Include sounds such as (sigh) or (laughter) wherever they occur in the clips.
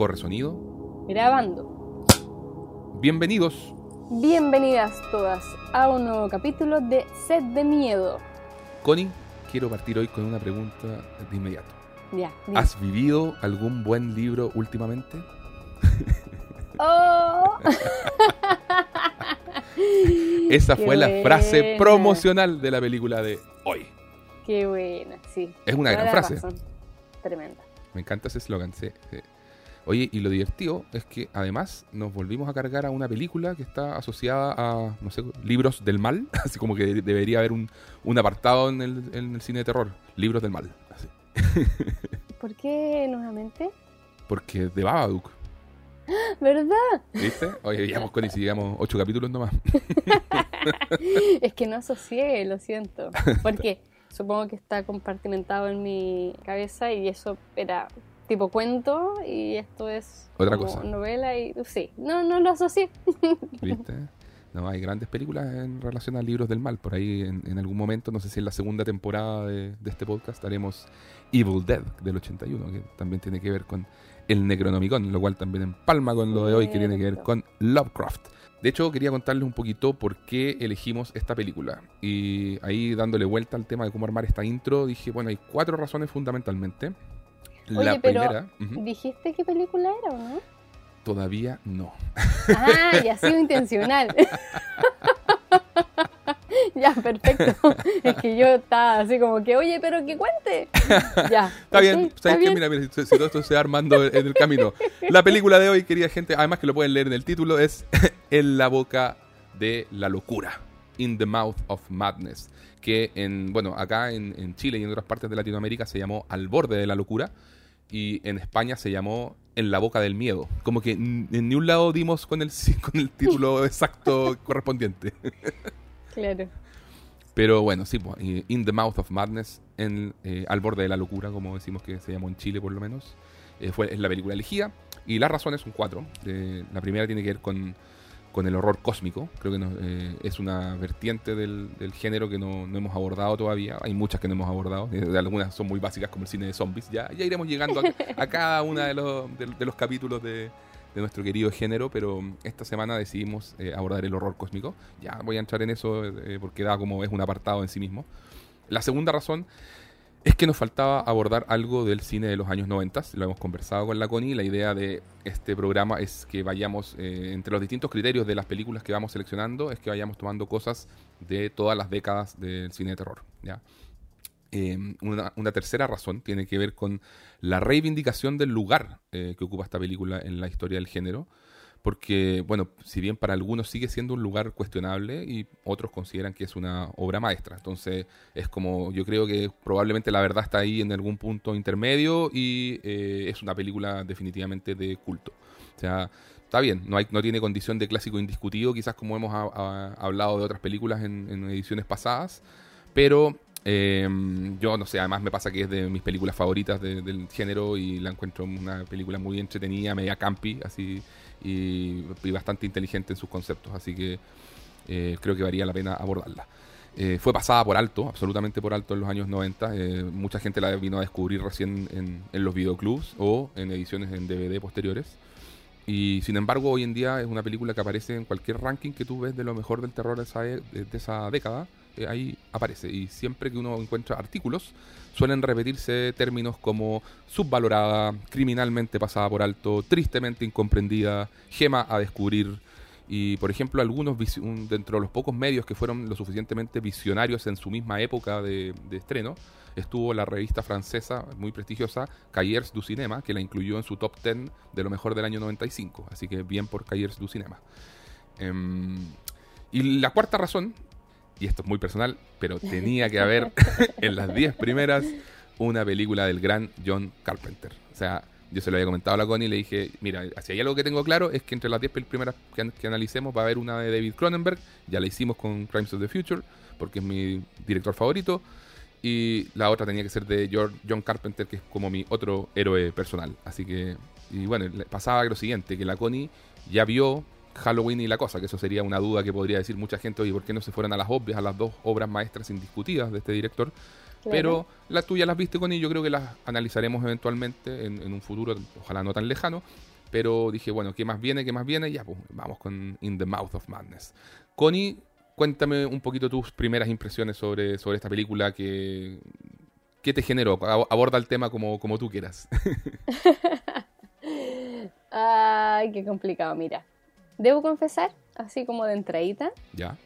Corre sonido. Grabando. Bienvenidos. Bienvenidas todas a un nuevo capítulo de Set de Miedo. Connie, quiero partir hoy con una pregunta de inmediato. Ya. dime. ¿Has vivido algún buen libro últimamente? (laughs) ¡Oh! (laughs) Esa Qué fue la frase promocional de la película de hoy. Qué buena, sí. Es una Toda gran frase. razón. Tremenda. Me encanta ese eslogan. sí, sí. Oye, y lo divertido es que además nos volvimos a cargar a una película que está asociada a, no sé, libros del mal. (laughs) Así como que de- debería haber un, un apartado en el, en el cine de terror. Libros del mal. Así. (laughs) ¿Por qué nuevamente? Porque de Babadook, (gasps) ¿Verdad? ¿viste? Oye, llevamos con llegamos ocho capítulos nomás. (laughs) Es que no asocié, lo siento. Porque supongo que está compartimentado en mi cabeza y eso era tipo cuento y esto es Otra como cosa. novela y sí, no, no lo asocié. (laughs) ¿Viste? No, hay grandes películas en relación a libros del mal. Por ahí en, en algún momento, no sé si en la segunda temporada de, de este podcast, haremos Evil Dead del 81, que también tiene que ver con el Necronomicon, lo cual también empalma con lo de hoy, que tiene que ver con Lovecraft. De hecho, quería contarles un poquito por qué elegimos esta película. Y ahí dándole vuelta al tema de cómo armar esta intro, dije, bueno, hay cuatro razones fundamentalmente. La Oye, pero primera, ¿Dijiste qué película era o no? todavía no. Ah, y ha sido intencional. (laughs) ya, perfecto. (laughs) Es que yo estaba así como que, oye, pero que cuente. Ya. Está bien, ¿sabes qué? Mira, mira, si, si todo esto se va armando en el camino. La película de hoy, querida gente, además que lo pueden leer en el título, es (laughs) En la boca de la locura. In the Mouth of Madness. Que en, bueno, acá en, en Chile y en otras partes de Latinoamérica se llamó Al borde de la locura. Y en España se llamó En la boca del miedo. Como que en ni un lado dimos con el, (laughs) con el título (laughs) exacto correspondiente. (laughs) Claro. Pero bueno, sí, pues, In the Mouth of Madness, en, eh, al borde de la locura, como decimos que se llamó en Chile por lo menos, eh, fue, es la película elegida. Y las razones son cuatro. Eh, la primera tiene que ver con, con el horror cósmico. Creo que no- eh, es una vertiente del, del género que no, hemos abordado todavía. Hay muchas que no hemos abordado. Eh, algunas son muy básicas como el cine de zombies. Ya, iremos llegando a, cada uno de los, de, los capítulos de, nuestro querido género, pero mm, esta semana decidimos eh, abordar el horror cósmico. Ya voy a entrar en eso porque da como es un apartado en sí mismo. La segunda razón es que nos faltaba abordar algo del cine de los años 90. Lo hemos conversado con la Connie. La idea de este programa es que vayamos, eh, entre los distintos criterios de las películas que vamos seleccionando, es que vayamos tomando cosas de todas las décadas del cine de terror. ¿ya? Una, una tercera razón tiene que ver con la reivindicación del lugar eh, que ocupa esta película en la historia del género. Porque, bueno, si bien para algunos sigue siendo un lugar cuestionable y otros consideran que es una obra maestra. Entonces, es como, yo creo que probablemente la verdad está ahí en algún punto intermedio y eh, es una película definitivamente de culto. O sea, está bien, no, hay, no tiene condición de clásico indiscutido, quizás como hemos hablado de otras películas en, en ediciones pasadas, pero eh, yo no sé, además me pasa que es de mis películas favoritas de- del género y la encuentro una película muy entretenida, media campi, así, y, y bastante inteligente en sus conceptos, así que eh, creo que valía la pena abordarla. Eh, fue pasada por alto, absolutamente por alto en los años 90. eh, mucha gente la vino a descubrir recién en, en los videoclubs o en ediciones en DVD posteriores. Y sin embargo, hoy en día es una película que aparece en cualquier ranking que tú ves de lo mejor del terror de esa, e- de esa década. eh, ahí aparece. Y siempre que uno encuentra artículos, suelen repetirse términos como subvalorada, criminalmente pasada por alto, tristemente incomprendida, gema a descubrir. Y por ejemplo, algunos dentro de los pocos medios que fueron lo suficientemente visionarios en su misma época de, estreno, estuvo la revista francesa muy prestigiosa Cahiers du Cinema, que la incluyó en su top 10 de lo mejor del año 95. Así que bien por Cahiers du Cinema. Em, y la cuarta razón, y esto es muy personal, pero (laughs) tenía que haber en las 10 primeras una película del gran John Carpenter. O sea, yo se lo había comentado a la Connie y le dije, mira, si hay algo que tengo claro es que entre las 10 pel- primeras que, an- que analicemos va a haber una de David Cronenberg, ya la hicimos con Crimes of the Future, porque es mi director favorito, y la otra tenía que ser de George- John Carpenter, que es como mi otro héroe personal. Así que, y bueno, pasaba lo siguiente, que la Connie ya vio Halloween y la cosa, que eso sería una duda que podría decir mucha gente, oye, ¿por qué no se fueron a las obvias, a las dos obras maestras indiscutidas de este director? Pero las tuyas las viste con y yo creo que las analizaremos eventualmente en, en un futuro, ojalá no tan lejano. Pero dije, bueno, ¿qué más viene? ¿Qué más viene? Ya, pues vamos con In the Mouth of Madness. Connie, cuéntame un poquito tus primeras impresiones sobre, sobre esta película que... ¿Qué te generó? Aborda el tema como, como tú quieras. (laughs) Ay, qué complicado, mira. Debo confesar, así como de entradita, ya.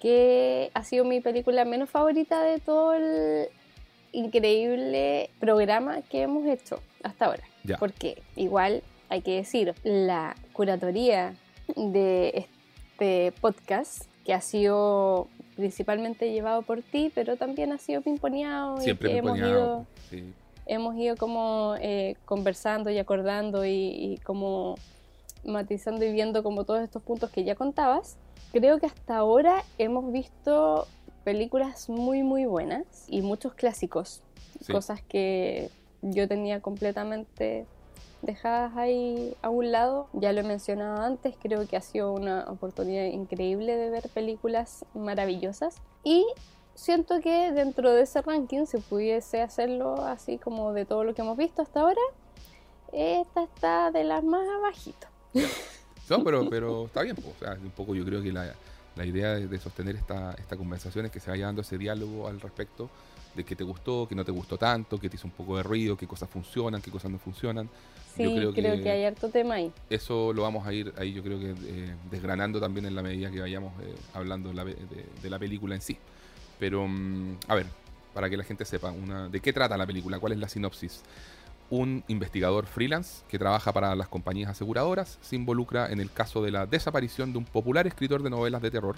que ha sido mi película menos favorita de todo el increíble programa que hemos hecho hasta ahora. Ya. Porque igual hay que decir, la curatoría de este podcast, que ha sido principalmente llevado por ti, pero también ha sido pimponeado Siempre y hemos ido, sí. hemos ido como eh, conversando y acordando y, y como matizando y viendo como todos estos puntos que ya contabas. Creo que hasta ahora hemos visto películas muy muy buenas y muchos clásicos, Sí. cosas que yo tenía completamente dejadas ahí a un lado. Ya lo he mencionado antes, creo que ha sido una oportunidad increíble de ver películas maravillosas y siento que dentro de ese ranking, si pudiese hacerlo así como de todo lo que hemos visto hasta ahora, esta está de las más abajitos. No, pero, pero está bien. pues, o sea, un poco yo creo que la, la idea de, de sostener esta, esta conversación es que se vaya dando ese diálogo al respecto de qué te gustó, qué no te gustó tanto, qué te hizo un poco de ruido, qué cosas funcionan, qué cosas no funcionan. Sí, Yo creo que- hay harto tema ahí. Eso lo vamos a ir ahí yo creo que eh, desgranando también en la medida que vayamos eh, hablando de la, de- de la película en sí. Pero, mm, a ver, para que la gente sepa, una, ¿de qué trata la película? ¿Cuál es la sinopsis? Un investigador freelance que trabaja para las compañías aseguradoras se involucra en el caso de la desaparición de un popular escritor de novelas de terror.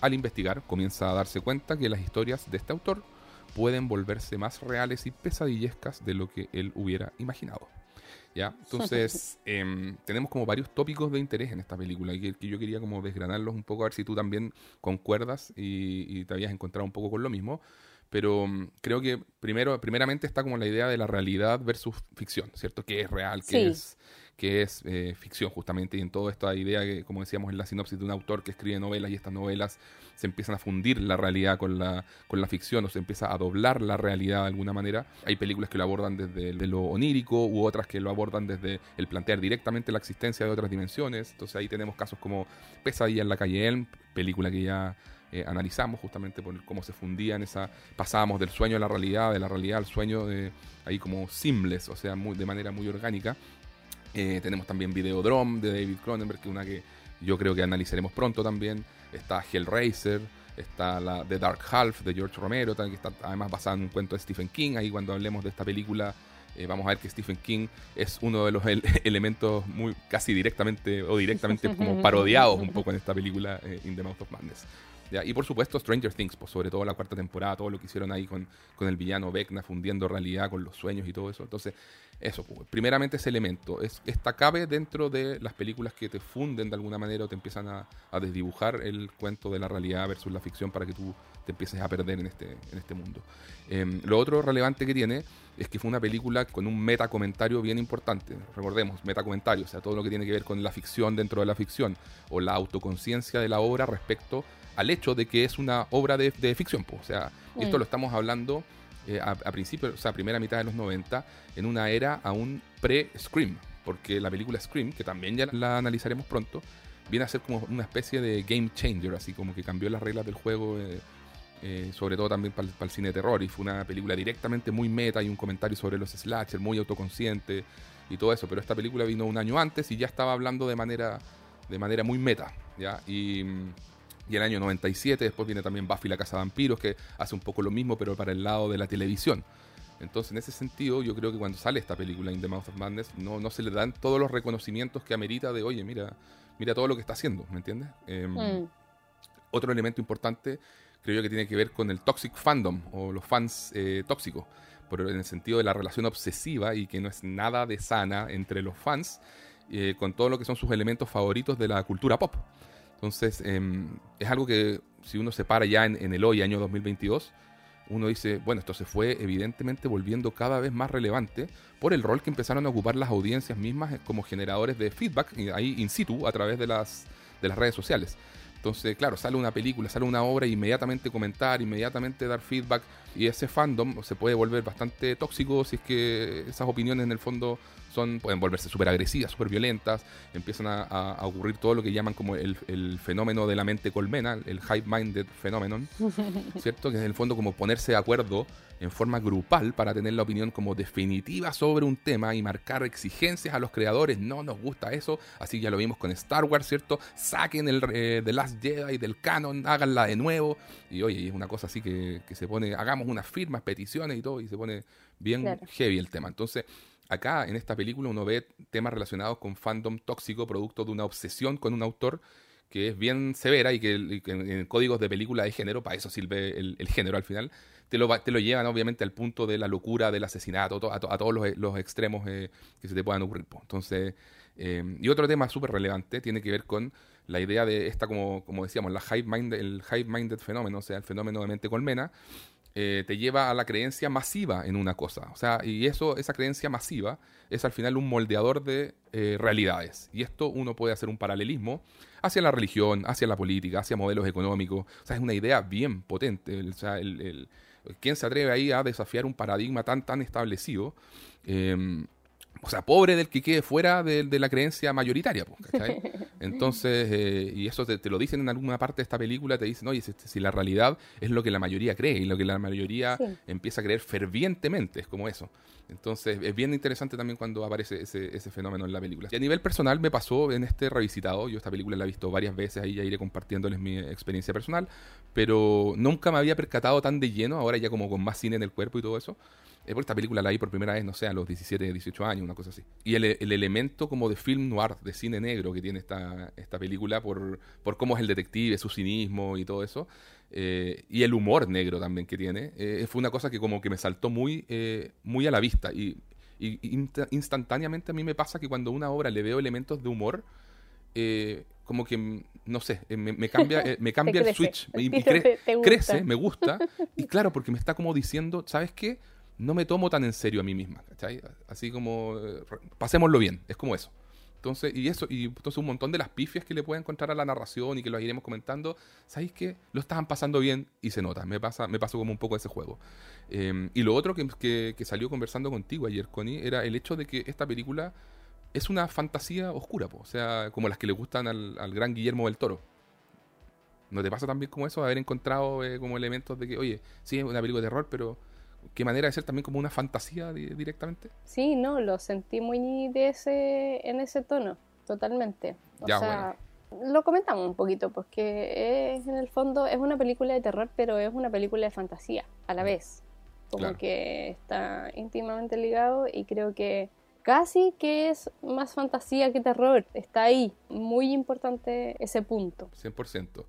Al investigar, comienza a darse cuenta que las historias de este autor pueden volverse más reales y pesadillescas de lo que él hubiera imaginado. ¿Ya? Entonces, (laughs) em, tenemos como varios tópicos de interés en esta película y que, que yo quería como desgranarlos un poco, a ver si tú también concuerdas y, y te habías encontrado un poco con lo mismo. Pero mm, creo que primero, primeramente está como la idea de la realidad versus ficción, ¿cierto? ¿Qué es real? ¿Qué Sí. es, qué es eh, ficción justamente? Y en toda esta idea que, como decíamos en la sinopsis de un autor que escribe novelas y estas novelas se empiezan a fundir la realidad con la, con la ficción o se empieza a doblar la realidad de alguna manera. Hay películas que lo abordan desde de lo onírico u otras que lo abordan desde el plantear directamente la existencia de otras dimensiones. Entonces ahí tenemos casos como Pesadilla en la calle Elm, película que ya eh, analizamos justamente por cómo se fundían esa pasábamos del sueño a la realidad, de la realidad al sueño de ahí como seamless, o sea, muy, de manera muy orgánica. Eh, tenemos también Videodrome de David Cronenberg, que es una que yo creo que analizaremos pronto también. Está Hellraiser, está la The Dark Half de George Romero, que está además basada en un cuento de Stephen King. Ahí cuando hablemos de esta película eh, vamos a ver que Stephen King es uno de los el- (laughs) elementos muy casi directamente o directamente como (laughs) parodiados un poco en esta película eh, In the Mouth of Madness. Y por supuesto Stranger Things, pues sobre todo la cuarta temporada, todo lo que hicieron ahí con, con el villano Vecna fundiendo realidad con los sueños y todo eso. Entonces, eso, pues, primeramente ese elemento. Es, esta cabe dentro de las películas que te funden de alguna manera o te empiezan a, a desdibujar el cuento de la realidad versus la ficción para que tú te empieces a perder en este, en este mundo. Em, lo otro relevante que tiene es que fue una película con un metacomentario bien importante. Recordemos, metacomentario, o sea, todo lo que tiene que ver con la ficción dentro de la ficción o la autoconciencia de la obra respecto al hecho de que es una obra de, de ficción. po. O sea, esto Mm. lo estamos hablando eh, a, a principios, o sea, primera mitad de los 90, en una era aún pre-Scream, porque la película Scream, que también ya la analizaremos pronto, viene a ser como una especie de game changer, así como que cambió las reglas del juego, eh, eh, sobre todo también para el cine de terror, y fue una película directamente muy meta y un comentario sobre los slasher, muy autoconsciente y todo eso, pero esta película vino un año antes y ya estaba hablando de manera, de manera muy meta, ¿ya? Y, y el año 97 después viene también Buffy la Casa de Vampiros, que hace un poco lo mismo, pero para el lado de la televisión. Entonces, en ese sentido, yo creo que cuando sale esta película, In the Mouth of Madness, no, no se le dan todos los reconocimientos que amerita de, oye, mira, mira todo lo que está haciendo, ¿me entiendes? Em, Mm. Otro elemento importante, creo yo que tiene que ver con el toxic fandom o los fans eh, tóxicos, pero en el sentido de la relación obsesiva y que no es nada de sana entre los fans eh, con todo lo que son sus elementos favoritos de la cultura pop. Entonces, em, es algo que si uno se para ya en, en el hoy, año 2022, uno dice, bueno, esto se fue evidentemente volviendo cada vez más relevante por el rol que empezaron a ocupar las audiencias mismas como generadores de feedback eh, ahí in situ a través de las, de las redes sociales. Entonces, claro, sale una película, sale una obra, inmediatamente comentar, inmediatamente dar feedback, y ese fandom se puede volver bastante tóxico si es que esas opiniones en el fondo son pueden volverse súper agresivas, súper violentas, empiezan a, ocurrir todo lo que llaman como el, fenómeno de la mente colmena, el hive-minded phenomenon, (laughs) ¿cierto? Que es en el fondo como ponerse de acuerdo en forma grupal para tener la opinión como definitiva sobre un tema y marcar exigencias a los creadores. No nos gusta eso, así ya lo vimos con Star Wars, ¿cierto? Saquen el eh, The Last Jedi del canon, háganla de nuevo. Y oye, es una cosa así que, se pone, hagamos unas firmas, peticiones y todo, y se pone bien heavy el tema. Entonces, acá en esta película uno ve temas relacionados con fandom tóxico, producto de una obsesión con un autor que es bien severa y que, en, códigos de película de género, para eso sirve el, género al final, te lo, te lo llevan obviamente al punto de la locura, del asesinato, a, todos los, extremos eh, que se te puedan ocurrir. Entonces, eh, y otro tema súper relevante tiene que ver con la idea de esta, como, como decíamos, la hive mind, el hive-minded fenómeno, o sea, el fenómeno de mente colmena, eh, te lleva a la creencia masiva en una cosa. O sea, y eso, esa creencia masiva es al final un moldeador de eh, realidades. Y esto uno puede hacer un paralelismo hacia la religión, hacia la política, hacia modelos económicos. O sea, es una idea bien potente. O sea, el, ¿quién se atreve ahí a desafiar un paradigma tan, tan establecido? Em, o sea, pobre del que quede fuera de, la creencia mayoritaria, ¿cachai? (laughs) Entonces, eh, y eso te, lo dicen en alguna parte de esta película, te dicen, oye, si, la realidad es lo que la mayoría cree y lo que la mayoría empieza a creer fervientemente, es como eso. Entonces, es bien interesante también cuando aparece ese, ese, fenómeno en la película. Y a nivel personal me pasó en este revisitado, yo esta película la he visto varias veces, ahí ya iré compartiéndoles mi experiencia personal, pero nunca me había percatado tan de lleno, ahora ya como con más cine en el cuerpo y todo eso, eh, esta película la vi por primera vez, no sé, a los 17, 18 años, una cosa así. Y el, elemento como de film noir, de cine negro que tiene esta, esta película por, por cómo es el detective, su cinismo y todo eso, eh, y el humor negro también que tiene, eh, fue una cosa que como que me saltó muy, muy a la vista. Y, instantáneamente a mí me pasa que cuando a una obra le veo elementos de humor, como que, no sé, me, cambia, me (laughs) cambia el switch y, crece, me gusta. Y claro, porque me está como diciendo, ¿sabes qué? No me tomo tan en serio a mí misma, ¿cachai? Así como, eh, pasémoslo bien, es como eso. Entonces, y eso, y entonces un montón de las pifias que le puede encontrar a la narración y que los iremos comentando, ¿sabéis qué? Lo estaban pasando bien y se nota. Me pasa, me pasó como un poco ese juego. Em, y lo otro que, que, salió conversando contigo ayer, Connie, era el hecho de que esta película es una fantasía oscura, o sea, como las que le gustan al, al, gran Guillermo del Toro. ¿No te pasa también como eso? Haber encontrado eh, como elementos de que, oye, sí, es una película de terror, pero qué manera de ser también como una fantasía directamente. Sí, no, lo sentí muy de ese, en ese tono, totalmente. O sea, lo comentamos un poquito, porque es, en el fondo es una película de terror, pero es una película de fantasía a la mm. vez. Como que está íntimamente ligado y creo que casi que es más fantasía que terror. Está ahí, muy importante ese punto. 100%.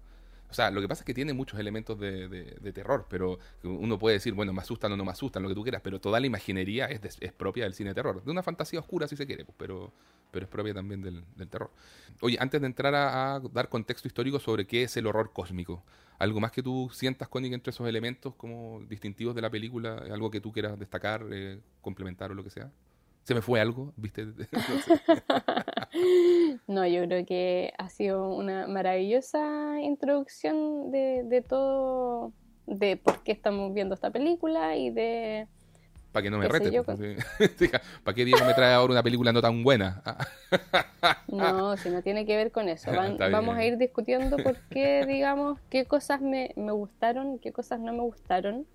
O sea, lo que pasa es que tiene muchos elementos de, terror, pero uno puede decir, bueno, me asustan o no me asustan, lo que tú quieras, pero toda la imaginería es, es propia del cine de terror. De una fantasía oscura, si se quiere, pues, pero, pero es propia también del, terror. Oye, antes de entrar a, dar contexto histórico sobre qué es el horror cósmico, ¿algo más que tú sientas, Connie, entre esos elementos como distintivos de la película? ¿Algo que tú quieras destacar, eh, complementar o lo que sea? ¿Se me fue algo? ¿Viste? (laughs) (laughs) no, yo creo que ha sido una maravillosa introducción de, de todo, de por qué estamos viendo esta película y de... Para que no me rete. Pues, (laughs) ¿Para qué Diego me trae ahora una película no tan buena? no, si no tiene que ver con eso. vamos a ir discutiendo por qué, digamos, qué cosas me, me gustaron, qué cosas no me gustaron.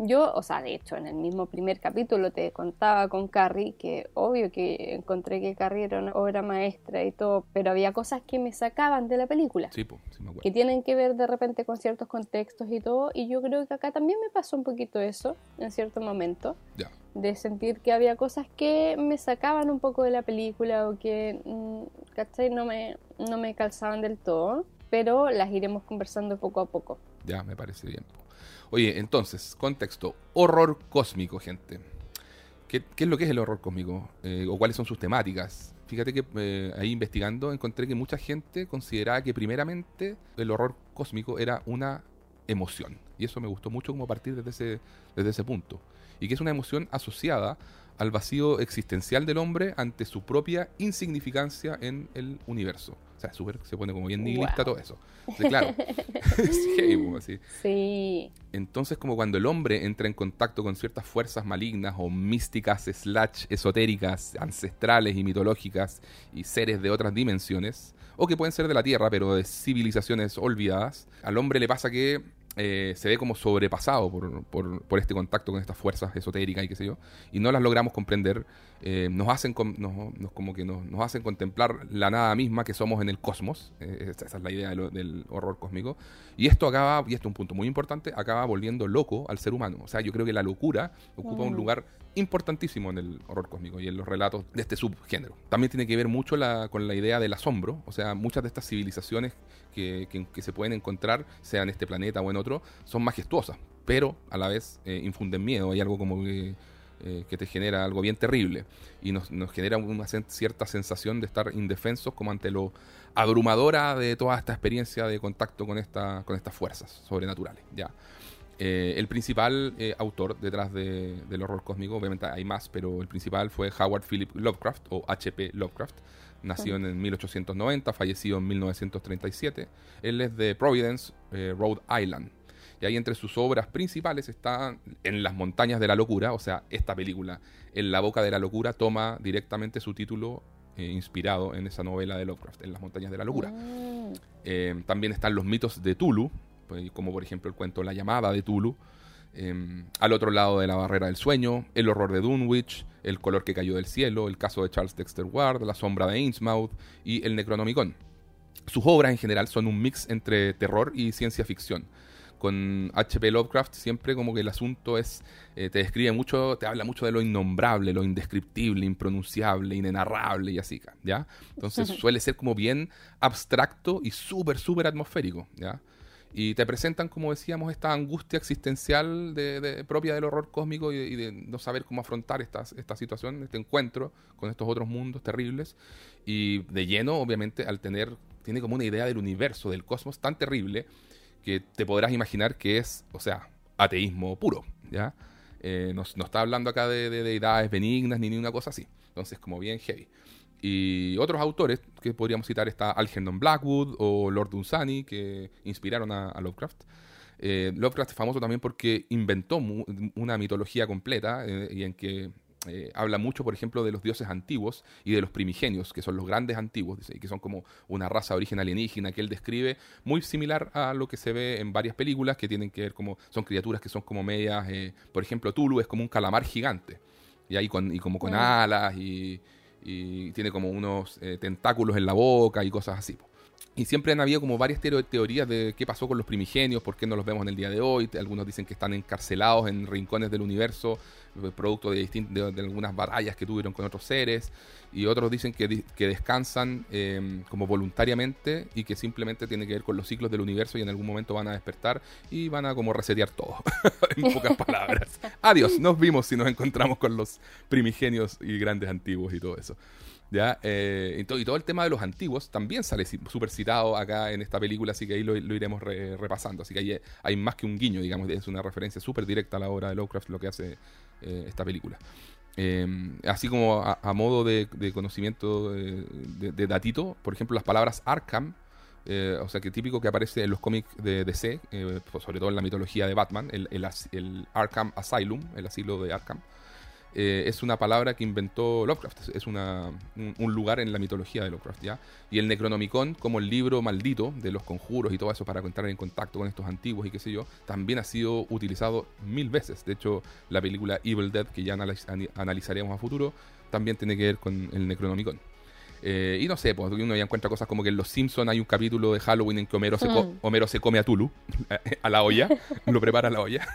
Yo, o sea, de hecho, en el mismo primer capítulo te contaba con Carrie que obvio que encontré que Carrie era una obra maestra y todo, pero había cosas que me sacaban de la película. Sí, pues, sí me Que tienen que ver de repente con ciertos contextos y todo, y yo creo que acá también me pasó un poquito eso en cierto momento. Ya. De sentir que había cosas que me sacaban un poco de la película o que, mm, ¿cachai? No me, no me calzaban del todo, pero las iremos conversando poco a poco. Ya, me parece bien. Oye, entonces, contexto. Horror cósmico, gente. ¿Qué, es lo que es el horror cósmico? Eh, ¿O cuáles son sus temáticas? Fíjate que eh, ahí investigando encontré que mucha gente consideraba que primeramente el horror cósmico era una emoción. Y eso me gustó mucho como partir desde ese, desde ese punto. Y que es una emoción asociada al vacío existencial del hombre ante su propia insignificancia en el universo. O sea, se pone como bien nihilista todo eso. claro, (laughs) (laughs) sí, Sí. Entonces, como cuando el hombre entra en contacto con ciertas fuerzas malignas o místicas, slash, esotéricas, ancestrales y mitológicas y seres de otras dimensiones, o que pueden ser de la Tierra, pero de civilizaciones olvidadas, al hombre le pasa que eh, se ve como sobrepasado por, por, este contacto con estas fuerzas esotéricas y qué sé yo, y no las logramos comprender, eh, nos hacen nos, como que nos, nos, hacen contemplar la nada misma que somos en el cosmos, eh, esa, es la idea del horror cósmico, y esto acaba, y esto es un punto muy importante, acaba volviendo loco al ser humano, o sea, yo creo que la locura ocupa un lugar importantísimo en el horror cósmico y en los relatos de este subgénero. También tiene que ver mucho con la idea del asombro, o sea, muchas de estas civilizaciones que, se pueden encontrar, sea en este planeta o en otro, son majestuosas, pero a la vez eh, infunden miedo, hay algo como que, eh, que, te genera algo bien terrible y nos, genera una cierta sensación de estar indefensos como ante lo abrumadora de toda esta experiencia de contacto con, esta, con estas fuerzas sobrenaturales. ¿ya? Eh, el principal autor detrás del horror cósmico, obviamente hay más, pero el principal fue Howard Philip Lovecraft o H.P. Lovecraft, Nació en 1890, fallecido en 1937. Él es de Providence, eh, Rhode Island. Y ahí entre sus obras principales está En las montañas de la locura, o sea, esta película, En la boca de la locura, toma directamente su título eh, inspirado en esa novela de Lovecraft, En las montañas de la locura. Ah. Eh, también están los mitos de Tulu, pues, como por ejemplo el cuento La llamada de Tulu, Em, al otro lado de la barrera del sueño, El horror de Dunwich, El color que cayó del cielo, El caso de Charles Dexter Ward, La sombra de Innsmouth y El Necronomicon. Sus obras en general son un mix entre terror y ciencia ficción. Con H.P. Lovecraft siempre como que el asunto es, eh, te describe mucho, te habla mucho de lo innombrable, lo indescriptible, impronunciable, inenarrable y así, ¿ya? Entonces (laughs) suele ser como bien abstracto y súper, súper atmosférico, ¿ya? y te presentan, como decíamos, esta angustia existencial de, propia del horror cósmico y de, no saber cómo afrontar esta, esta situación, este encuentro con estos otros mundos terribles. Y de lleno, obviamente, al tener, tiene como una idea del universo, del cosmos tan terrible, que te podrás imaginar que es, o sea, ateísmo puro, ¿ya? Eh, no, está hablando acá de, de deidades benignas ni ni una cosa así. Entonces, como bien heavy. Y otros autores que podríamos citar está Algernon Blackwood o Lord Dunsany, que inspiraron a, Lovecraft. Eh, Lovecraft es famoso también porque inventó una mitología completa eh, y en que eh, habla mucho, por ejemplo, de los dioses antiguos y de los primigenios, que son los grandes antiguos, y que son como una raza de origen alienígena que él describe, muy similar a lo que se ve en varias películas que tienen que ver como, son criaturas que son como medias, por ejemplo, Tulu es como un calamar gigante, y ahí con, y como con alas y y tiene como unos eh, tentáculos en la boca y cosas así. Y siempre han habido como varias teorías de qué pasó con los primigenios, por qué no los vemos en el día de hoy. Algunos dicen que están encarcelados en rincones del universo, eh, producto de, de, algunas batallas que tuvieron con otros seres. Y otros dicen que, que descansan em, como voluntariamente y que simplemente tiene que ver con los ciclos del universo y en algún momento van a despertar y van a como resetear todo. (laughs) en pocas (laughs) palabras. Adiós, nos vimos si nos encontramos con los primigenios y grandes antiguos y todo eso. ¿ya? Eh, y, todo el tema de los antiguos también sale súper citado acá en esta película, así que ahí lo, iremos repasando. Así que ahí hay más que un guiño, digamos, es una referencia súper directa a la obra de Lovecraft, lo que hace eh, esta película. Em, así como a, modo de, conocimiento de, datito, por ejemplo, las palabras Arkham, eh, o sea, que típico que aparece en los cómics de DC, sobre todo en la mitología de Batman, el Arkham Asylum, el asilo de Arkham. Eh, es una palabra que inventó Lovecraft, es una, un, lugar en la mitología de Lovecraft, ¿ya? Y el Necronomicon, como el libro maldito de los conjuros y todo eso para entrar en contacto con estos antiguos y qué sé yo, también ha sido utilizado mil veces. De hecho, la película Evil Dead, que ya analizaremos a futuro, también tiene que ver con el Necronomicon. Eh, y no sé, pues uno ya encuentra cosas como que en Los Simpsons hay un capítulo de Halloween en que Homero, se, mm. Homero se come a Tulu, (laughs) a la olla, lo prepara a la olla.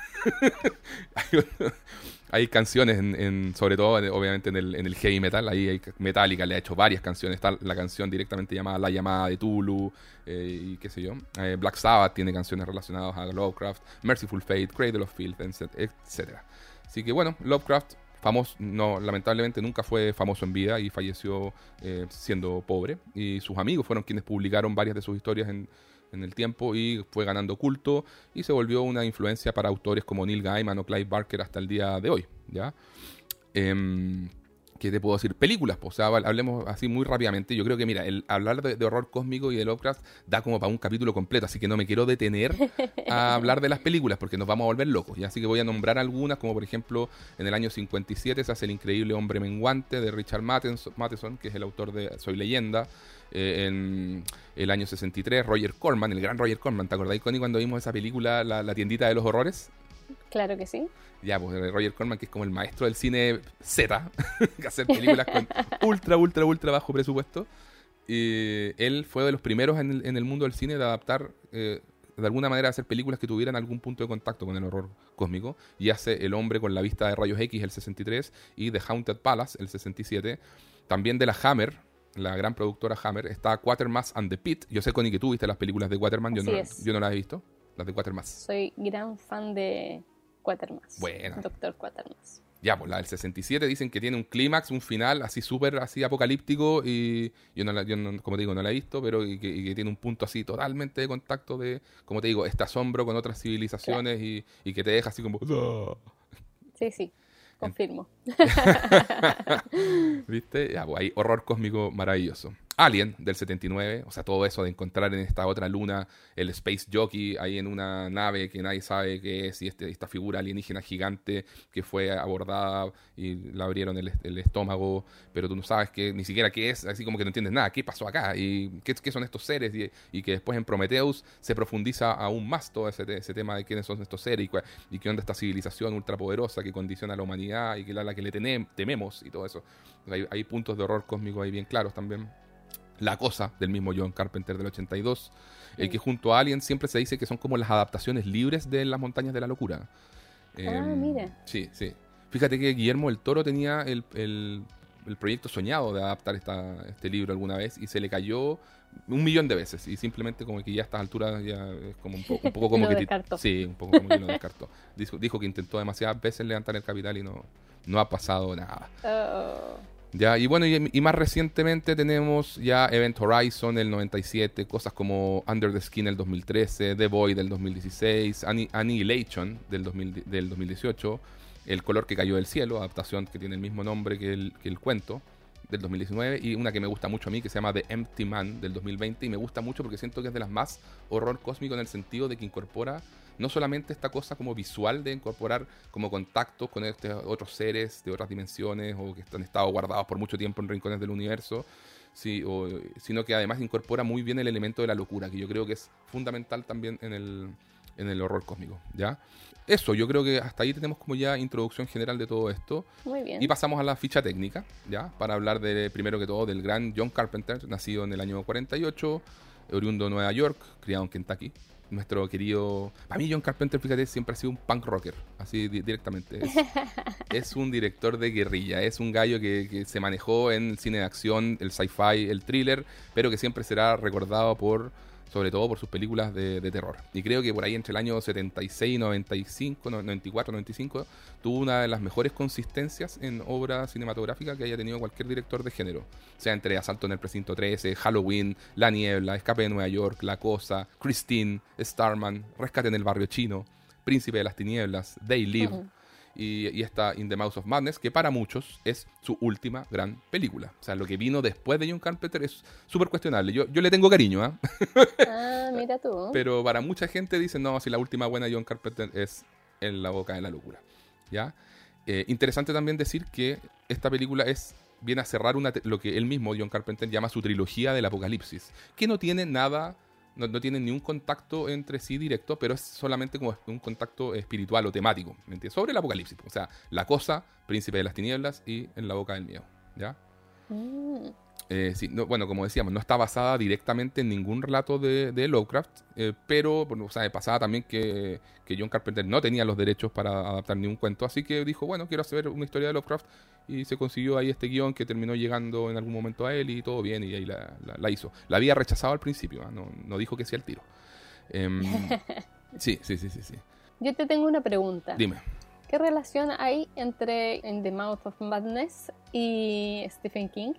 (laughs) hay canciones, en, sobre todo, obviamente, en el, en el heavy metal. Ahí hay Metallica, le ha hecho varias canciones. Está la canción directamente llamada La llamada de Tulu, eh, y qué sé yo. Eh, Black Sabbath tiene canciones relacionadas a Lovecraft, Merciful Fate, Cradle of Filth, etc. Así que bueno, Lovecraft, famoso, no, lamentablemente nunca fue famoso en vida y falleció eh, siendo pobre. Y sus amigos fueron quienes publicaron varias de sus historias en en el tiempo y fue ganando culto y se volvió una influencia para autores como Neil Gaiman o Clive Barker hasta el día de hoy. ¿ya? Em, ¿Qué te puedo decir? Películas, pues, o sea, hablemos así muy rápidamente. Yo creo que, mira, el hablar de, horror cósmico y de Lovecraft da como para un capítulo completo, así que no me quiero detener a (laughs) hablar de las películas porque nos vamos a volver locos. Y así que voy a nombrar algunas, como por ejemplo, en el año 57 se hace El increíble hombre menguante de Richard Matheson, que es el autor de Soy leyenda. Eh, en el año 63, Roger Corman, el gran Roger Corman, ¿te acordáis, Connie, cuando vimos esa película, la tiendita de los horrores? Claro que sí. Ya, pues Roger Corman, que es como el maestro del cine Z, (laughs) que hace películas con ultra, ultra, ultra bajo presupuesto. Y él fue de los primeros en el, mundo del cine de adaptar, eh, de alguna manera, hacer películas que tuvieran algún punto de contacto con el horror cósmico. Y hace El hombre con la vista de rayos X, el 63, y The Haunted Palace, el 67. También de la Hammer, la gran productora Hammer, está Quatermass and the Pit. Yo sé, Connie, que tú viste las películas de Quatermass, yo, no, yo no las he visto, las de Quatermass. Soy gran fan de Quatermass. Bueno. Doctor Quatermass. Ya, pues la del 67 dicen que tiene un clímax, un final así súper así apocalíptico y yo, no, yo como te digo, no la he visto, pero y que, tiene un punto así totalmente de contacto de, como te digo, este asombro con otras civilizaciones y, y, que te deja así como... Sí, sí, confirmo. (laughs) ¿Viste? Ya, pues hay horror cósmico maravilloso. Alien del 79, o sea, todo eso de encontrar en esta otra luna el Space Jockey ahí en una nave que nadie sabe qué es y este, esta figura alienígena gigante que fue abordada y la abrieron el, estómago, pero tú no sabes que ni siquiera qué es, así como que no entiendes nada, qué pasó acá y qué, son estos seres y, que después en Prometheus se profundiza aún más todo ese, ese tema de quiénes son estos seres y, qué onda esta civilización ultrapoderosa que condiciona a la humanidad y que la, la que le tememos y todo eso. Hay, hay puntos de horror cósmico ahí bien claros también. La Cosa, del mismo John Carpenter del 82, el que junto a Alien siempre se dice que son como las adaptaciones libres de Las Montañas de la Locura. ah, em, mire. Sí, sí. Fíjate que Guillermo el Toro tenía el, el, proyecto soñado de adaptar esta, este libro alguna vez y se le cayó un millón de veces y simplemente como que ya a estas alturas ya es como un, poco, un poco (laughs) como que... Sí, un poco como que lo descartó. Dijo, dijo, que intentó demasiadas veces levantar el capital y no, no ha pasado nada. (laughs) Oh. Ya, y bueno, y, más recientemente tenemos ya Event Horizon el 97, cosas como Under the Skin el 2013, The Boy del 2016, Annihilation del, del 2018, El color que cayó del cielo, adaptación que tiene el mismo nombre que el, que el cuento del 2019 y una que me gusta mucho a mí que se llama The Empty Man del 2020 y me gusta mucho porque siento que es de las más horror cósmico en el sentido de que incorpora no solamente esta cosa como visual de incorporar como contactos con este, otros seres de otras dimensiones o que han estado guardados por mucho tiempo en rincones del universo, sí, sino que además incorpora muy bien el elemento de la locura, que yo creo que es fundamental también en el, en el horror cósmico, ¿ya? Eso, yo creo que hasta ahí tenemos como ya introducción general de todo esto. Muy bien. Y pasamos a la ficha técnica, ¿ya? Para hablar de, primero que todo, del gran John Carpenter, nacido en el año 48, oriundo de Nueva York, criado en Kentucky, nuestro querido. Para mí, John Carpenter, fíjate, siempre ha sido un punk rocker, así directamente. (laughs) Es, un director de guerrilla, es un gallo que, que, se manejó en el cine de acción, el sci-fi, el thriller, pero que siempre será recordado por sobre todo por sus películas de, terror. Y creo que por ahí entre el año 76 y 95, 94, 95, tuvo una de las mejores consistencias en obra cinematográfica que haya tenido cualquier director de género. O sea, entre Asalto en el Precinto 13, Halloween, La Niebla, Escape de Nueva York, La Cosa, Christine, Starman, Rescate en el Barrio Chino, Príncipe de las Tinieblas, They Live y, está In the Mouse of Madness, que para muchos es su última gran película. O sea, lo que vino después de John Carpenter es súper cuestionable. Yo, yo le tengo cariño, ¿ah? (laughs) ah mira tú. Pero para mucha gente dicen, no, si la última buena de John Carpenter es En la boca de la locura. ¿Ya? Eh, interesante también decir que esta película es viene a cerrar una, lo que él mismo, John Carpenter, llama su trilogía del apocalipsis, que no tiene nada no, no, tienen ni un contacto entre sí directo, pero es solamente como un contacto espiritual o temático, ¿me entiendes? Sobre el apocalipsis. O sea, la cosa, príncipe de las tinieblas y en la boca del miedo, ¿ya? Mm. Eh, sí, bueno, como decíamos, no está basada directamente en ningún relato de, de Lovecraft, eh, pero bueno, o sea, pasaba también que, que, John Carpenter no tenía los derechos para adaptar ni un cuento, así que dijo, bueno, quiero hacer una historia de Lovecraft y se consiguió ahí este guion que terminó llegando en algún momento a él y todo bien y ahí la, la, hizo. La había rechazado al principio, ¿ah? no, no, dijo que sí al tiro. Em, (laughs) sí, sí, sí, sí, sí. Yo te tengo una pregunta. Dime. ¿Qué relación hay entre In the Mouth of Madness y Stephen King?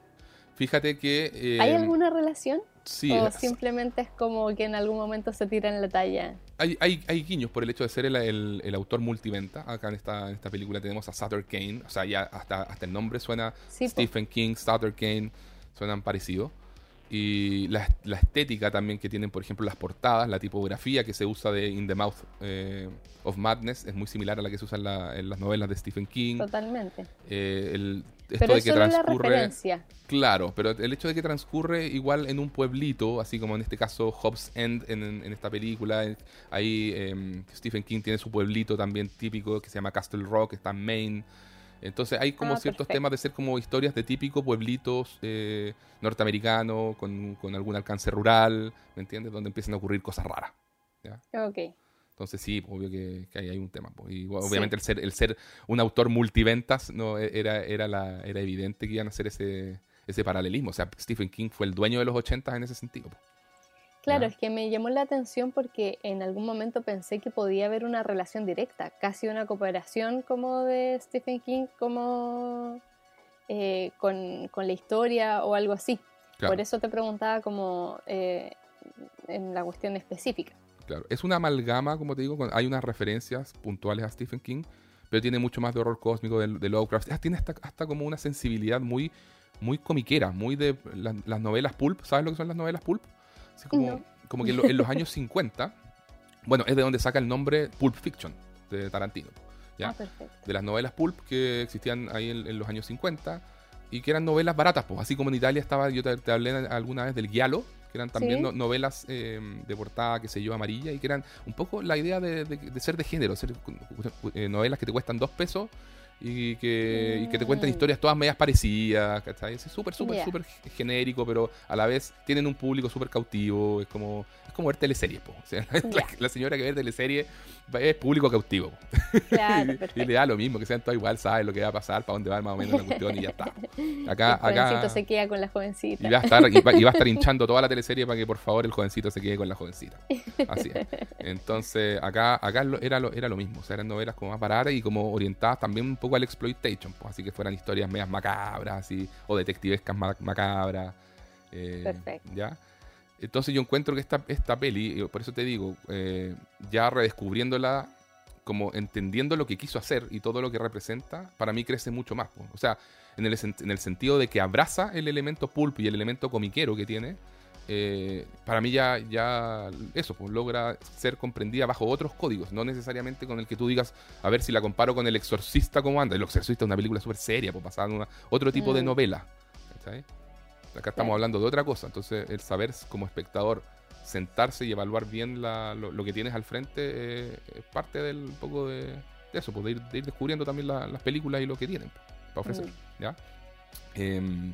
Fíjate que... eh, ¿Hay alguna relación? Sí, ¿O es- simplemente es como que en algún momento se tiran la talla? hay, hay, hay guiños por el hecho de ser el, el- el autor multiventa. Acá en esta, en esta película tenemos a Sutter Kane. O sea, ya hasta, hasta el nombre suena Sí, po. Stephen King, Sutter Kane, suenan parecidos. Y la, la estética también que tienen, por ejemplo, las portadas, la tipografía que se usa de In the Mouth eh, of Madness es muy similar a la que se usa en, la- en las novelas de Stephen King. Totalmente. Eh, el, esto Pero de que la transcurre. referencia. Claro, pero el hecho de que transcurre igual en un pueblito, así como en este caso Hobbs End en, en esta película, eh, ahí eh, Stephen King tiene su pueblito también típico que se llama Castle Rock, está en Maine. Entonces hay como Ah, ciertos perfecto. temas de ser como historias de típico pueblitos eh, norteamericanos con, con algún alcance rural, ¿me entiendes? Donde empiezan a ocurrir cosas raras. Ok. Entonces sí, obvio que, que ahí hay un tema. po. Y obviamente el ser el ser un autor multiventas no E- era era la era evidente que iban a hacer ese ese paralelismo. O sea, Stephen King fue el dueño de los 80 en ese sentido. po. Claro, es que me llamó la atención porque en algún momento pensé que podía haber una relación directa, casi una cooperación como de Stephen King como eh, con, con la historia o algo así. Claro, Por eso te preguntaba como eh, en la cuestión específica. claro. Es una amalgama, como te digo, con- hay unas referencias puntuales a Stephen King, pero tiene mucho más de horror cósmico de, de Lovecraft. Ah, Tiene hasta, hasta como una sensibilidad muy muy comiquera, muy de la- las novelas pulp. ¿Sabes lo que son las novelas pulp? Así como, No. como que en, lo- en los años 50, bueno, es de donde saca el nombre Pulp Fiction de Tarantino. ¿ya? Ah, de las novelas pulp que existían ahí en, en los años 50 y que eran novelas baratas, pues así como en Italia estaba, yo te, te hablé alguna vez del Giallo, que eran también Sí. no- novelas eh, de portada, qué sé yo, amarilla, y que eran un poco la idea de, de- de ser de género, ser eh, novelas que te cuestan dos pesos y que, y que te cuentan Mm. historias todas medias parecidas, ¿cachai? Es súper, súper, súper genérico, pero a la vez tienen un público súper cautivo, es como, es como ver teleseries, po. O sea, (laughs) la, la señora que ve teleseries es público cautivo. Claro, (laughs) y, le da lo mismo, que sean todos igual, sabe lo que va a pasar, para dónde va más o menos la (laughs) cuestión y ya está. Acá, el jovencito acá. se queda con la jovencita. Y va, a estar, y, va, y va a estar (laughs) hinchando toda la teleserie para que por favor el jovencito se quede con la jovencita. Así es. Entonces, acá, acá era, lo, era lo mismo. O sea, eran novelas como más baratas y como orientadas también un poco al exploitation. Pues, así que fueran historias medias macabras, así, o detectivescas ma- macabras. eh, Perfecto. ¿Ya? Entonces yo encuentro que esta, esta peli, por eso te digo, eh, ya redescubriéndola, como entendiendo lo que quiso hacer y todo lo que representa, para mí crece mucho más. po. O sea, en el, en el sentido de que abraza el elemento pulp y el elemento comiquero que tiene, eh, para mí ya, ya eso, pues logra ser comprendida bajo otros códigos, no necesariamente con el que tú digas, a ver si la comparo con El Exorcista, ¿cómo anda? El Exorcista es una película súper seria, pues basada en una- otro tipo de Mm. novela. ¿cachai? Acá estamos hablando de otra cosa, entonces el saber como espectador sentarse y evaluar bien la- lo, lo que tienes al frente eh, es parte del un poco de, de eso, pues de ir, de ir descubriendo también la- las películas y lo que tienen para ofrecer. Mm. ¿ya? Em,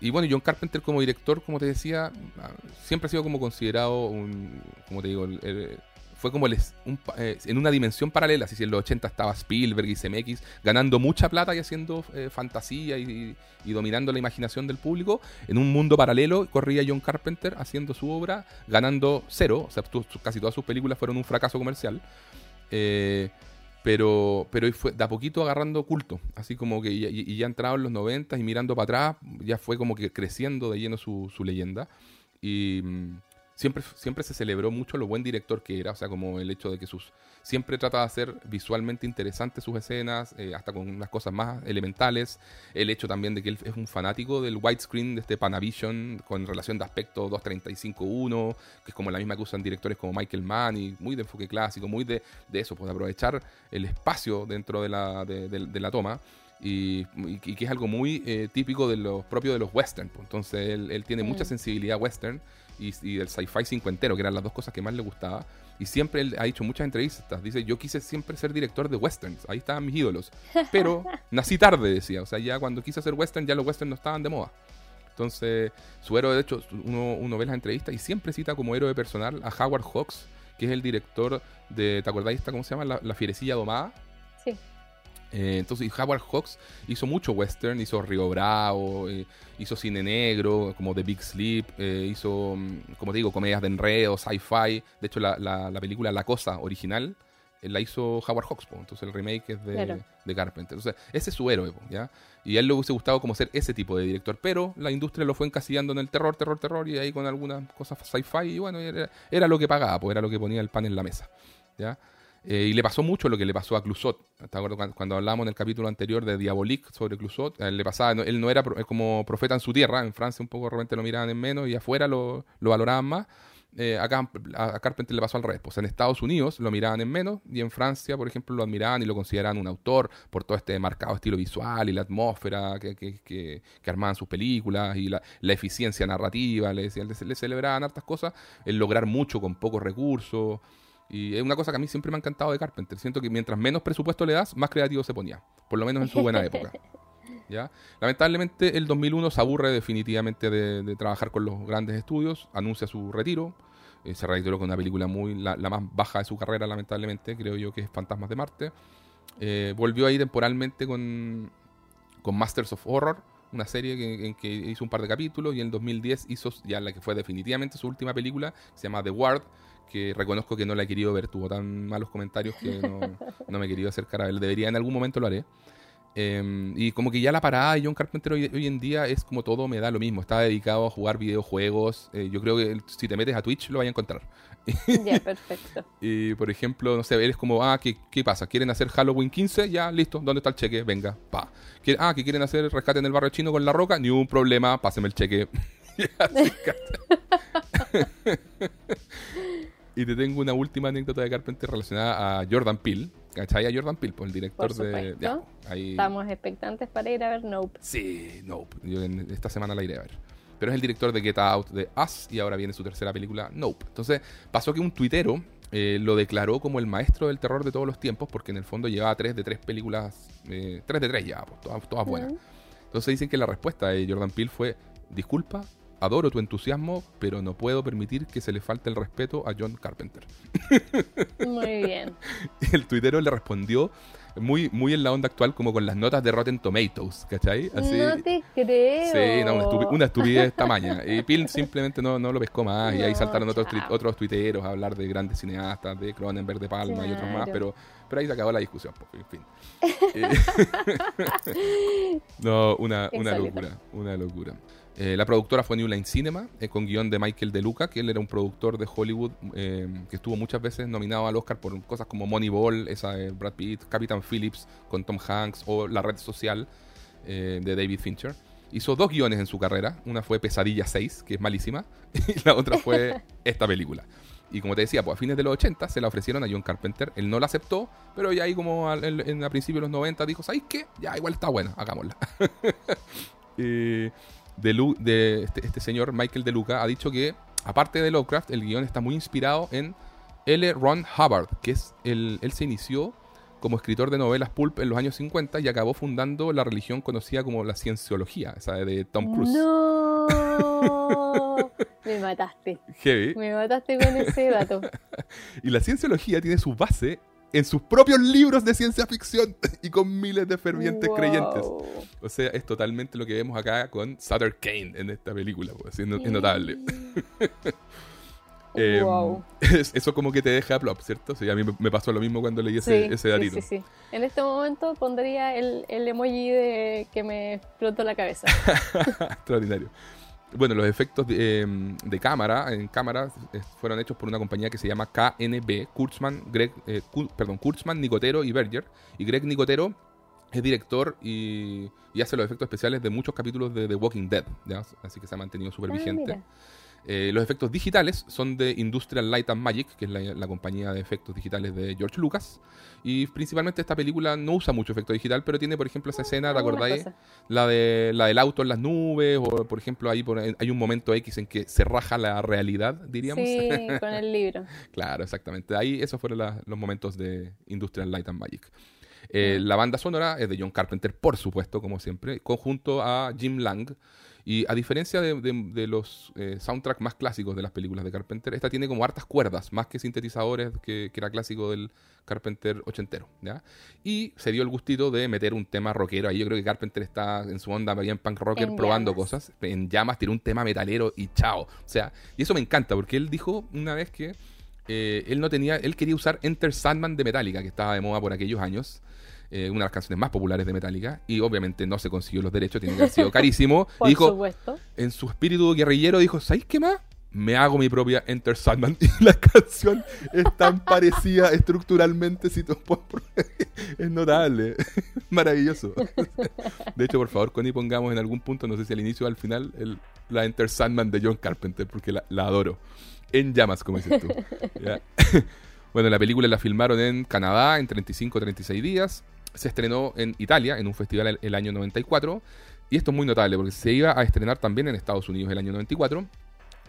y bueno, John Carpenter como director, como te decía, ah, siempre ha sido como considerado un, como te digo, el- el- fue como eh, en una dimensión paralela, si en los 80 estaba Spielberg y CMX ganando mucha plata y haciendo eh, fantasía y, dominando la imaginación del público, en un mundo paralelo corría John Carpenter haciendo su obra, ganando cero, o sea, casi todas sus películas fueron un fracaso comercial. Eh, pero, pero fue de a poquito agarrando culto, así como que y ya entrado en los 90 y mirando para atrás, ya fue como que creciendo de lleno su, su leyenda. Y mm, siempre, siempre se celebró mucho lo buen director que era, o sea, como el hecho de que sus siempre trata de hacer visualmente interesantes sus escenas, eh, hasta con unas cosas más elementales. El hecho también de que él es un fanático del widescreen, de este Panavision, con relación de aspecto 235.1, que es como la misma que usan directores como Michael Mann, y muy de enfoque clásico, muy de, de eso, pues de aprovechar el espacio dentro de la, de, de- de la toma. Y, que es algo muy eh, típico de los propios de los western. pues. Entonces él, él tiene mucha Mm. sensibilidad western y, y del sci-fi cincuentero, que eran las dos cosas que más le gustaba. Y siempre él ha dicho muchas entrevistas. Dice, yo quise siempre ser director de westerns. Ahí estaban mis ídolos. Pero (laughs) nací tarde, decía. O sea, ya cuando quise hacer western, ya los westerns no estaban de moda. Entonces, su héroe, de hecho, uno, uno ve las entrevistas y siempre cita como héroe personal a Howard Hawks, que es el director de, ¿te acordáis esta, cómo se llama? La, La fierecilla domada. Eh, entonces, y Howard Hawks hizo mucho western, hizo Río Bravo, eh, hizo cine negro, como The Big Sleep, eh, hizo, mm, como te digo, comedias de enredo, sci-fi. De hecho, la, la- la película La Cosa original la hizo Howard Hawks, po, entonces el remake es de, Claro. de Carpenter. Entonces, ese es su héroe, po, ¿ya? Y a él le hubiese gustado como ser ese tipo de director, pero la industria lo fue encasillando en el terror, terror, terror, y ahí con algunas cosas sci-fi, y bueno, era, era lo que pagaba, pues era lo que ponía el pan en la mesa, ¿ya? Eh, y le pasó mucho lo que le pasó a Clusot. ¿Te acuerdas cuando, cuando hablamos en el capítulo anterior de Diabolique sobre Clusot? Él le pasaba, no- él no era pro- como profeta en su tierra, en Francia un poco de repente lo miraban en menos y afuera lo, lo valoraban más. Eh, acá a, Carpenter le pasó al revés. Pues en Estados Unidos lo miraban en menos y en Francia, por ejemplo, lo admiraban y lo consideraban un autor por todo este marcado estilo visual y la atmósfera que, que, que- que armaban sus películas y la, la eficiencia narrativa. Le, le, le celebraban hartas cosas, el lograr mucho con pocos recursos. Y es una cosa que a mí siempre me ha encantado de Carpenter. Siento que mientras menos presupuesto le das, más creativo se ponía. Por lo menos en su buena (laughs) época. ¿Ya? Lamentablemente el 2001 se aburre definitivamente de, de trabajar con los grandes estudios, anuncia su retiro, eh, se retiró con una película muy la, la más baja de su carrera lamentablemente, creo yo que es Fantasmas de Marte. Eh, volvió ahí temporalmente con, con Masters of Horror, una serie que- en que hizo un par de capítulos y en 2010 hizo ya la que fue definitivamente su última película, que se llama The Ward, que reconozco que no la he querido ver, tuvo tan malos comentarios que no, (laughs) no me he querido acercar a ver, debería en algún momento lo haré. Eh, y como que ya la parada de John Carpenter hoy, hoy en día es como todo me da lo mismo. Está dedicado a jugar videojuegos. Eh, yo creo que si te metes a Twitch lo vas a encontrar. Ya, (laughs) perfecto. Y por ejemplo, no sé, eres como, ah, ¿qué, qué pasa? ¿Quieren hacer Halloween 15? Ya, listo. ¿Dónde está el cheque? Venga, pa. ¿Quie- Ah, que quieren hacer rescate en el barrio chino con la roca? Ni un problema, páseme el cheque. (laughs) y te tengo una última anécdota de Carpenter relacionada a Jordan Peele. ¿Cachai? A Jordan Peele, pues el director Por de. ya, ahí- Estamos expectantes para ir a ver Nope. Sí, Nope. Yo en- esta semana la iré a ver. Pero es el director de Get Out, de Us, y ahora viene su tercera película, Nope. Entonces, pasó que un tuitero eh, lo declaró como el maestro del terror de todos los tiempos, porque en el fondo llevaba tres de tres películas, eh, tres de tres ya, pues, todas, todas buenas. Entonces dicen que la respuesta de Jordan Peele fue, disculpa, adoro tu entusiasmo, pero no puedo permitir que se le falte el respeto a John Carpenter. Muy bien. (laughs) El tuitero le respondió muy, muy en la onda actual, como con las notas de Rotten Tomatoes, ¿cachai? Así, No te creo. Sí, no, una, estupi- una estupidez tamaña. Y Peel simplemente no, no lo pescó más. y ahí saltaron otros, otros tuiteros a hablar de grandes cineastas, de Cronenberg, de Palma y otros más. Claro. Pero, pero ahí se acabó la discusión. pues, en fin. (laughs) Eh, (laughs) no, una, una locura. Una locura. Eh, la productora fue New Line Cinema, eh, con guion de Michael De Luca, que él era un productor de Hollywood eh, que estuvo muchas veces nominado al Oscar por cosas como Moneyball, esa de Brad Pitt, Captain Phillips con Tom Hanks o La Red Social de David Fincher. Hizo dos guiones en su carrera. Una fue Pesadilla 6, que es malísima, (laughs) y la otra fue (laughs) esta película. Y como te decía, pues a fines de los 80 se la ofrecieron a John Carpenter. Él no la aceptó, pero ya ahí como al- en, a principios de los 90 dijo, ¿sabes qué? Ya igual está buena, hagámosla. (laughs) Eh, de, Lu- de este, este señor Michael De Luca ha dicho que, aparte de Lovecraft, el guion está muy inspirado en L. Ron Hubbard, que es el, él se inició como escritor de novelas pulp en los años 50 y acabó fundando la religión conocida como la cienciología, esa de Tom Cruise. No. (laughs) Me mataste. Heavy. Me mataste con ese dato. (laughs) Y la cienciología tiene su base en sus propios libros de ciencia ficción (laughs) y con miles de fervientes Wow. creyentes. O sea, es totalmente lo que vemos acá con Sutter Kane en esta película, pues, es, no- es notable. (laughs) Eh, Wow. (laughs) es- eso como que te deja plop, ¿cierto? Sí, a mí me- pasó lo mismo cuando leí ese, ese datito. Sí, sí, sí. En este momento pondría el, el emoji de que me explotó la cabeza. Extraordinario. Bueno, los efectos de, eh, de cámara en cámara eh, fueron hechos por una compañía que se llama KNB, Kurtzman, Greg, eh, perdón, Kurtzman, Nicotero y Berger. Y Greg Nicotero es director y, y hace los efectos especiales de muchos capítulos de The Walking Dead, ¿ya? así que se ha mantenido súper Ah, vigente. Eh, los efectos digitales son de Industrial Light and Magic, que es la, la compañía de efectos digitales de George Lucas. Y principalmente esta película no usa mucho efecto digital, pero tiene, por ejemplo, esa escena, ¿te acordáis? La, de, la del auto en las nubes, o por ejemplo, ahí por- hay un momento X en que se raja la realidad, diríamos. Sí, (laughs) con el libro. claro, exactamente. Ahí esos fueron la- los momentos de Industrial Light and Magic. Eh, La banda sonora es de John Carpenter, por supuesto, como siempre, conjunto a Jim Lang. Y a diferencia de, de- de los eh, soundtracks más clásicos de las películas de Carpenter, esta tiene como hartas cuerdas, más que sintetizadores, que, que era clásico del Carpenter ochentero. ¿ya? Y se dio el gustito de meter un tema rockero. Ahí yo creo que Carpenter está en su onda bien punk rocker En probando llamas. cosas. En llamas tiró un tema metalero y chao. O sea, y eso me encanta, porque él dijo una vez que eh, él no tenía, él quería usar Enter Sandman de Metallica, que estaba de moda por aquellos años. Eh, una de las canciones más populares de Metallica. Y obviamente no se consiguió los derechos, tiene que haber sido (laughs) carísimo. Por y dijo, supuesto. en su espíritu guerrillero, dijo: ¿Sabéis qué más? Me hago mi propia Enter Sandman. (laughs) Y la canción es tan (laughs) parecida estructuralmente. Si tú es notable. Maravilloso. De hecho, por favor, Connie, pongamos en algún punto, no sé si al inicio o al final, el- la Enter Sandman de John Carpenter, porque la, la adoro. En llamas, como dices tú. ¿Ya? bueno, la película la filmaron en Canadá en 35-36 días. Se estrenó en Italia, en un festival el, el año 94. Y esto es muy notable, porque se iba a estrenar también en Estados Unidos el año 94.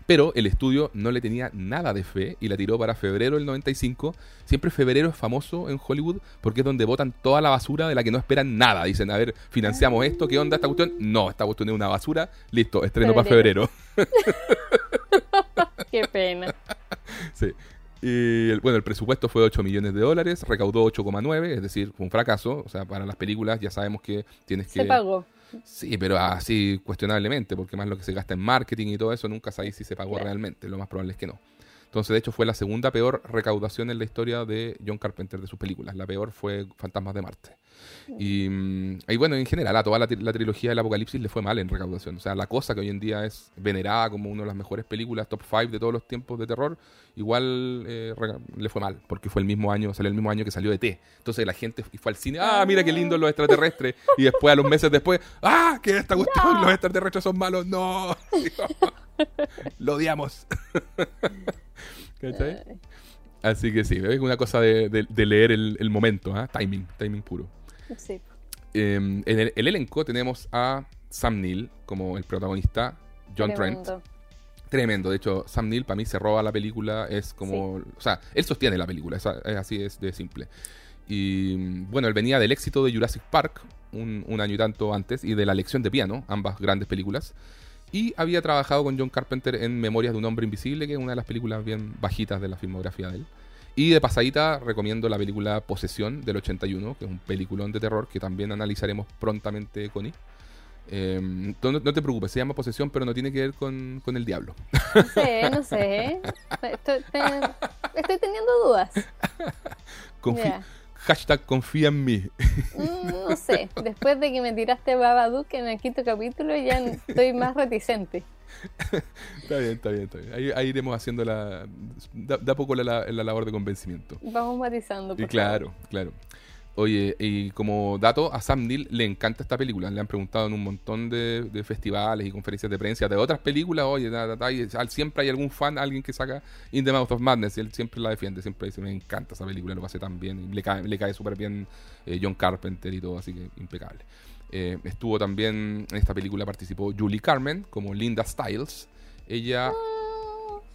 Pero el estudio no le tenía nada de fe y la tiró para febrero del 95. Siempre febrero es famoso en Hollywood porque es donde votan toda la basura de la que no esperan nada. Dicen, a ver, financiamos esto, ¿qué onda esta cuestión? No, esta cuestión es una basura. Listo, estreno para febrero. (laughs) Qué pena. Sí. Y el- bueno, el presupuesto fue de 8 millones de dólares, recaudó 8,9, es decir, fue un fracaso. O sea, para las películas ya sabemos que tienes que... Se pagó. Sí, pero así cuestionablemente, porque más lo que se gasta en marketing y todo eso, nunca sabéis si se pagó Claro. realmente. Lo más probable es que no. Entonces, de hecho, fue la segunda peor recaudación en la historia de John Carpenter de sus películas. La peor fue Fantasmas de Marte. Y, mm, y bueno, en general, a toda la, tri- la trilogía del Apocalipsis le fue mal en recaudación. O sea, la cosa que hoy en día es venerada como una de las mejores películas, top 5 de todos los tiempos de terror, igual eh, le fue mal, porque fue el mismo año, salió el mismo año que salió de T. Entonces la gente fue al cine, ah, mira qué lindo los extraterrestres. Y después, a los meses después, ah, que esta cuestión, los extraterrestres son malos, no. (laughs) Lo odiamos. (laughs) ¿Cachai? Así que sí, es una cosa de, de- de leer el, el momento, ¿ah? timing, timing puro. Sí. Eh, en el, el elenco tenemos a Sam Neill como el protagonista, John Trent. Tremendo. Tremendo, de hecho, Sam Neill para mí se roba la película, es como... O sea, él sostiene la película, es, es así es de simple. Y bueno, él venía del éxito de Jurassic Park, un, un año y tanto antes, y de La lección de piano, ambas grandes películas. Y había trabajado con John Carpenter en Memorias de un hombre invisible, que es una de las películas bien bajitas de la filmografía de él. Y de pasadita recomiendo la película Posesión del 81, que es un peliculón de terror que también analizaremos prontamente con Eh, no, no te preocupes, se llama Posesión, pero no tiene que ver con, con el diablo. No sé, no sé. Estoy, te- estoy teniendo dudas. Confi-. Hashtag confía en mí. Mm, No sé. Después de que me tiraste Babadook en el quinto capítulo, ya estoy más reticente. está bien, está bien, está bien. Ahí, ahí iremos haciendo la. Da, da poco la, la- la labor de convencimiento. Vamos matizando. Y por claro, claro. Oye, y como dato, a Sam Neill le encanta esta película. Le han preguntado en un montón de, de festivales y conferencias de prensa de otras películas. Oye, ta, y al- siempre hay algún fan, alguien que saca In the Mouth of Madness. Y él siempre la defiende. Siempre dice: Me encanta esa película, lo pasé tan bien. Y le cae, le cae súper bien eh, John Carpenter y todo, así que impecable. Eh, estuvo también en esta película, participó Julie Carmen como Linda Stiles. Ella.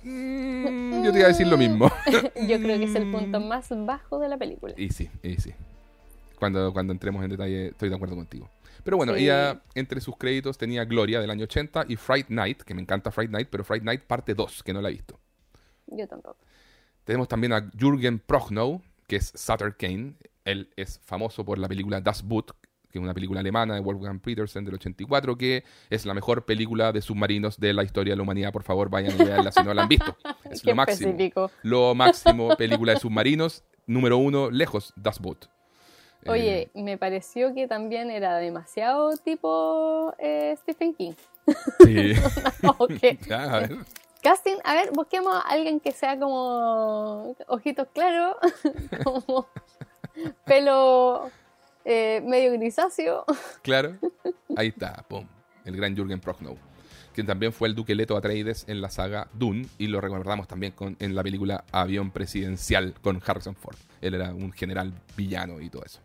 mm, yo te iba a decir lo mismo. (laughs) Yo creo que es el (laughs) punto más bajo de la película. Y sí, y sí. Cuando, cuando entremos en detalle, estoy de acuerdo contigo. Pero bueno, Sí. ella entre sus créditos tenía Gloria del año 80 y Fright Night, que me encanta Fright Night, pero Fright Night parte 2, que no la he visto. Yo tampoco. Tenemos también a Jürgen Prochnow, que es Sutter Kane. Él es famoso por la película Das Boot, que es una película alemana de Wolfgang Petersen del 84, que es la mejor película de submarinos de la historia de la humanidad. Por favor, vayan y veanla si no la han visto. (laughs) Es Qué lo máximo. específico. Lo máximo, película de submarinos. Número uno, lejos, Das Boot. Eh, Oye, me pareció que también era demasiado tipo eh, Stephen King. sí. (laughs) (laughs) Ya, a ver. Casting, a ver, busquemos a alguien que sea como ojitos claros, (laughs) como pelo eh, medio grisáceo. Claro. Ahí está, pum. El gran Jürgen Prochnow. Quien también fue el Duque Leto Atreides en la saga Dune. Y lo recordamos también con, en la película Avión Presidencial con Harrison Ford. Él era un general villano y todo eso.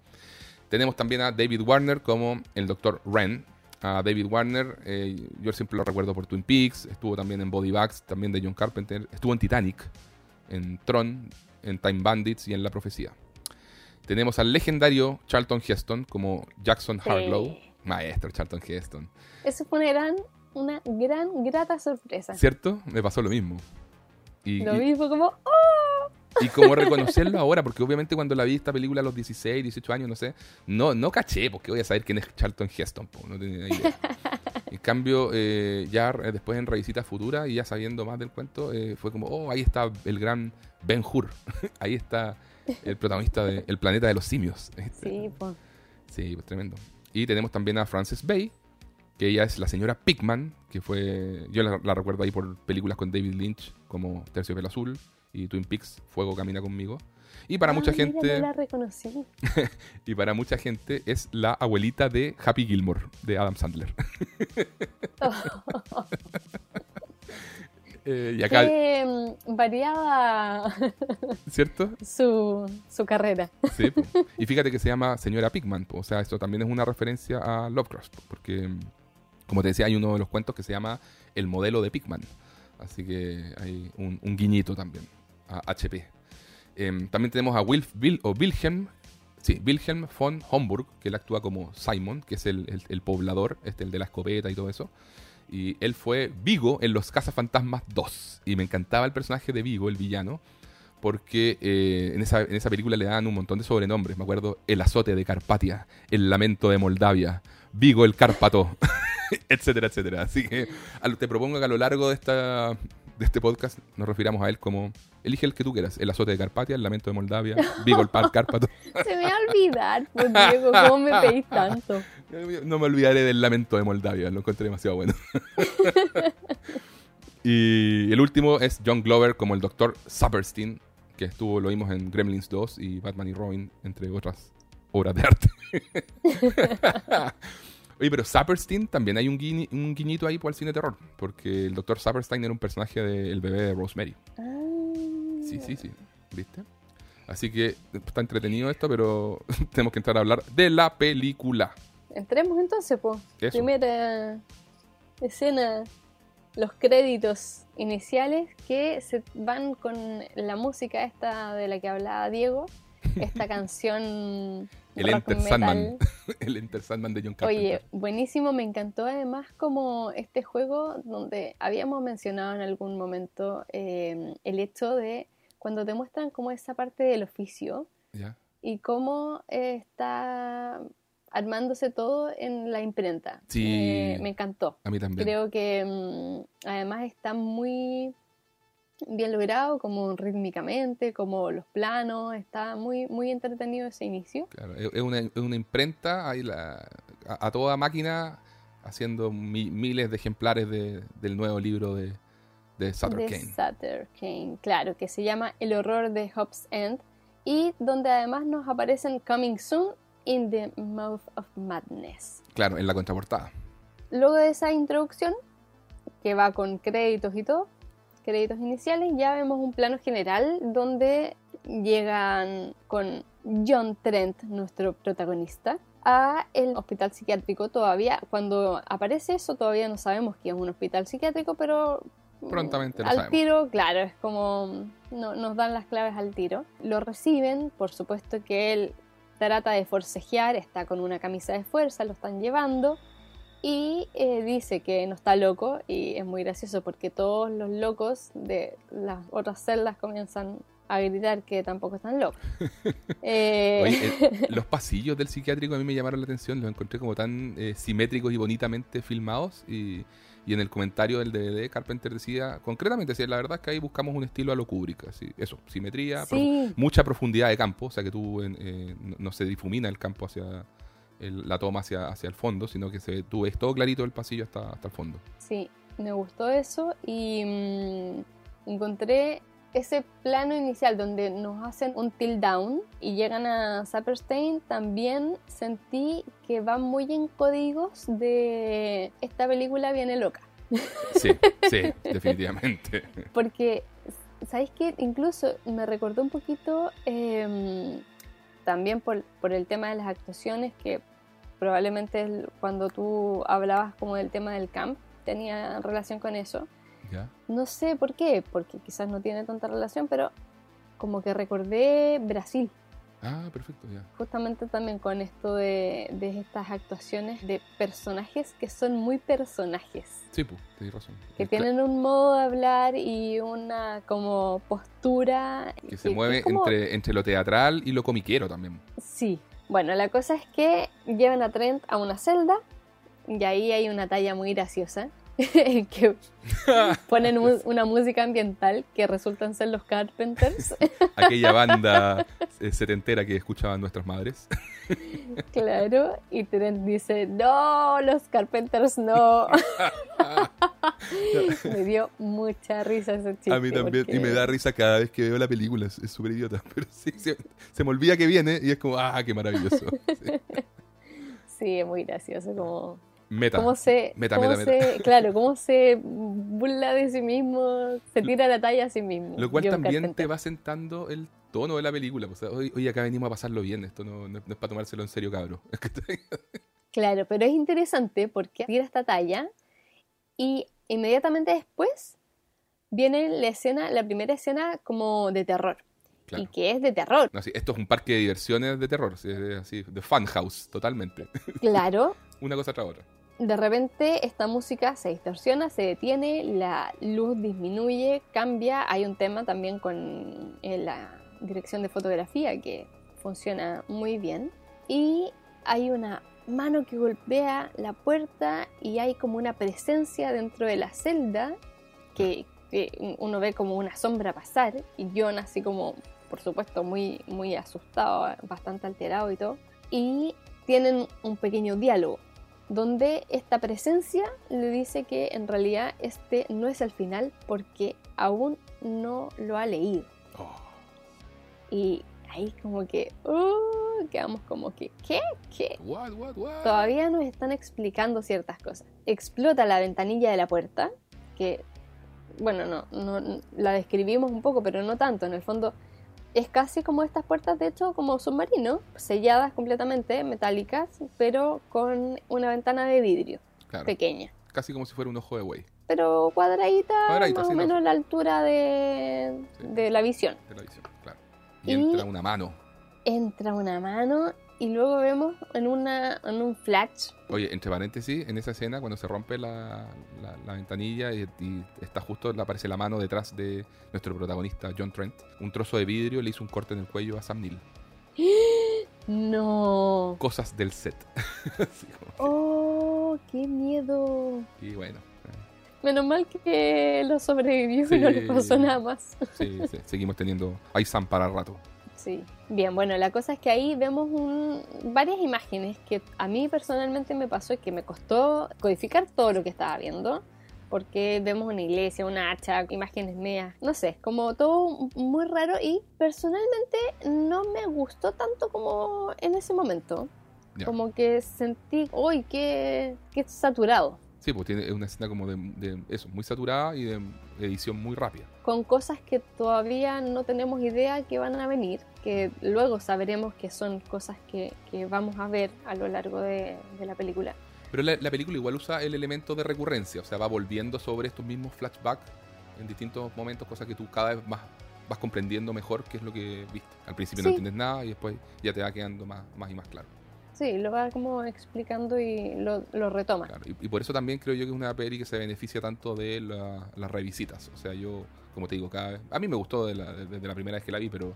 Tenemos también a David Warner como el Dr. Wren. A David Warner, eh, yo siempre lo recuerdo por Twin Peaks. Estuvo también en Body Bags, también de John Carpenter. Estuvo en Titanic, en Tron, en Time Bandits y en La Profecía. Tenemos al legendario Charlton Heston como Jackson Sí. Harlow. Maestro Charlton Heston. Eso fue una gran, una gran, grata sorpresa. ¿Cierto? Me pasó lo mismo. Y, Lo y- mismo como, ¡oh! Y como reconocerlo ahora, porque obviamente cuando la vi esta película a los 16, 18 años, no sé, no, no caché, porque voy a saber quién es Charlton Heston, po, no tenía idea. (laughs) En cambio, eh, ya después en Revisita Futura y ya sabiendo más del cuento, eh, fue como, oh, ahí está el gran Ben Hur. (laughs) ahí está el protagonista de El planeta de los simios. Sí, pues. Sí, pues tremendo. Y tenemos también a Frances Bay, que ella es la señora Pickman, que fue. Yo la, la recuerdo ahí por películas con David Lynch, como Terciopelo Azul y Twin Peaks, Fuego Camina conmigo. Y para mucha Ah, mira, gente. no la reconocí. (laughs) Y para mucha gente es la abuelita de Happy Gilmore, de Adam Sandler. (laughs) Eh, y acá, mm, variaba (laughs) ¿cierto? su, su carrera. Sí. Y fíjate que se llama Señora Pigman. O sea, esto también es una referencia a Lovecraft. po, Porque, mm, como te decía, hay uno de los cuentos que se llama El modelo de Pigman. Así que hay un, un guiñito también a HP. Em, también tenemos a Wilf, Will, o Wilhelm. Sí, Wilhelm von Homburg, que él actúa como Simon, que es el, el- poblador, este, el de la escopeta y todo eso. Y él fue Vigo en Los Cazafantasmas 2. Y me encantaba el personaje de Vigo, el villano, porque eh, en, esa, en esa película le dan un montón de sobrenombres. Me acuerdo El azote de Carpatia, El lamento de Moldavia, Vigo el Cárpato, (laughs) etcétera, etcétera. Así que te propongo que a lo largo de, esta, de este podcast nos refiramos a él como elige el que tú quieras. El azote de Carpatia, El lamento de Moldavia, Vigo el Par- Cárpato. Se me va a olvidar, pues Diego, ¿cómo me pedís tanto? (laughs) No me olvidaré del lamento de Moldavia, lo encontré demasiado bueno. (laughs) y el último es John Glover como el Dr. Saperstein, que estuvo, lo vimos en Gremlins 2 y Batman y Robin, entre otras obras de arte. (laughs) Oye, pero Saperstein también hay un, guiñi- un guiñito ahí por el cine terror, porque el Dr. Saperstein era un personaje del bebé de Rosemary. Ah. Sí, sí, sí. ¿Viste? Así que está entretenido esto, pero (laughs) tenemos que entrar a hablar de la película. Entremos entonces, pues. Primera escena, los créditos iniciales que se van con la música esta de la que hablaba Diego, esta (laughs) canción El rock Enter Sandman. (laughs) el Enter Sandman de John Carpenter. Oye, buenísimo, me encantó además como este juego donde habíamos mencionado en algún momento eh, el hecho de cuando te muestran como esa parte del oficio Ya. y cómo eh, está armándose todo en la imprenta. Sí. Eh, me encantó. A mí también. Creo que mm, además está muy bien logrado, como rítmicamente, como los planos, está muy, muy entretenido ese inicio. Claro, es una, es una imprenta ahí la, a, a toda máquina haciendo mi- miles de ejemplares de- del nuevo libro de, de Sutter de Kane. Sutter Kane, claro, que se llama El horror de Hobbs End y donde además nos aparecen Coming Soon in the Mouth of Madness. Claro, en la contraportada. Luego de esa introducción, que va con créditos y todo, créditos iniciales, ya vemos un plano general donde llegan con John Trent, nuestro protagonista, a el hospital psiquiátrico todavía. Cuando aparece eso todavía no sabemos que es un hospital psiquiátrico, pero Prontamente lo al sabemos. tiro, claro, es como no, nos dan las claves al tiro. Lo reciben, por supuesto que él trata de forcejear, está con una camisa de fuerza, lo están llevando y eh, dice que no está loco y es muy gracioso porque todos los locos de las otras celdas comienzan a gritar que tampoco están locos. (laughs) Eh, Oye, eh, (laughs) los pasillos del psiquiátrico a mí me llamaron la atención, los encontré como tan eh, simétricos y bonitamente filmados. Y, y en el comentario del DVD, Carpenter decía, concretamente, decía, la verdad es que ahí buscamos un estilo a lo Kubrick. Así, eso, simetría, mucha profundidad de campo, o sea que tú eh, no se difumina el campo hacia el- la toma hacia, hacia el fondo, sino que se, tú ves todo clarito el pasillo hasta, hasta el fondo. sí, me gustó eso y mm, encontré ese plano inicial donde nos hacen un tilt down y llegan a Saperstein, también sentí que van muy en códigos de esta película viene loca. Sí, (laughs) sí, definitivamente. Porque, ¿sabéis qué? Incluso me recordó un poquito eh, también por, por el tema de las actuaciones, que probablemente cuando tú hablabas como del tema del camp, tenía relación con eso. No sé por qué, porque quizás no tiene tanta relación, pero como que recordé Brasil, Ah, perfecto, ya. justamente también con esto de, de estas actuaciones de personajes que son muy personajes Sí, pues, tienes razón. que Es tienen un modo de hablar y una como postura que se mueve como- entre, entre lo teatral y lo comiquero también. sí bueno la cosa es que llevan a Trent a una celda y ahí hay una talla muy graciosa (laughs) que (laughs) ponen una música ambiental que resultan ser los Carpenters. (laughs) Aquella banda eh, setentera que escuchaban nuestras madres. claro, y Trent dice, no, los Carpenters no. me dio mucha risa ese chiste. A mí también, y me da risa cada vez que veo la película, es es súper idiota, pero sí, se, se me olvida que viene y es como, ah, qué maravilloso. Sí. Sí, es muy gracioso como... Meta. cómo se, Meta, cómo meta, meta. se- claro, cómo se burla de sí mismo, se tira la talla a sí mismo. Lo cual John también Carpenter. te va sentando el tono de la película. pues, O sea, hoy, hoy acá venimos a pasarlo bien, esto no, no- no es para tomárselo en serio, cabro. (laughs) Claro, pero es interesante porque tira esta talla y inmediatamente después viene la escena, la primera escena como de terror. Claro. Y que es de terror. No, sí, esto es un parque de diversiones de terror, así, de fun house, totalmente. Claro, (laughs) Una cosa tras otra. De repente esta música se distorsiona, se detiene, la luz disminuye, cambia. Hay un tema también con eh, la dirección de fotografía que funciona muy bien. Y hay una mano que golpea la puerta y hay como una presencia dentro de la celda que, uno ve como una sombra pasar y John así como, por supuesto, muy, muy asustado, bastante alterado y todo. Y tienen un pequeño diálogo donde esta presencia le dice que en realidad este no es el final porque aún no lo ha leído. Oh, Y ahí como que, uh, quedamos como que, ¿qué? ¿Qué? what, what, what? Todavía nos están explicando ciertas cosas. Explota la ventanilla de la puerta, que, bueno, no, no la describimos un poco, pero no tanto. En el fondo es casi como estas puertas, de hecho, como submarino, selladas completamente, metálicas, pero con una ventana de vidrio Claro, pequeña. casi como si fuera un ojo de güey Pero cuadradita, Cuadradita, más sí, o no. menos la altura de, Sí. de la visión. de la visión, claro. Y, Y- entra una mano. Entra una mano y luego vemos en, una, en un flash Oye, entre paréntesis, en esa escena, cuando se rompe la, la- la ventanilla y, y está justo, le aparece la mano detrás de nuestro protagonista, John Trent, un trozo de vidrio le hizo un corte en el cuello a Sam Neill. (gasps) No. Cosas del set. (laughs) Oh, qué miedo. y bueno, Menos mal que lo sobrevivió y (laughs) no le pasó nada más. sí, sí, seguimos teniendo a Sam para rato. Sí. Bien, bueno, la cosa es que ahí vemos un- varias imágenes que a mí personalmente me pasó y que me costó codificar todo lo que estaba viendo. Porque vemos una iglesia, una hacha, imágenes medias, no sé, como todo muy raro y personalmente no me gustó tanto como en ese momento. Como que sentí, uy, qué, qué saturado. Sí, pues tiene una escena como de, de eso, muy saturada y de edición muy rápida. con cosas que todavía no tenemos idea que van a venir, que luego sabremos que son cosas que, que vamos a ver a lo largo de, de la película. Pero la, la película igual usa el elemento de recurrencia, o sea, va volviendo sobre estos mismos flashbacks en distintos momentos, cosas que tú cada vez más vas comprendiendo mejor qué es lo que viste. Al principio no Sí. entiendes nada y después ya te va quedando más, más y más claro. Sí, lo va como explicando y lo, lo retoma. Claro, Y, y por eso también creo yo que es una peli que se beneficia tanto de la- las revisitas. O sea, yo, como te digo, cada vez... A mí me gustó de la- desde la primera vez que la vi, pero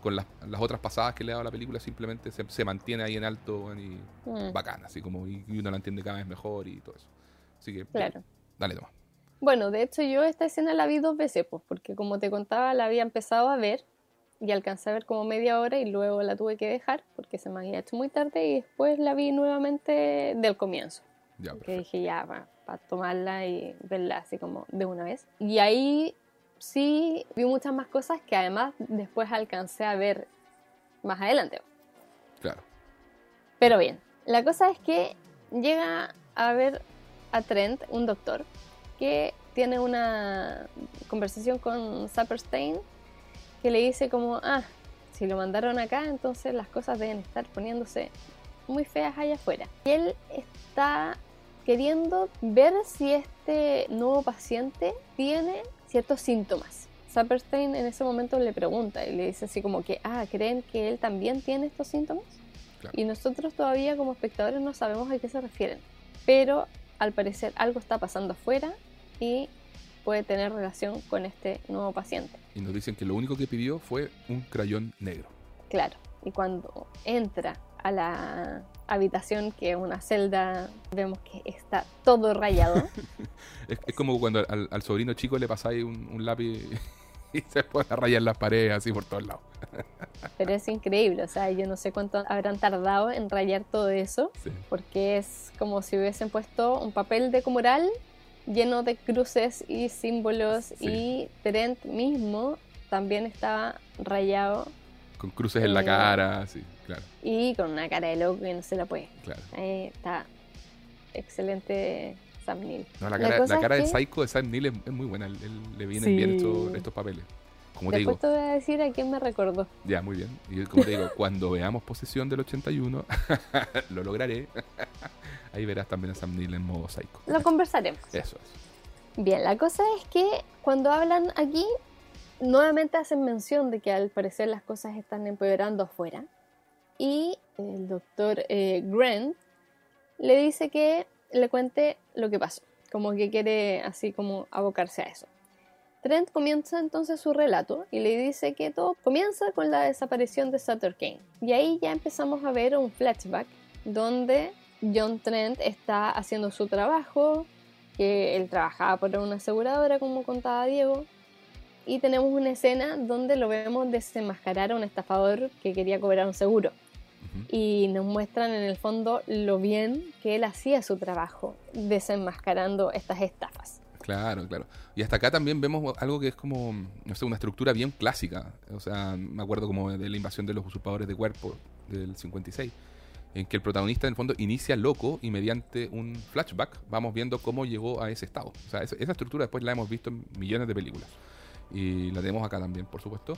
con las, las otras pasadas que le he dado a la película simplemente se, se mantiene ahí en alto y Mm, bacana, así como y, y uno la entiende cada vez mejor y todo eso. Así que, claro. dale, toma. Bueno, de hecho yo esta escena la vi dos veces, pues, porque como te contaba, la había empezado a ver y alcancé a ver como media hora y luego la tuve que dejar porque se me había hecho muy tarde y después la vi nuevamente del comienzo. Ya, que dije ya, para tomarla y verla así como de una vez. Y ahí sí vi muchas más cosas que además después alcancé a ver más adelante. Claro. Pero bien, la cosa es que llega a ver a Trent, un doctor, que tiene una conversación con Saperstein que le dice como, ah, si lo mandaron acá, entonces las cosas deben estar poniéndose muy feas allá afuera. Y él está queriendo ver si este nuevo paciente tiene ciertos síntomas. Saperstein en ese momento le pregunta y le dice así como que, ah, ¿creen que él también tiene estos síntomas? Claro. Y nosotros todavía como espectadores no sabemos a qué se refieren. Pero al parecer algo está pasando afuera y puede tener relación con este nuevo paciente. Y nos dicen que lo único que pidió fue un crayón negro. Claro. Y cuando entra a la habitación, que es una celda, vemos que está todo rayado. (laughs) Es, es como cuando al, al sobrino chico le pasáis un, un lápiz (laughs) y se a rayar las paredes así por todos lados. (laughs) Pero es increíble, o sea, yo no sé cuánto habrán tardado en rayar todo eso, Sí. porque es como si hubiesen puesto un papel de mural lleno de cruces y símbolos Sí. y Trent mismo también estaba rayado Con cruces en la Eh. cara, sí, claro, y con una cara de loco que no se la puede. claro. Ahí está excelente Sam Neill. No, la La cara, cosa la cara del que- Psycho de Sam Neill es, es muy buena, él- él- le vienen Sí. bien estos, estos papeles. Como te Después digo, te voy a decir a quién me recordó. ya, muy bien. Y como te digo, (laughs) cuando veamos Posesión del 81, (laughs) lo lograré. (laughs) Ahí verás también a Sam Neill en modo Psycho. Lo conversaremos. Eso es. Bien, la cosa es que cuando hablan aquí, nuevamente hacen mención de que al parecer las cosas están empeorando afuera. Y el doctor eh, Grant le dice que le cuente lo que pasó, como que quiere así como abocarse a eso. Trent comienza entonces su relato y le dice que todo comienza con la desaparición de Sutter Kane. Y ahí ya empezamos a ver un flashback donde John Trent está haciendo su trabajo, que él trabajaba por una aseguradora, como contaba Diego. Y tenemos una escena donde lo vemos desenmascarar a un estafador que quería cobrar un seguro. Y nos muestran en el fondo lo bien que él hacía su trabajo, desenmascarando estas estafas. Claro, claro. Y hasta acá también vemos algo que es como, no sé, una estructura bien clásica. O sea, me acuerdo como de la invasión de los usurpadores de cuerpo del 56, en que el protagonista en el fondo inicia loco y mediante un flashback vamos viendo cómo llegó a ese estado. O sea, esa, estructura después la hemos visto en millones de películas. Y la tenemos acá también, por supuesto.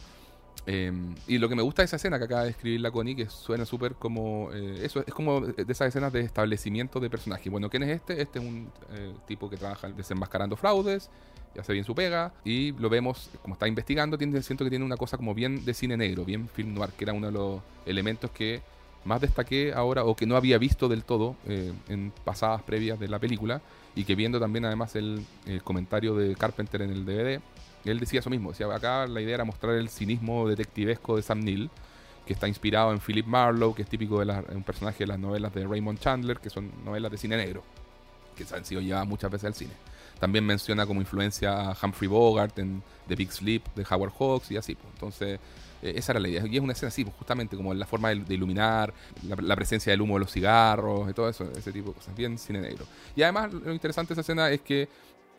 Eh, y lo que me gusta de esa escena que acaba de escribir la Connie, que suena súper como. eh, eso es como de esas escenas de establecimiento de personaje. Bueno, ¿quién es este? Este es un eh, tipo que trabaja desenmascarando fraudes, y hace bien su pega. Y lo vemos, como está investigando, tiene, siento que tiene una cosa como bien de cine negro, bien film noir, que era uno de los elementos que más destaqué ahora, o que no había visto del todo eh, en pasadas previas de la película. Y que viendo también, además, el, comentario de Carpenter en el DVD él decía eso mismo, decía acá la idea era mostrar el cinismo detectivesco de Sam Neill, que está inspirado en Philip Marlowe, que es típico de un personaje de las novelas de Raymond Chandler, que son novelas de cine negro, que se han sido llevadas muchas veces al cine. También menciona como influencia a Humphrey Bogart en The Big Sleep de Howard Hawks y así. pues. Entonces, eh, esa era la idea. Y es una escena así, justamente como la forma de, de iluminar, la, la presencia del humo de los cigarros y todo eso, ese tipo de cosas. Bien cine negro. Y además, lo interesante de esa escena es que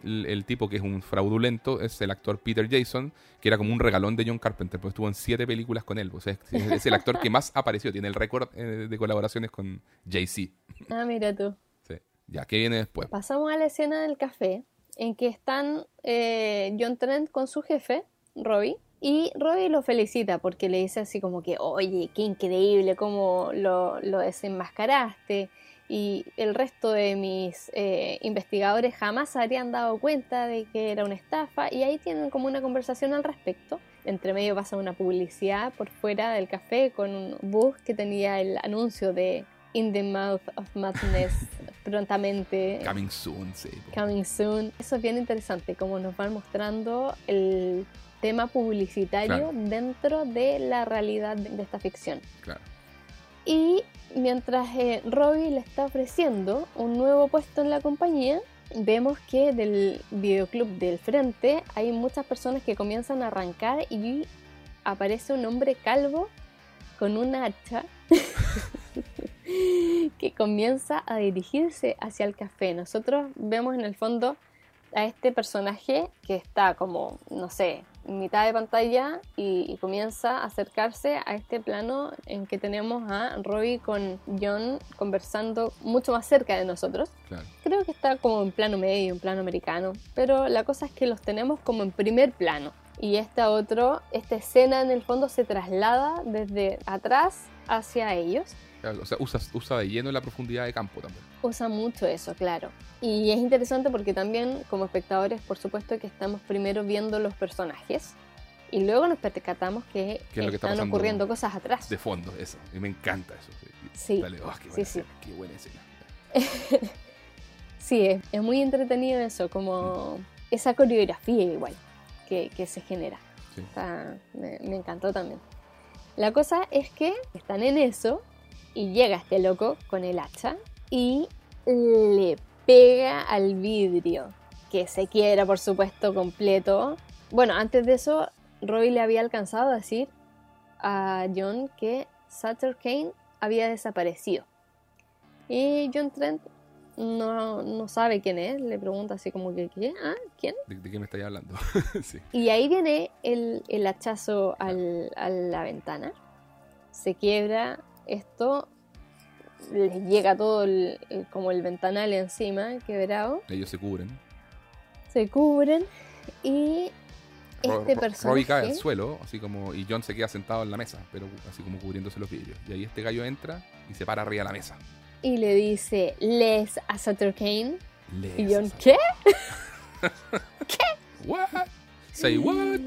el, el tipo que es un fraudulento es el actor Peter Jason, que era como un regalón de John Carpenter, porque estuvo en siete películas con él. O sea, es, es el actor que más (laughs) apareció, tiene el récord eh, de colaboraciones con Jay-Z. Ah, mira tú. Sí. Ya, ¿qué viene después? Pasamos a la escena del café, en que están eh, John Trent con su jefe, Robbie, y Robbie lo felicita porque le dice así como que, oye, qué increíble cómo lo, lo desenmascaraste. Y el resto de mis eh, investigadores jamás habrían dado cuenta de que era una estafa. Y ahí tienen como una conversación al respecto. Entre medio pasa una publicidad por fuera del café con un bus que tenía el anuncio de In the Mouth of Madness (laughs) prontamente. Coming soon, sí. Coming soon. Eso es bien interesante, como nos van mostrando el tema publicitario Claro. dentro de la realidad de, de esta ficción. Claro. Y mientras eh, Robbie le está ofreciendo un nuevo puesto en la compañía, vemos que del videoclub del frente hay muchas personas que comienzan a arrancar y aparece un hombre calvo con un hacha (laughs) que comienza a dirigirse hacia el café. Nosotros vemos en el fondo a este personaje que está como, no sé, mitad de pantalla y, y comienza a acercarse a este plano en que tenemos a Robbie con John conversando mucho más cerca de nosotros. Claro. Creo que está como en plano medio, en plano americano, pero la cosa es que los tenemos como en primer plano. Y esta otro, esta escena en el fondo se traslada desde atrás hacia ellos. O sea, usa, usa de lleno la profundidad de campo también. Usa mucho eso, claro. Y es interesante porque también como espectadores, por supuesto que estamos primero viendo los personajes y luego nos percatamos que, ¿Qué es lo que está están ocurriendo cosas atrás. De fondo, eso. Y me encanta eso. Sí, Dale, oh, qué buena sí, sí. Qué buena escena. (laughs) Sí, es, es muy entretenido eso, como esa coreografía igual que, que se genera. Sí. Está- me, me encantó también. La cosa es que están en eso Y llega este loco con el hacha y le pega al vidrio, que se quiebra por supuesto completo. Bueno, antes de eso, Roy le había alcanzado a decir a John que Sutter Kane había desaparecido. Y John Trent no, no sabe quién es, le pregunta así como que, ¿qué? ¿Ah? ¿Quién? ¿De, qué me estáis hablando? (laughs) sí. Y ahí viene el, el hachazo al, a la ventana, se quiebra esto, les llega todo el, el- como el ventanal encima, quebrado, Ellos se cubren. se cubren y este Ro- personaje... Robbie cae al suelo, así como, y John se queda sentado en la mesa, pero así como cubriéndose los vidrios. Y ahí este gallo entra y se para arriba de la mesa. Y le dice, les a Sutter Kane. Y Les- John, (laughs) ¿qué? What? Say what?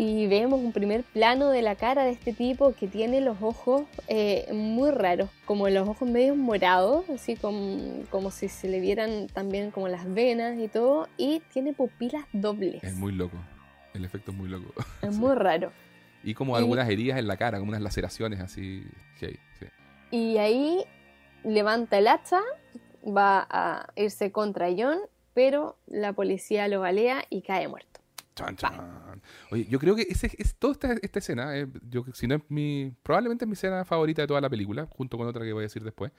Y vemos un primer plano de la cara de este tipo que tiene los ojos eh, muy raros, como los ojos medio morados, así como, como si se le vieran también como las venas y todo, y tiene pupilas dobles. Es muy loco. El efecto es muy loco. Es (laughs) muy raro. Y como Y- algunas heridas en la cara, como unas laceraciones así. sí. Y ahí levanta el hacha, va a irse contra John, pero la policía lo balea y cae muerto. Chan, chan. Oye, yo creo que ese, es, toda esta, esta escena, eh, yo, si no es mi, probablemente es mi escena favorita de toda la película, junto con otra que voy a decir después,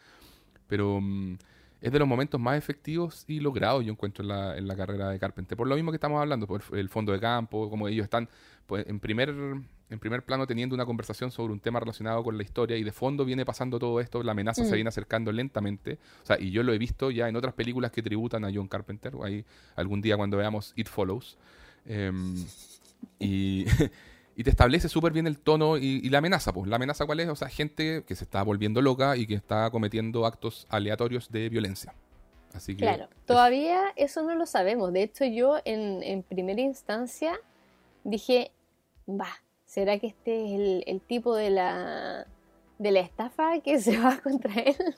pero mm, es de los momentos más efectivos y logrados yo encuentro en la, en la carrera de Carpenter. Por lo mismo que estamos hablando, por el fondo de campo, como ellos están pues, en, primer, en primer plano teniendo una conversación sobre un tema relacionado con la historia y de fondo viene pasando todo esto, la amenaza se Mm. viene acercando lentamente. O sea, y yo lo he visto ya en otras películas que tributan a John Carpenter, ahí algún día cuando veamos It Follows. Em, y, (laughs) y te establece súper bien el tono y, y la amenaza, pues. La amenaza cuál es, o sea, gente que se está volviendo loca y que está cometiendo actos aleatorios de violencia. Así que Claro, todavía eso no lo sabemos. De hecho, yo en, en primera instancia dije, va, ¿será que este es el, el tipo de la, de la estafa que (laughs) se va contra él?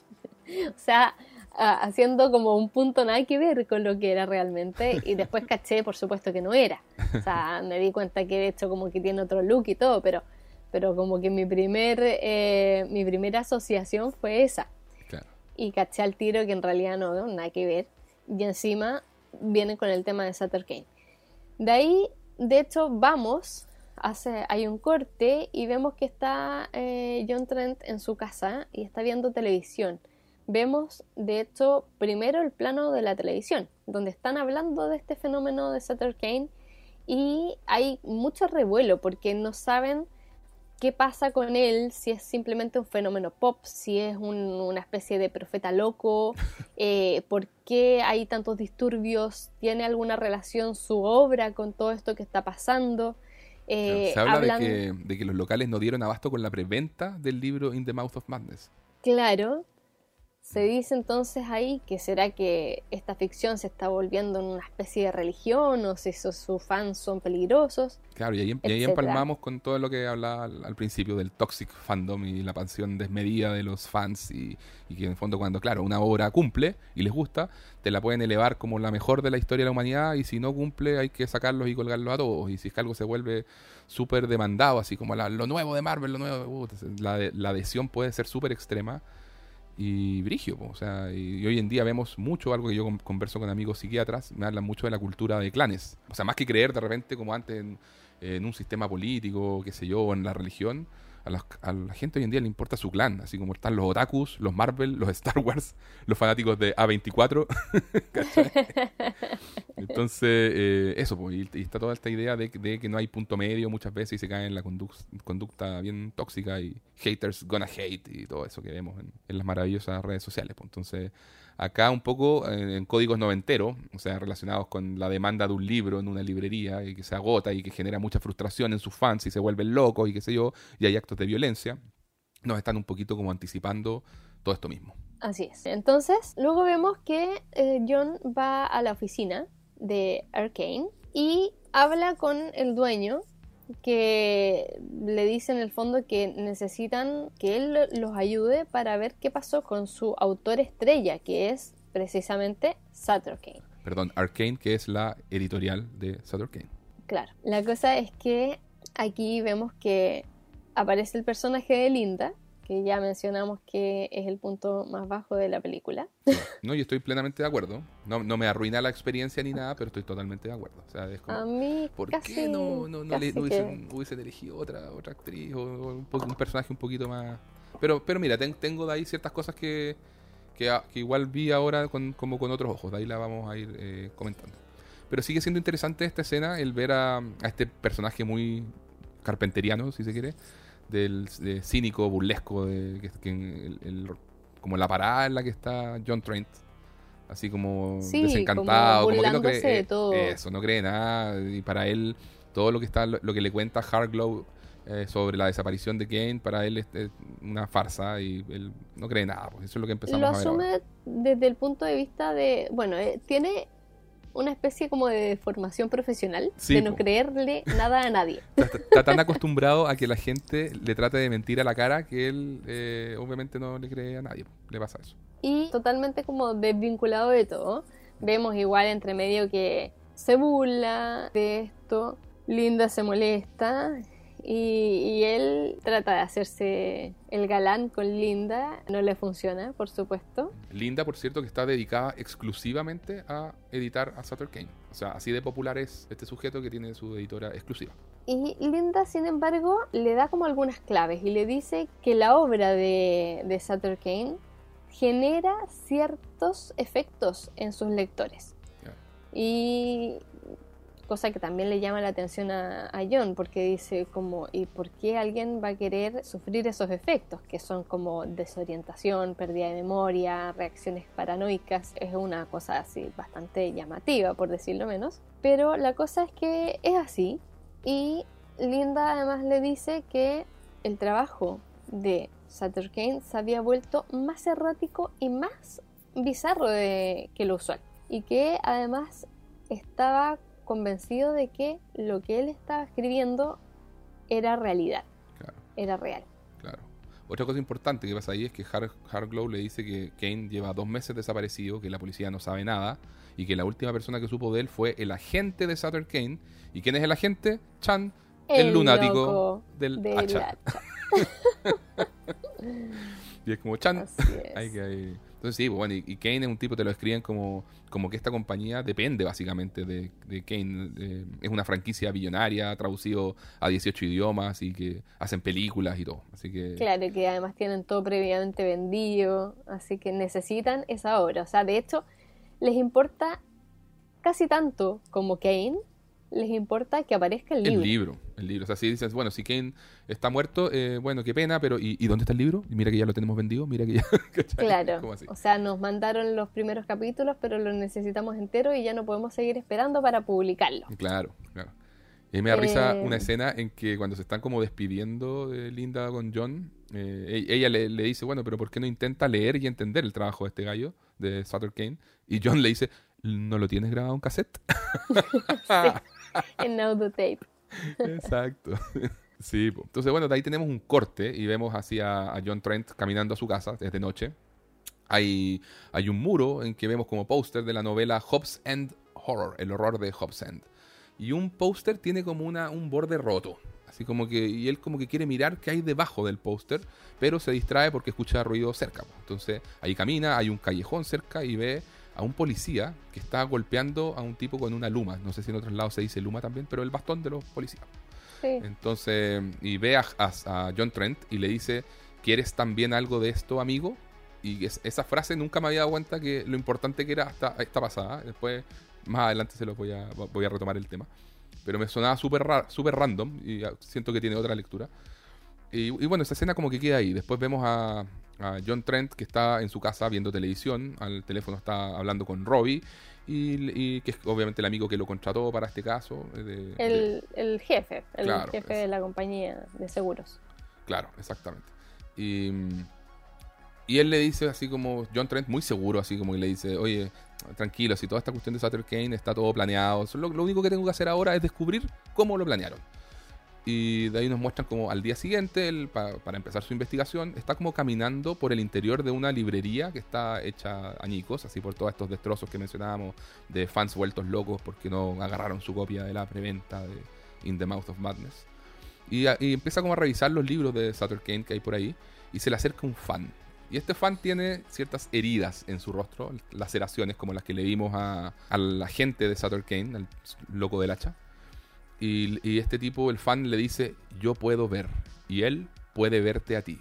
(laughs) o sea, haciendo como un punto nada que ver con lo que era realmente. Y después caché, por supuesto, que no era. O sea, (laughs) me di cuenta que de hecho como que tiene otro look y todo, pero, pero como que mi, primer, eh, mi primera asociación fue esa claro. y caché al tiro que en realidad no, no, nada que ver. Y encima viene con el tema de Sutter Kane. De ahí, de hecho, vamos, hace, hay un corte y vemos que está eh, John Trent en su casa y está viendo televisión. Vemos, de hecho, primero el plano de la televisión, donde están hablando de este fenómeno de Sutter Kane y hay mucho revuelo porque no saben qué pasa con él, si es simplemente un fenómeno pop, si es un- una especie de profeta loco, (laughs) eh, por qué hay tantos disturbios, tiene alguna relación su obra con todo esto que está pasando. Eh, se habla hablan- de, que, de que los locales no dieron abasto con la preventa del libro In the Mouth of Madness. Claro, se dice entonces ahí que será que esta ficción se está volviendo en una especie de religión o si sus sus fans son peligrosos. Claro, y ahí, y ahí empalmamos con todo lo que hablaba al, al principio del toxic fandom y la pasión desmedida de los fans y, y que en el fondo cuando, claro, una obra cumple y les gusta, te la pueden elevar como la mejor de la historia de la humanidad y si no cumple hay que sacarlos y colgarlos a todos. Y si es que algo se vuelve súper demandado, así como la- lo nuevo de Marvel, lo nuevo, puta, la, de- la adhesión puede ser súper extrema y brigio, o sea, y, hoy en día vemos mucho, algo que yo con- converso con amigos psiquiatras, me hablan mucho de la cultura de clanes, o sea, más que creer de repente como antes en, en un sistema político, qué sé yo, en la religión, a la, a la gente hoy en día le importa su clan, así como están los otakus, los Marvel, los Star Wars, (laughs) los fanáticos de A24, (laughs) ¿cachai? Entonces, eh, eso, pues, y, está toda esta idea de, que- no hay punto medio muchas veces y se cae en la conduc- conducta bien tóxica y haters gonna hate y todo eso que vemos en, en las maravillosas redes sociales. pues. Entonces, acá un poco en códigos noventeros, o sea, relacionados con la demanda de un libro en una librería y que se agota y que genera mucha frustración en sus fans y se vuelven locos y qué sé yo, y hay actos de violencia, nos están un poquito como anticipando todo esto mismo. Así es. Entonces, luego vemos que eh, John va a la oficina de Arcane y habla con el dueño que le dice en el fondo que necesitan que él lo- los ayude para ver qué pasó con su autor estrella, que es precisamente Sutter Kane. Perdón, Arcane, que es la editorial de Sutter Kane. Claro, la cosa es que aquí vemos que aparece el personaje de Linda, que ya mencionamos que es el punto más bajo de la película. No, yo estoy plenamente de acuerdo. No, no me arruina la experiencia ni nada, pero estoy totalmente de acuerdo. O sea, es como, A mí ¿por casi, qué no, no, no le- que- hubiesen, hubiesen elegido otra, otra actriz o, o un, un personaje un poquito más... Pero, pero mira, ten- tengo de ahí ciertas cosas que, que, a- que igual vi ahora con, como con otros ojos. De ahí la vamos a ir eh, comentando. Pero sigue siendo interesante esta escena, el ver a, a este personaje muy carpenteriano, si se quiere, del de cínico, burlesco, de, que, que el- el- como la parada en la que está John Trent. Así como Sí, desencantado, como como, que no cree de todo. eso, no cree nada. Y para él, todo lo que está, lo que le cuenta Harglow eh, sobre la desaparición de Kane, para él es, es una farsa y él no cree nada. Pues eso es lo que empezamos lo a ver. ahora. asume desde el punto de vista de, bueno, eh, tiene una especie como de formación profesional Sí, de no po. creerle nada a nadie. (laughs) Está, está tan acostumbrado a que la gente le trate de mentir a la cara que él eh, obviamente no le cree a nadie. Le pasa eso. y totalmente como desvinculado de todo. Vemos igual entre medio que se burla de esto, Linda se molesta y, y él trata de hacerse el galán con Linda, no le funciona, por supuesto. Linda, por cierto, que está dedicada exclusivamente a editar a Sutter Kane. O sea, así de popular es este sujeto que tiene su editora exclusiva. Y Linda, sin embargo, le da como algunas claves y le dice que la obra de, de Sutter Kane genera ciertos efectos en sus lectores. Y cosa que también le llama la atención a, a John, porque dice como, ¿y por qué alguien va a querer sufrir esos efectos? Que son como desorientación, pérdida de memoria, reacciones paranoicas. Es una cosa así bastante llamativa, por decirlo menos. Pero la cosa es que es así. Y Linda además le dice que el trabajo de Sutter Kane se había vuelto más errático y más bizarro de- que lo usual. Y que además estaba convencido de que lo que él estaba escribiendo era realidad, Claro, era real. claro. Otra cosa importante que pasa ahí es que Har- Harglow le dice que Kane lleva dos meses desaparecido, que la policía no sabe nada y que la última persona que supo de él fue el agente de Sutter Kane. ¿Y quién es el agente? Chan, el, lunático del del hacha. hacha. (laughs) Y es como Chan, Así (laughs) es. Hay que- hay- Entonces sí, pues, bueno, y, Kane es un tipo, te lo escriben como, como que esta compañía depende básicamente de, de Kane. Eh, es una franquicia billonaria, traducido a 18 idiomas y que hacen películas y todo. Así que Claro, que además tienen todo previamente vendido, así que necesitan esa obra. O sea, de hecho, les importa casi tanto como Kane, les importa que aparezca el el libro. libro, el libro. O sea, si dices, bueno, si Kane está muerto, eh, bueno, qué pena, pero ¿y, y dónde está el libro? Mira que ya lo tenemos vendido, mira que ya... (laughs) Claro, o sea, nos mandaron los primeros capítulos, pero los necesitamos entero y ya no podemos seguir esperando para publicarlo. Claro, claro. Y me da risa Eh, una escena en que cuando se están como despidiendo de Linda con John, eh, e- ella le, le dice, bueno, pero ¿por qué no intenta leer y entender el trabajo de este gallo, de Sutter Kane? Y John le dice, ¿no lo tienes grabado en cassette? (laughs) (laughs) (laughs) En Autotape. Exacto. (laughs) Sí, entonces bueno, de ahí tenemos un corte y vemos así a, John Trent caminando a su casa desde noche. Hay, hay un muro en que vemos como póster de la novela Hobbs End Horror, el horror de Hobbs End. Y un póster tiene como una, un borde roto. Así como que, y él como que quiere mirar qué hay debajo del póster, pero se distrae porque escucha ruido cerca. Entonces ahí camina, hay un callejón cerca y ve a un policía que está golpeando a un tipo con una luma. No sé si en otros lados se dice luma también, pero el bastón de los policías. Sí. Entonces, y ve a, a- a John Trent y le dice, ¿quieres también algo de esto, amigo? Y es- esa frase nunca me había dado cuenta que lo importante que era hasta esta pasada. Después, más adelante se lo voy a, voy a retomar el tema. Pero me sonaba súper súper random y ah, siento que tiene otra lectura. Y, y bueno, esa escena como que queda ahí. Después vemos a, a John Trent que está en su casa viendo televisión. Al teléfono está hablando con Robbie. Y, y que es obviamente el amigo que lo contrató para este caso. eh, de- El, jefe, el Claro, jefe es- de la compañía de seguros. Claro, exactamente. Y, y él le dice así como, John Trent muy seguro, así como que le dice, oye, tranquilo, si toda esta cuestión de Sutter Kane está todo planeado, solo- lo, único que tengo que hacer ahora es descubrir cómo lo planearon. Y de ahí nos muestran como al día siguiente, para empezar su investigación, está como caminando por el interior de una librería que está hecha añicos, así por todos estos destrozos que mencionábamos, de fans vueltos locos porque no agarraron su copia de la preventa de In the Mouth of Madness. Y, a- empieza como a revisar los libros de Sutter Kane que hay por ahí. y se le acerca un fan. Y este fan tiene ciertas heridas en su rostro, laceraciones como las que le vimos a, la gente de Sutter Kane, al loco del hacha. Y, y, este tipo, el fan, le dice, yo puedo ver. Y él puede verte a ti.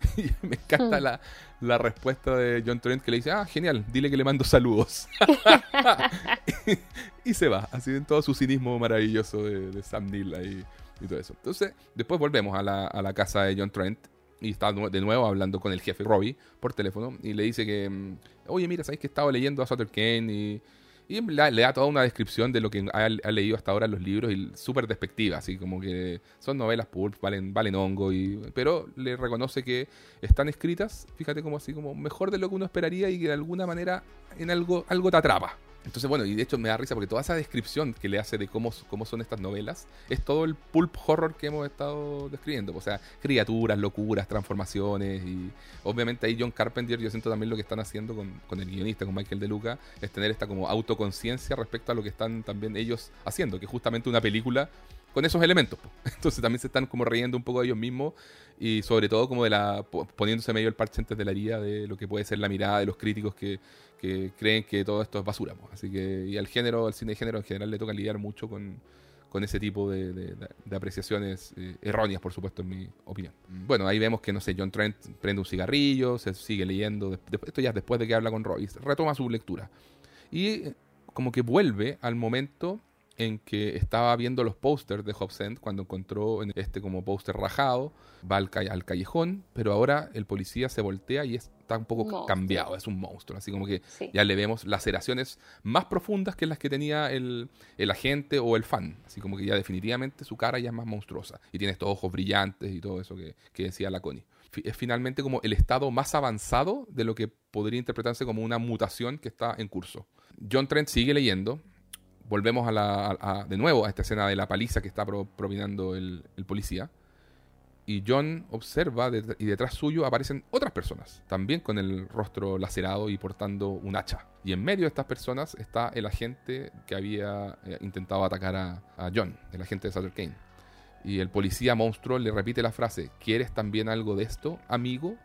(laughs) y me encanta hmm. la, la, respuesta de John Trent que le dice, ah, genial, dile que le mando saludos. (laughs) (laughs) y, se va, así en todo su cinismo maravilloso de, Sam Neill ahí y todo eso. Entonces, después volvemos a la, a la casa de John Trent y está de nuevo hablando con el jefe Robbie por teléfono y le dice que, mm, oye, mira, ¿sabes que estaba leyendo a Sutter Kane? Y, y le, da toda una descripción de lo que ha, leído hasta ahora en los libros y súper despectiva, así como que son novelas pulp, valen, valen hongo, y, pero le reconoce que están escritas, fíjate como así, como mejor de lo que uno esperaría y que de alguna manera en algo, algo te atrapa. Entonces, bueno, y de hecho me da risa porque toda esa descripción que le hace de cómo, cómo son estas novelas es todo el pulp horror que hemos estado describiendo. O sea, criaturas, locuras, transformaciones. Y obviamente ahí John Carpenter, yo siento también lo que están haciendo con, con el guionista, con Michael De Luca, es tener esta como autoconciencia respecto a lo que están también ellos haciendo, que justamente una película con esos elementos. (laughs) Entonces también se están como riendo un poco de ellos mismos y sobre todo como de la poniéndose medio el parche antes de la herida de lo que puede ser la mirada de los críticos que que creen que todo esto es basura. Así que, y al género, al cine de género en general le toca lidiar mucho con, ese tipo de, apreciaciones eh, erróneas, por supuesto, en mi opinión. Bueno, ahí vemos que, no sé, John Trent prende un cigarrillo, se sigue leyendo, esto ya después de que habla con Royce, retoma su lectura. Y eh, como que vuelve al momento en que estaba viendo los pósters de End cuando encontró este como póster rajado, va al, callejón, pero ahora el policía se voltea y está un poco cambiado, es un monstruo, así como que ya le vemos laceraciones más profundas que las que tenía el, agente o el fan, así como que ya definitivamente su cara ya es más monstruosa y tiene estos ojos brillantes y todo eso que, que decía la Connie. Es finalmente como el estado más avanzado de lo que podría interpretarse como una mutación que está en curso. John Trent sigue leyendo, volvemos a la, de nuevo a esta escena de la paliza que está propinando el, policía. Y John observa y detrás suyo aparecen otras personas, también con el rostro lacerado y portando un hacha. Y en medio de estas personas está el agente que había eh, intentado atacar a, John, el agente de Sutter Kane. Y el policía monstruo le repite la frase, ¿quieres también algo de esto, amigo?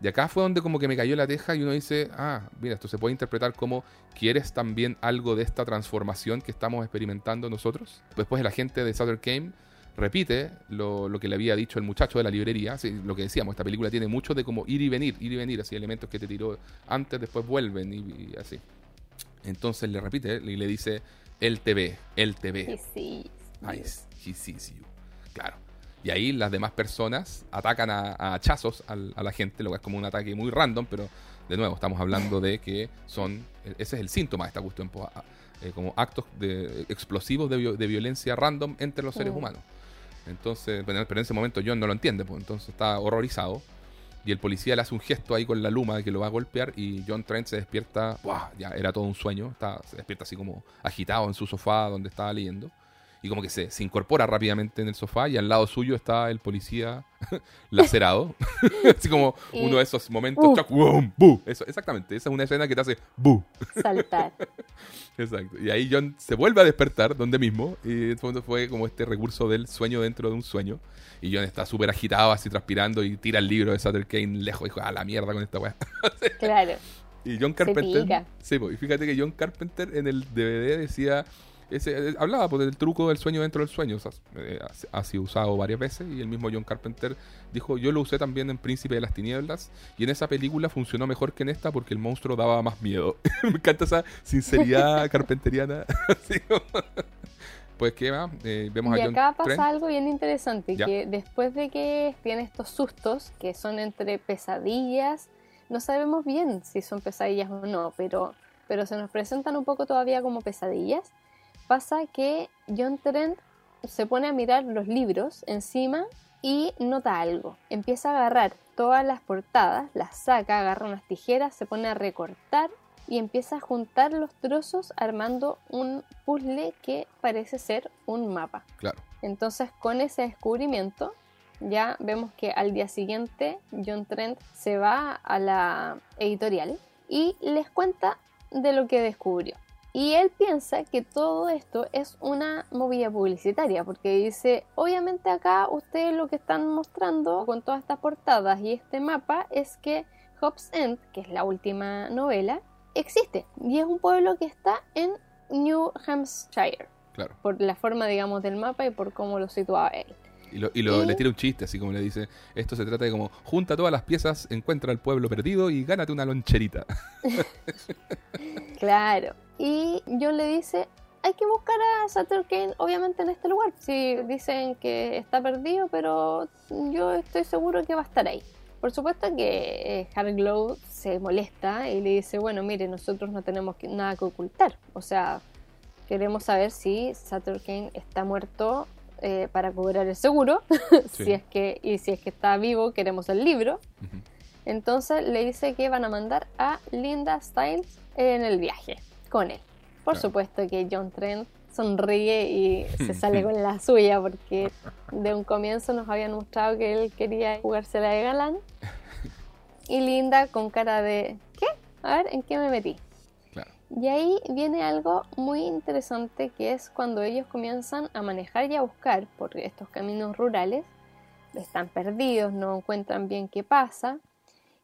De acá fue donde como que me cayó la teja y uno dice, ah, mira, esto se puede interpretar como, ¿quieres también algo de esta transformación que estamos experimentando nosotros? Después el agente de Sutter Kane repite lo, que le había dicho el muchacho de la librería, lo que decíamos, esta película tiene mucho de como ir y venir, ir y venir, así elementos que te tiró antes, después vuelven y, así. Entonces le repite y le dice, él te ve, él te ve. He sees he sees you. Claro. Y ahí las demás personas atacan a, hachazos a la gente, lo que es como un ataque muy random, pero de nuevo estamos hablando de que son, ese es el síntoma de esta cuestión, pues, eh, como actos de, explosivos de, de, violencia random entre los seres humanos. Entonces, pero en ese momento John no lo entiende, pues entonces está horrorizado. Y el policía le hace un gesto ahí con la luma de que lo va a golpear y John Trent se despierta, ya era todo un sueño, está, se despierta así como agitado en su sofá donde estaba leyendo y como que se, se, incorpora rápidamente en el sofá y al lado suyo está el policía (laughs) lacerado. (laughs) Así como uno de esos momentos. Uh. Eso, exactamente, esa es una escena que te hace ¡bu! (laughs) Saltar. Exacto. Y ahí John se vuelve a despertar donde mismo. Y en fondo fue como este recurso del sueño dentro de un sueño. Y John está súper agitado, así transpirando, y tira el libro de Sutter Kane lejos. Dijo, a la mierda con esta weá. claro. Y John Carpenter. Sí, y fíjate que John Carpenter en el DVD decía ese, eh, hablaba pues, del truco del sueño dentro del sueño. Eh, ha sido usado varias veces y el mismo John Carpenter dijo, yo lo usé también en Príncipe de las Tinieblas y en esa película funcionó mejor que en esta porque el monstruo daba más miedo. (laughs) Me encanta esa sinceridad (laughs) carpenteriana. (laughs) pues que va, eh, vemos y a John acá pasa algo bien interesante, que después de que tiene estos sustos, que son entre pesadillas, no sabemos bien si son pesadillas o no, pero, pero se nos presentan un poco todavía como pesadillas pasa que John Trent se pone a mirar los libros encima y nota algo. Empieza a agarrar todas las portadas, las saca, agarra unas tijeras, se pone a recortar y empieza a juntar los trozos armando un puzzle que parece ser un mapa. Claro. Entonces, con ese descubrimiento, ya vemos que al día siguiente John Trent se va a la editorial y les cuenta de lo que descubrió Y él piensa que todo esto es una movida publicitaria, porque dice, obviamente acá ustedes lo que están mostrando con todas estas portadas y este mapa es que Hobbs End, que es la última novela, existe. Y es un pueblo que está en New Hampshire. Claro. Por la forma, digamos, del mapa y por cómo lo situaba él. Y, lo, y lo- Y- le tira un chiste, así como le dice, esto se trata de como, junta todas las piezas, encuentra el pueblo perdido y gánate una loncherita. (laughs) Claro. Y John le dice, hay que buscar a Sutter Kane, obviamente, en este lugar. Si dicen que está perdido, pero yo estoy seguro que va a estar ahí. Por supuesto que eh, Harglow se molesta y le dice, bueno, mire, nosotros no tenemos que- nada que ocultar. O sea, queremos saber si Sutter Kane está muerto eh, para cobrar el seguro. (laughs) Sí. si es que, y si es que está vivo, queremos el libro. Entonces le dice que van a mandar a Linda Styles en el viaje con él. Por Claro. supuesto que John Trent sonríe y (laughs) se sale con la suya porque de un comienzo nos habían mostrado que él quería jugársela de galán. (laughs) Y Linda con cara de ¿qué? A ver, ¿en qué me metí? Claro. Y ahí viene algo muy interesante que es cuando ellos comienzan a manejar y a buscar por estos caminos rurales, están perdidos, no encuentran bien qué pasa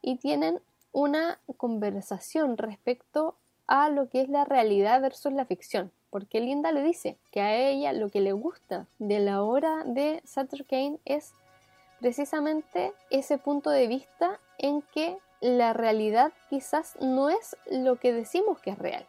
y tienen una conversación respecto a lo que es la realidad versus la ficción. Porque Linda le dice que a ella lo que le gusta de la obra de Sutter Kane es precisamente ese punto de vista en que la realidad quizás no es lo que decimos que es real.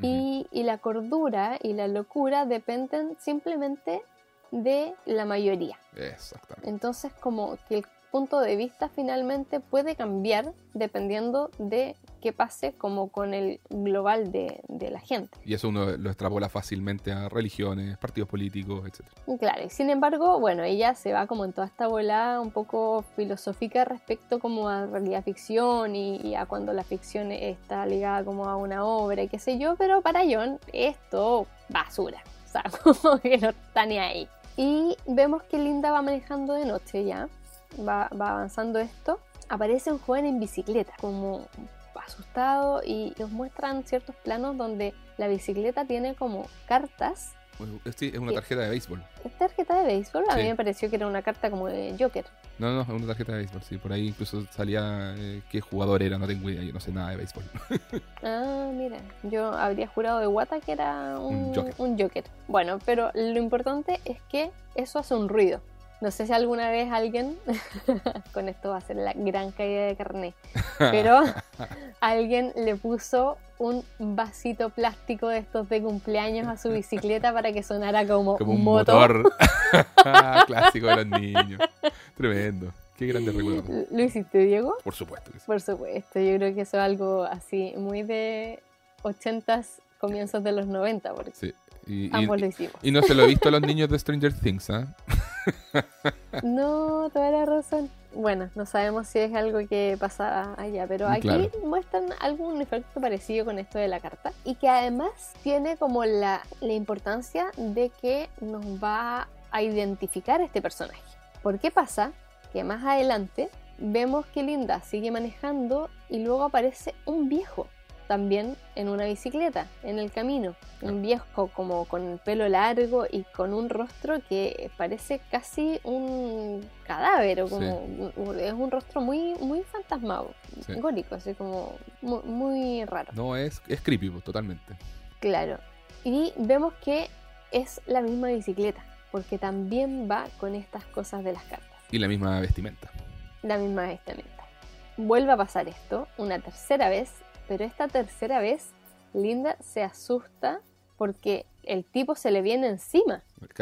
Y, y la cordura y la locura dependen simplemente de la mayoría. Exactamente. Entonces como que el punto de vista finalmente puede cambiar dependiendo de qué pase como con el global de, de la gente. Y eso uno lo extrapola fácilmente a religiones, partidos políticos, etc. Claro, y sin embargo, bueno, ella se va como en toda esta volada un poco filosófica respecto como a realidad ficción y, y a cuando la ficción está ligada como a una obra y qué sé yo, pero para John esto basura, o sea, (laughs) como que no está ni ahí. Y vemos que Linda va manejando de noche ya, va, va avanzando esto, aparece un joven en bicicleta, como asustado y nos muestran ciertos planos donde la bicicleta tiene como cartas Sí, es una tarjeta de béisbol. ¿Es tarjeta de béisbol? A Sí. mí me pareció que era una carta como de Joker. No, no, es una tarjeta de béisbol, sí. Por ahí incluso salía eh, qué jugador era, no tengo idea, yo no sé nada de béisbol. (laughs) Ah, mira, yo habría jurado de Wata que era un, Un Joker. un Joker. Bueno, pero lo importante es que eso hace un ruido. No sé si alguna vez alguien, (laughs) con esto va a ser la gran caída de carné, pero (laughs) alguien le puso un vasito plástico de estos de cumpleaños a su bicicleta para que sonara como, Como un motor. motor. (laughs) Clásico de los niños. Tremendo. Qué grandes recuerdos. ¿Lo hiciste, Diego? Por supuesto que sí. Por supuesto, yo creo que eso es algo así muy de 80s, comienzos de los 90, porque Sí. Y, y- ambos lo hicimos. y no se lo he visto a los niños de Stranger Things, ¿ah? (laughs) No, toda la razón. Bueno, no sabemos si es algo que pasa allá, pero aquí Claro. muestran algún efecto parecido con esto de la carta y que además tiene como la, la importancia de que nos va a identificar este personaje. ¿Por qué pasa? Que más adelante vemos que Linda sigue manejando y luego aparece un viejo también en una bicicleta en el camino. Claro. Un viejo como con el pelo largo y con un rostro que parece casi un cadáver o como es un rostro muy muy fantasmado, Sí. górico, así como muy, muy raro. No, es, es creepy, pues, totalmente. Claro. Y vemos que es la misma bicicleta, porque también va con estas cosas de las cartas. Y la misma vestimenta. la misma vestimenta. Vuelve a pasar esto una tercera vez, pero esta tercera vez Linda se asusta porque el tipo se le viene encima.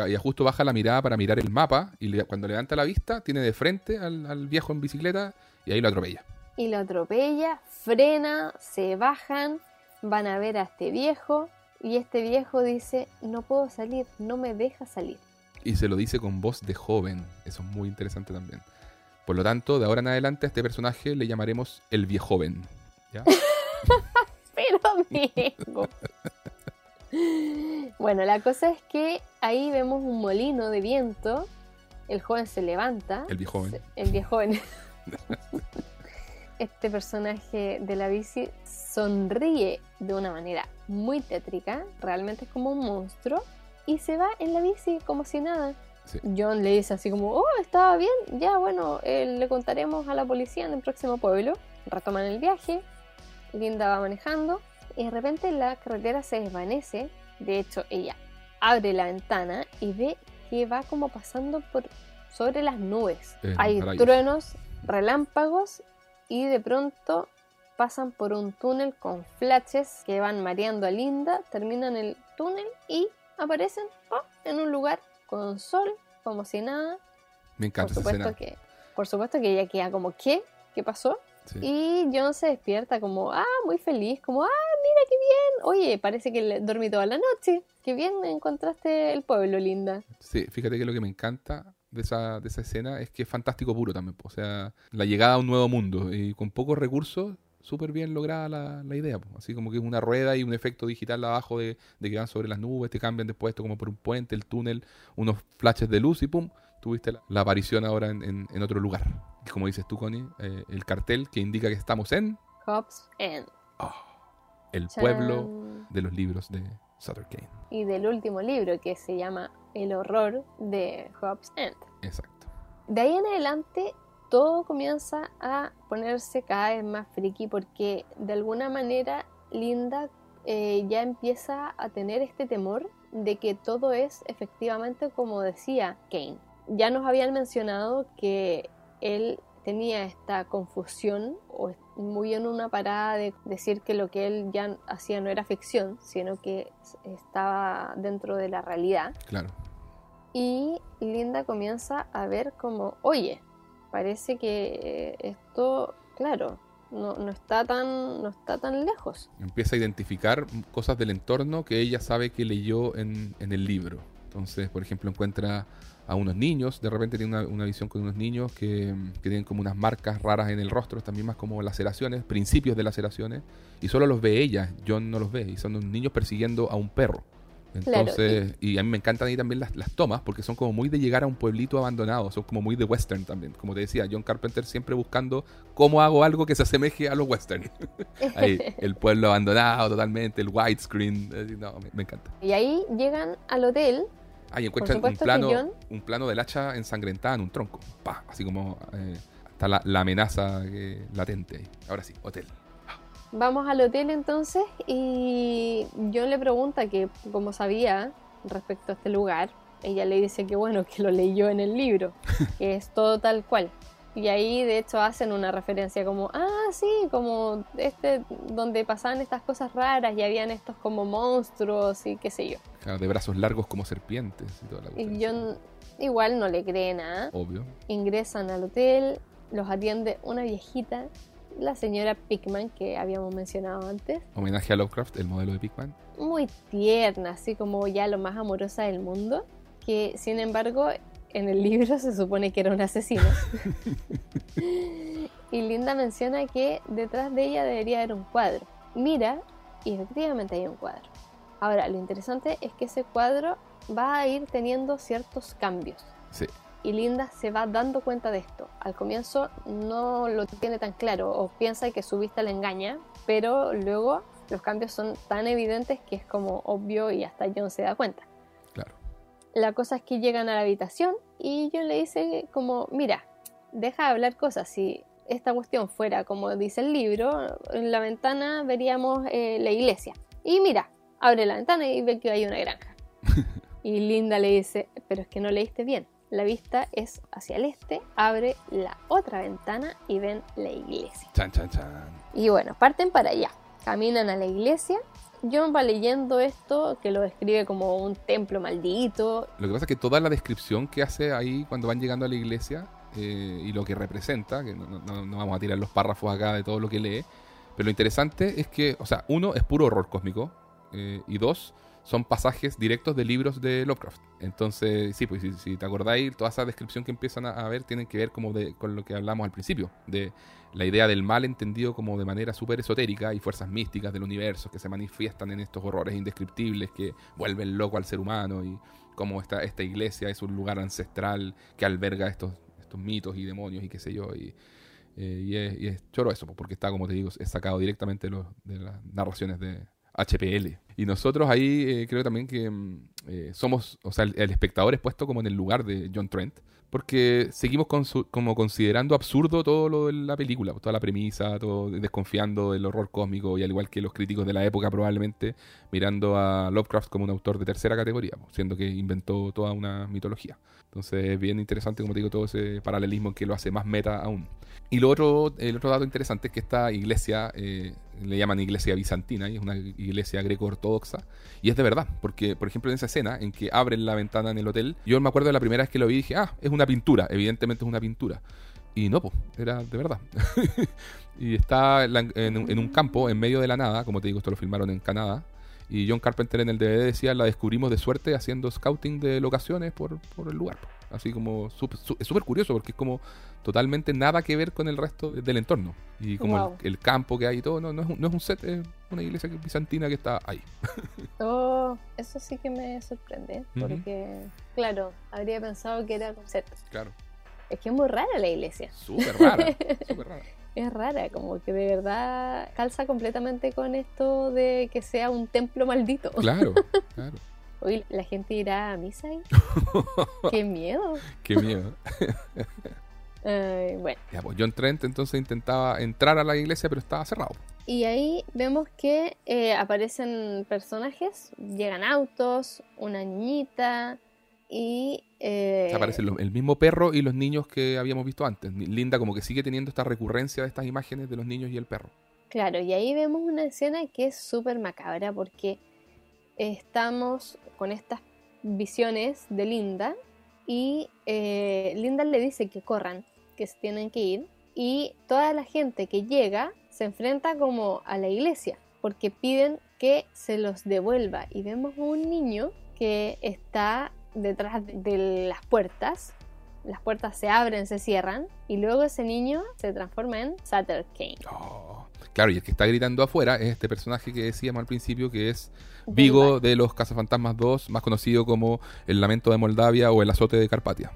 Y justo baja la mirada para mirar el mapa y le- cuando levanta la vista tiene de frente al, al viejo en bicicleta y ahí lo atropella. Y lo atropella, frena, se bajan, van a ver a este viejo y este viejo dice, no puedo salir, no me deja salir. Y se lo dice con voz de joven. Eso es muy interesante también. Por lo tanto, de ahora en adelante a este personaje le llamaremos el viejoven. ¿Ya? (laughs) (laughs) Pero amigo. Bueno, la cosa es que ahí vemos un molino de viento. El joven se levanta. El viejoven. se- El viejoven. (laughs) Este personaje de la bici sonríe de una manera muy tétrica, realmente es como un monstruo, y se va en la bici como si nada. Sí. John le dice así como, oh, estaba bien, ya bueno, eh, le contaremos a la policía en el próximo pueblo. Retoman el viaje, Linda va manejando y de repente la carretera se desvanece. De hecho, ella abre la ventana y ve que va como pasando por sobre las nubes. Eh, Hay rayos. truenos, relámpagos y de pronto pasan por un túnel con flashes que van mareando a Linda, terminan el túnel y aparecen oh, en un lugar con sol, como si nada. Me Por encanta esa supuesto escena. que, por supuesto que ella queda como, ¿qué? ¿Qué pasó? Sí. Y John se despierta como, ah, muy feliz, como, ah, mira qué bien. Oye, parece que dormí toda la noche. Qué bien encontraste el pueblo, linda. Sí, fíjate que lo que me encanta de esa, de esa escena es que es fantástico puro también. O sea, la llegada a un nuevo mundo y con pocos recursos, súper bien lograda la, la idea. po. Así como que es una rueda y un efecto digital abajo de, de que van sobre las nubes, te cambian después esto como por un puente, el túnel, unos flashes de luz y pum, tuviste la, la aparición ahora en, en- en otro lugar. Como dices tú, Connie, eh, el cartel que indica que estamos en Hobbs End. el Chan. pueblo de los libros de Sutter Kane. Y del último libro que se llama El horror de Hobbs End. Exacto. De ahí en adelante todo comienza a ponerse cada vez más friki porque de alguna manera Linda eh, ya empieza a tener este temor de que todo es efectivamente como decía Kane. Ya nos habían mencionado que él tenía esta confusión o muy en una parada de decir que lo que él ya hacía no era ficción, sino que estaba dentro de la realidad. Claro. Y Linda comienza a ver como, oye, parece que eh, esto, claro, no, no está tan, no está tan lejos. empieza a identificar cosas del entorno que ella sabe que leyó en, en el libro. Entonces, por ejemplo, encuentra a unos niños, de repente tiene una, una visión con unos niños que, que tienen como unas marcas raras en el rostro, también más como laceraciones, principios de laceraciones, y solo los ve ella, John no los ve, y son unos niños persiguiendo a un perro. Claro, Entonces, y... a mí me encantan ahí también las, las tomas, porque son como muy de llegar a un pueblito abandonado, son como muy de western también. Como te decía, John Carpenter siempre buscando cómo hago algo que se asemeje a los western. (laughs) Ahí, (laughs) el pueblo abandonado totalmente, el widescreen. eh, No, me, me encanta. Y ahí llegan al hotel, Ahí encuentran un supuesto que plano, John- un plano del hacha ensangrentada en un tronco. Pa, así como eh, está la, la amenaza eh, latente. Ahora sí, hotel. vamos al hotel entonces y John le pregunta que cómo sabía respecto a este lugar. Ella le dice que bueno, que lo leyó en el libro, (laughs) que es todo tal cual. Y ahí de hecho hacen una referencia como, ah, sí, como este, donde pasaban estas cosas raras y habían estos como monstruos y qué sé yo. Claro, de brazos largos como serpientes y toda la Y. John igual no le cree nada. Obvio. Ingresan al hotel, los atiende una viejita, la señora Pickman que habíamos mencionado antes. Homenaje a Lovecraft, el modelo de Pigman. Muy tierna, así como ya lo más amorosa del mundo. Que sin embargo en el libro se supone que era una asesina. (laughs) y Linda menciona que detrás de ella debería haber un cuadro. Mira, y efectivamente hay un cuadro. Ahora, lo interesante es que ese cuadro va a ir teniendo ciertos cambios. Sí. Y Linda se va dando cuenta de esto. Al comienzo no lo tiene tan claro o piensa que su vista le engaña, pero luego los cambios son tan evidentes que es como obvio y hasta John se da cuenta. La cosa es que llegan a la habitación y John le dice como, mira, deja de hablar cosas. Si esta cuestión fuera como dice el libro, en la ventana veríamos eh, la iglesia. Y mira, abre la ventana y ve que hay una granja. (laughs) y Linda le dice, pero es que no leíste bien. La vista es hacia el este, abre la otra ventana y ven la iglesia. Chan, chan, chan. Y bueno, parten para allá. Caminan a la iglesia. John va leyendo esto, que lo describe como un templo maldito. Lo que pasa es que toda la descripción que hace ahí cuando van llegando a la iglesia eh, y lo que representa, que no, no- vamos a tirar los párrafos acá de todo lo que lee, pero lo interesante es que, o sea, uno es puro horror cósmico eh, y dos son pasajes directos de libros de Lovecraft. Entonces, sí, pues si, si te acordáis, toda esa descripción que empiezan a, a ver tienen que ver como de, con lo que hablamos al principio, de la idea del mal entendido como de manera súper esotérica y fuerzas místicas del universo que se manifiestan en estos horrores indescriptibles que vuelven loco al ser humano y cómo esta, esta iglesia es un lugar ancestral que alberga estos, estos mitos y demonios y qué sé yo. Y, Eh, y, es, y, es, choro eso, porque está, como te digo, es sacado directamente de, las narraciones de HPL. Y nosotros ahí eh, creo también que mm, eh, somos, o sea, el, espectador es puesto como en el lugar de John Trent, porque seguimos como considerando absurdo todo lo de la película, toda la premisa, todo desconfiando del horror cósmico y al igual que los críticos de la época probablemente mirando a Lovecraft como un autor de tercera categoría, siendo que inventó toda una mitología. Entonces es bien interesante, como te digo, todo ese paralelismo que lo hace más meta aún. Y otro, el otro dato interesante es que esta iglesia, eh, le llaman iglesia bizantina, y es una iglesia greco-ortodoxa, y es de verdad, porque por ejemplo en esa escena en que abren la ventana en el hotel, yo me acuerdo de la primera vez que lo vi y dije, ah, es una pintura, evidentemente es una pintura. Y no, pues, era de verdad. (laughs) y está en, en, un campo, en medio de la nada, como te digo, esto lo filmaron en Canadá. Y John Carpenter en el DVD decía, la descubrimos de suerte haciendo scouting de locaciones por, por el lugar. Así como, es súper curioso porque es como totalmente nada que ver con el resto del entorno. Y como wow. el, el, campo que hay y todo, no, no, es un, no es un set, es una iglesia bizantina que está ahí. (laughs) oh, eso sí que me sorprende, porque, uh -huh. claro, habría pensado que era un set. Claro. Es que es muy rara la iglesia. Súper rara, súper rara. (laughs) Es rara, como que de verdad calza completamente con esto de que sea un templo maldito. Claro, (laughs) claro. Hoy la gente irá a misa ahí. (laughs) ¡Qué miedo! ¡Qué miedo! (laughs) Bueno. Ya, pues John Trent entonces intentaba entrar a la iglesia, pero estaba cerrado. Y ahí vemos que eh, aparecen personajes, llegan autos, una niñita y... Eh... Aparece el mismo perro y los niños que habíamos visto antes. Linda como que sigue teniendo esta recurrencia de estas imágenes de los niños y el perro. Claro, y ahí vemos una escena que es súper macabra porque estamos con estas visiones de Linda y eh, Linda le dice que corran, que se tienen que ir y toda la gente que llega se enfrenta como a la iglesia porque piden que se los devuelva y vemos a un niño que está detrás de las puertas las puertas se abren, se cierran y luego ese niño se transforma en Sutter Kane. Oh, claro, y el que está gritando afuera es este personaje que decíamos al principio que es Vigo de los Cazafantasmas 2, más conocido como El Lamento de Moldavia o El Azote de Carpatia.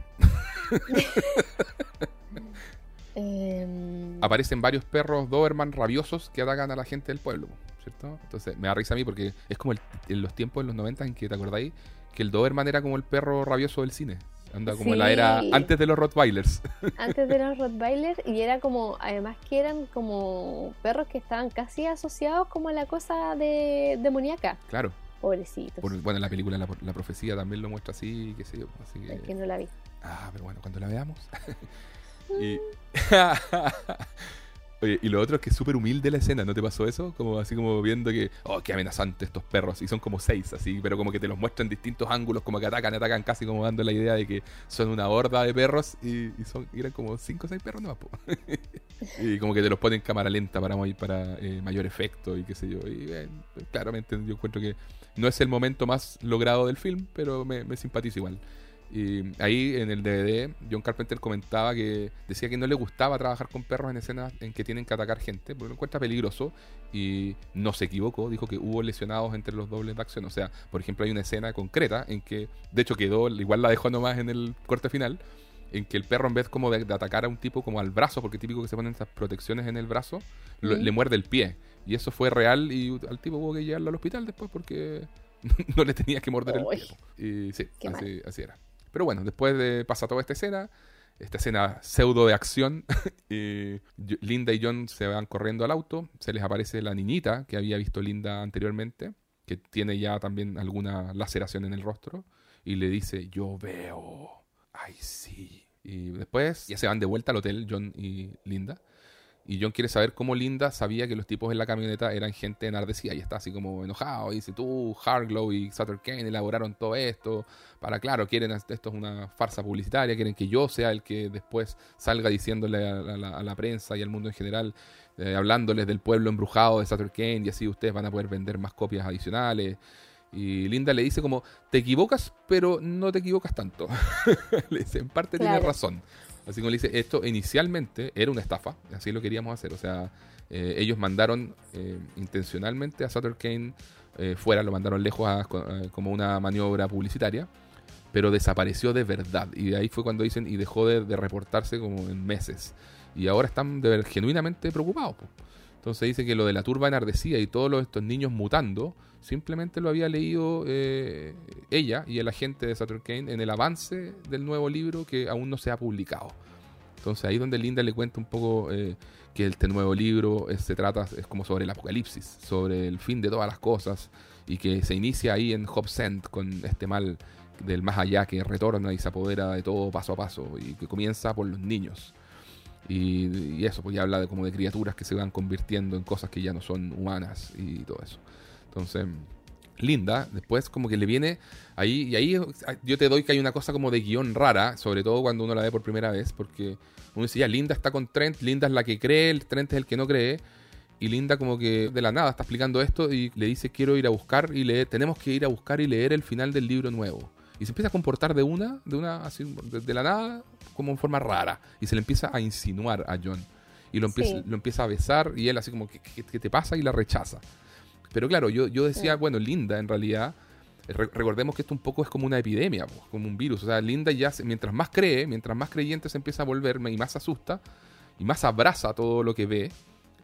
(laughs) eh... Aparecen varios perros Doberman rabiosos que atacan a la gente del pueblo, ¿cierto? Entonces me da risa a mí porque es como el, en los tiempos de los 90 en que te acordáis que el Doberman era como el perro rabioso del cine. Anda como Sí. la era antes de los Rottweilers. (laughs) Antes de los Rottweiler y era como, además que eran como perros que estaban casi asociados como a la cosa de demoníaca. claro. Pobrecitos. Por- bueno, la película la, la Profecía también lo muestra así, qué sé yo. Así que, Es que no la vi. Ah, pero bueno, cuando la veamos. (laughs) y... (laughs) Y lo otro es que es súper humilde la escena, ¿no te pasó eso? Como así como viendo que, oh, qué amenazante estos perros. Y son como seis, así, pero como que te los muestran distintos ángulos, como que atacan, atacan, casi como dando la idea de que son una horda de perros y, son, eran como cinco o seis perros nomás, (laughs) y como que te los ponen en cámara lenta para eh, mayor efecto y qué sé yo. Y eh, claramente yo encuentro que no es el momento más logrado del film, pero me, me simpatiza igual. Y ahí en el DVD, John Carpenter comentaba que decía que no le gustaba trabajar con perros en escenas en que tienen que atacar gente, porque lo encuentra peligroso y no se equivocó, dijo que hubo lesionados entre los dobles de acción. O sea, por ejemplo, hay una escena concreta en que, de hecho, quedó, igual la dejó nomás en el corte final, en que el perro, en vez como de, de atacar a un tipo como al brazo, porque típico que se ponen esas protecciones en el brazo, lo- le muerde el pie. Y eso fue real y al tipo hubo que llevarlo al hospital después porque (laughs) no le tenía que morder el pie. Y sí, así, así era. Pero bueno, después de pasa toda esta escena, esta escena pseudo de acción, (laughs) Linda y John se van corriendo al auto, se les aparece la niñita que había visto Linda anteriormente, que tiene ya también alguna laceración en el rostro, y le dice, yo veo, ay sí. Y después ya se van de vuelta al hotel, John y Linda. Y John quiere saber cómo Linda sabía que los tipos en la camioneta eran gente enardecida y está así como enojado. Y dice, tú, Harglow y Sutter Kane elaboraron todo esto para, claro, quieren, esto es una farsa publicitaria, quieren que yo sea el que después salga diciéndole a, a la, a la prensa y al mundo en general, eh, hablándoles del pueblo embrujado de Sutter Kane y así ustedes van a poder vender más copias adicionales. Y Linda le dice como, te equivocas, pero no te equivocas tanto. (laughs) le dice, en parte tienes Claro. razón. Así como le dice, esto inicialmente era una estafa, así lo queríamos hacer. O sea, eh, ellos mandaron eh, intencionalmente a Sutter Kane eh, fuera, lo mandaron lejos como una maniobra publicitaria, pero desapareció de verdad. Y de ahí fue cuando dicen, y dejó de, de reportarse como en meses. y ahora están de ver genuinamente preocupados. po. Entonces dice que lo de la turba enardecida y todos estos niños mutando, simplemente lo había leído eh, ella y el agente de Saturn Kane en el avance del nuevo libro que aún no se ha publicado. Entonces ahí donde Linda le cuenta un poco eh, que este nuevo libro eh, se trata, es como sobre el apocalipsis, sobre el fin de todas las cosas y que se inicia ahí en Hobbs End con este mal del más allá que retorna y se apodera de todo paso a paso y que comienza por los niños. Y, eso, pues ya habla de como de criaturas que se van convirtiendo en cosas que ya no son humanas y todo eso. Entonces, Linda, después como que le viene ahí, y ahí yo te doy que hay una cosa como de guion rara, sobre todo cuando uno la ve por primera vez, porque uno dice, ya, Linda está con Trent, Linda es la que cree, el Trent es el que no cree, y Linda como que de la nada está explicando esto y le dice, quiero ir a buscar y leer, tenemos que ir a buscar y leer el final del libro nuevo. Y se empieza a comportar de una, de una, así, de, de la nada, como en forma rara, y se le empieza a insinuar a John. Y lo empieza, Sí. lo empieza a besar y él así como, ¿qué, qué- qué te pasa? Y la rechaza. Pero claro, yo, yo decía, Sí. bueno, Linda en realidad, re- recordemos que esto un poco es como una epidemia, pues, como un virus. O sea, Linda ya, se- mientras más cree, mientras más creyente se empieza a volver y más asusta y más abraza todo lo que ve,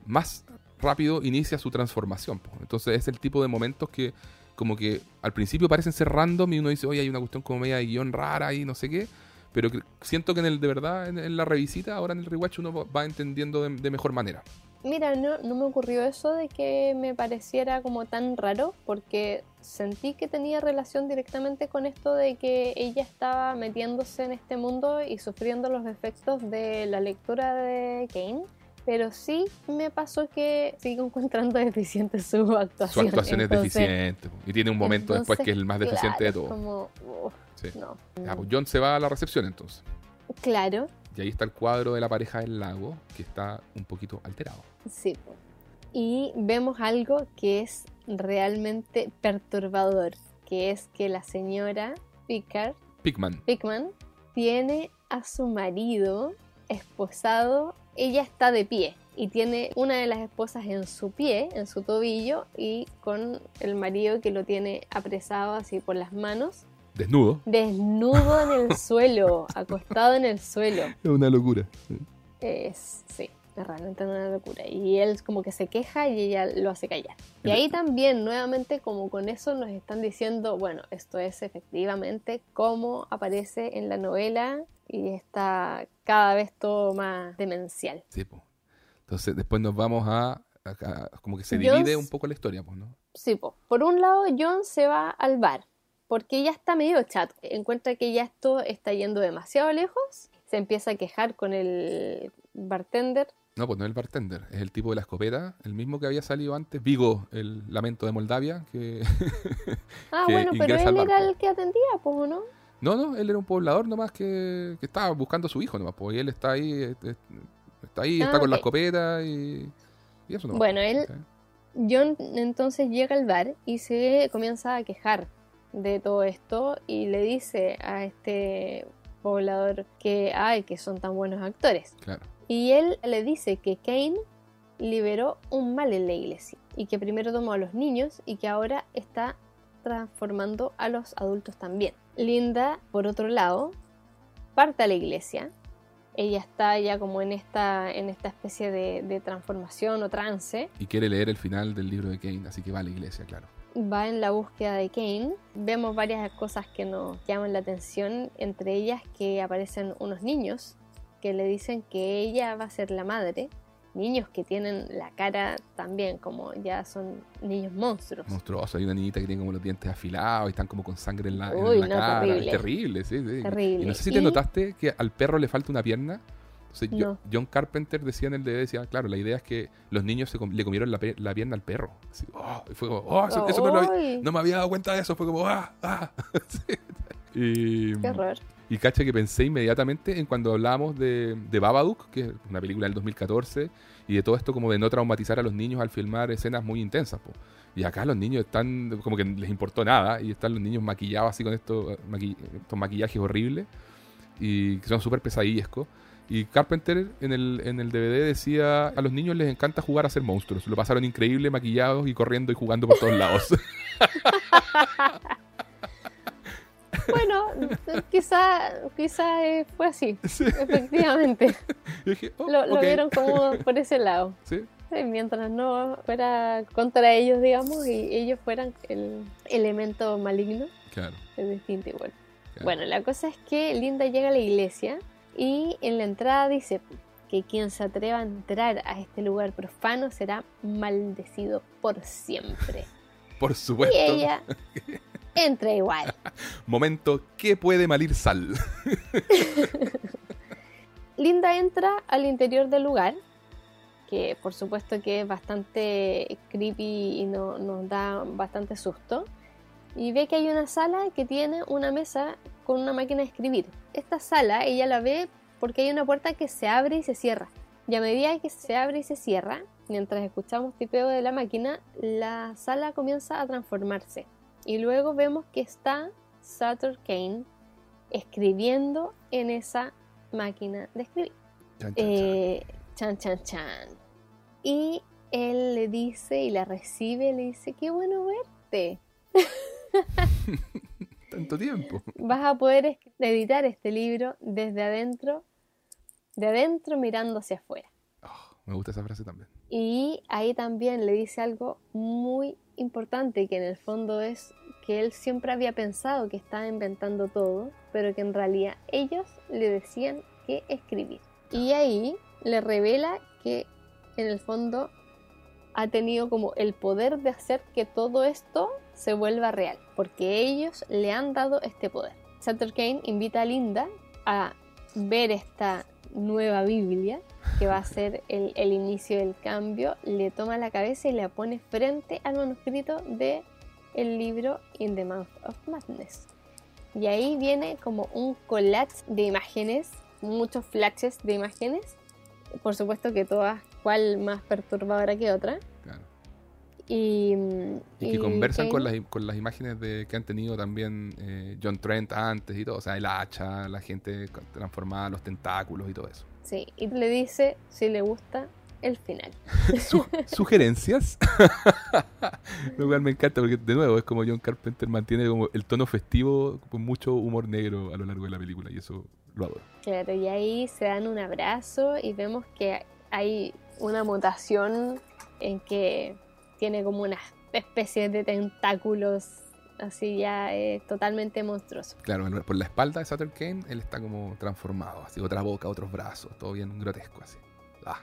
más rápido inicia su transformación. pues. Entonces es el tipo de momentos que como que al principio parecen ser random y uno dice, oye, hay una cuestión como media de guion rara y no sé qué. Pero siento que en el de verdad, en, la revisita, ahora en el rewatch, uno va- entendiendo de, de mejor manera. Mira, no, no me ocurrió eso de que me pareciera como tan raro, porque sentí que tenía relación directamente con esto de que ella estaba metiéndose en este mundo y sufriendo los efectos de la lectura de Kane. Pero sí me pasó que sigo encontrando (laughs) deficiente su Su actuación. actuación es deficiente. Y tiene un momento después que es el más deficiente de claro, todo. es como, Sí. no. Ya, pues John se va a la recepción entonces. Claro, Y ahí está el cuadro de la pareja del lago, que está un poquito alterado. Sí. Y vemos algo que es realmente perturbador, que es que la señora Picard, Pigman. Pickman, tiene a su marido esposado, ella está de pie y tiene una de las esposas en su pie, en su tobillo, y con el marido que lo tiene apresado así por las manos, Desnudo. desnudo en el (laughs) suelo, acostado en el suelo. Es una locura. Es, sí, es realmente una locura. Y él como que se queja y ella lo hace callar. Y ahí también, nuevamente, como con eso nos están diciendo, bueno, esto es efectivamente como aparece en la novela y está cada vez todo más demencial. Sí, po. Entonces después nos vamos a, a- a- como que se divide s- un poco la historia, pues, ¿no? Sí, po. por un lado, John se va al bar porque ya está medio chato. Encuentra que ya esto está yendo demasiado lejos. Se empieza a quejar con el bartender No, pues no es el bartender, es el tipo de la escopeta, el mismo que había salido antes, Vigo, el lamento de Moldavia, que... (laughs) Ah, que bueno, pero él era el que atendía, pues, ¿o no? No, no, él era un poblador nomás que, que estaba buscando a su hijo nomás, pues y él está ahí, está ahí, está Ah, con la escopeta y, y eso nomás. Bueno, él- ¿sí? John entonces llega al bar y se comienza a quejar de todo esto y le dice a este poblador que, ay, que son tan buenos actores. Claro. Y él le dice que Kane liberó un mal en la iglesia y que primero tomó a los niños y que ahora está transformando a los adultos también. Linda, por otro lado, parte a la iglesia. Ella está ya como en esta, en esta especie de, de transformación o trance. Y quiere leer el final del libro de Kane, así que va a la iglesia, claro. va en la búsqueda de Kane. Vemos varias cosas que nos llaman la atención, entre ellas que aparecen unos niños que le dicen que ella va a ser la madre. Niños que tienen la cara también como ya son niños monstruos. Monstruoso, hay una niñita que tiene como los dientes afilados y están como con sangre en la, en Uy, la no, cara. terrible. Es terrible, sí, sí. Terrible. Y no sé si te Y- notaste que al perro le falta una pierna. Entonces, yo- No. John Carpenter decía en el DVD, decía, claro, la idea es que los niños se com- le comieron la, pe- la pierna al perro. Así, oh, y fue como, oh, eso, eso no, lo no me había dado cuenta de eso. Fue como, ah, ah. (laughs) Sí. Y, ¡Qué horror! Y cacha que pensé inmediatamente en cuando hablábamos de, de Babadook, que es una película del 2014, y de todo esto como de no traumatizar a los niños al filmar escenas muy intensas. po. Y acá los niños están como que les importó nada, y están los niños maquillados así con estos, maqui- estos maquillajes horribles, y que son súper pesadillescos. Y Carpenter en el, en el DVD decía, a los niños les encanta jugar a ser monstruos. Lo pasaron increíble, maquillados y corriendo y jugando por todos lados. (laughs) Bueno, quizá, quizá eh, fue así, efectivamente. (laughs) Oh, lo, lo vieron como por ese lado. (laughs) ¿Sí? mientras no fuera contra ellos, digamos, y ellos fueran el elemento maligno. Claro. Es distinto igual. Bueno, la cosa es que Linda llega a la iglesia y en la entrada dice que quien se atreva a entrar a este lugar profano será maldecido por siempre. (laughs) Por supuesto. Y ella entra igual. (laughs) Momento, ¿qué puede malir sal? (laughs) Linda entra al interior del lugar, que por supuesto que es bastante creepy y no, nos da bastante susto. Y ve que hay una sala que tiene una mesa con una máquina de escribir. Esta sala ella la ve porque hay una puerta que se abre y se cierra. Y a medida que se abre y se cierra, mientras escuchamos tipeo de la máquina, la sala comienza a transformarse. Y luego vemos que está Sutter Kane escribiendo en esa máquina de escribir. Chan, chan, chan. Eh, chan, chan, chan. Y él le dice y la recibe, le dice, qué bueno verte. (laughs) Tanto tiempo. Vas a poder editar este libro desde adentro, de adentro mirando hacia afuera. Oh, me gusta esa frase también. Y ahí también le dice algo muy importante, que en el fondo es que él siempre había pensado que estaba inventando todo, pero que en realidad ellos le decían que escribir. Y ahí le revela que en el fondo ha tenido como el poder de hacer que todo esto se vuelva real, porque ellos le han dado este poder. Sutter Kane invita a Linda a ver esta nueva Biblia, que va a ser el, el inicio del cambio, le toma la cabeza y la pone frente al manuscrito de el libro In the Mouth of Madness. Y ahí viene como un collage de imágenes, muchos flashes de imágenes, por supuesto que todas, cuál más perturbadora que otra. Claro. Y, Y que conversan con Kane- las, con las imágenes de, que han tenido también eh, John Trent antes y todo. O sea, el hacha, la gente transformada, los tentáculos y todo eso. Sí, y le dice si le gusta el final. (laughs) Su- ¿Sugerencias? (laughs) Lo cual me encanta porque, de nuevo, es como John Carpenter mantiene como el tono festivo con mucho humor negro a lo largo de la película y eso lo adoro. Claro, y ahí se dan un abrazo y vemos que hay una mutación en que tiene como una especie de tentáculos, así ya es totalmente monstruoso. Claro, por la espalda de Sutter Kane, él está como transformado, así, otra boca, otros brazos, todo bien grotesco, así. Ah.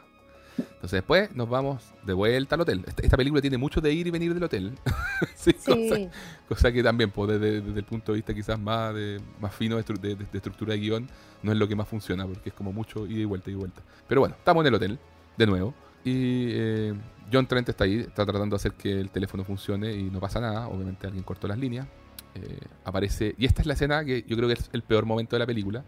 Entonces después nos vamos de vuelta al hotel. Esta, esta película tiene mucho de ir y venir del hotel. (laughs) Sí, Sí, cosa que también, pues, desde, desde el punto de vista quizás más, de, más fino de- de- de estructura de guion, no es lo que más funciona, porque es como mucho ida y vuelta y vuelta. Pero bueno, estamos en el hotel, de nuevo. Y eh, John Trent está ahí, está tratando de hacer que el teléfono funcione y no pasa nada. Obviamente alguien cortó las líneas. Eh, aparece. Y esta es la escena que yo creo que es el peor momento de la película.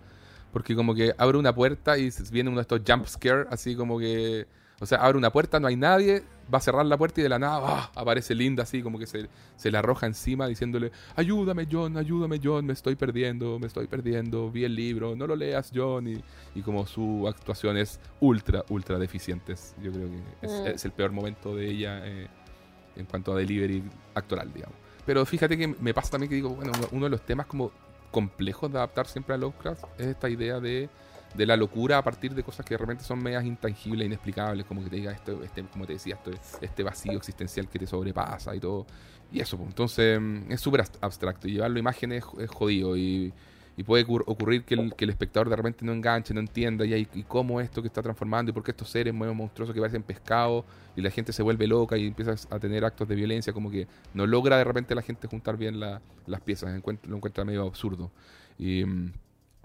Porque como que abre una puerta y viene uno de estos jump scare, así como que. O sea, abre una puerta, no hay nadie, va a cerrar la puerta y de la nada ¡ah! aparece Linda así, como que se, se le arroja encima diciéndole, ayúdame John, ayúdame John, me estoy perdiendo, me estoy perdiendo, vi el libro, no lo leas John. Y, y como su actuación es ultra, ultra deficientes. Yo creo que es, Mm. es el peor momento de ella eh, en cuanto a delivery actoral, digamos. Pero fíjate que me pasa también que digo, bueno, uno de los temas como complejos de adaptar siempre a Lovecraft es esta idea de, de la locura a partir de cosas que de repente son medias intangibles, inexplicables, como que te diga esto, este, como te decía, esto, este vacío existencial que te sobrepasa y todo. Y eso, pues, entonces mm, es súper abst- abstracto y llevarlo a imágenes es, jodido y, y puede ocur- ocurrir que el, que el espectador de repente no enganche, no entienda y, y cómo esto que está transformando y por qué estos seres muy monstruosos que parecen pescados y la gente se vuelve loca y empieza a tener actos de violencia, como que no logra de repente la gente juntar bien la- las piezas, lo encuentra medio absurdo. Y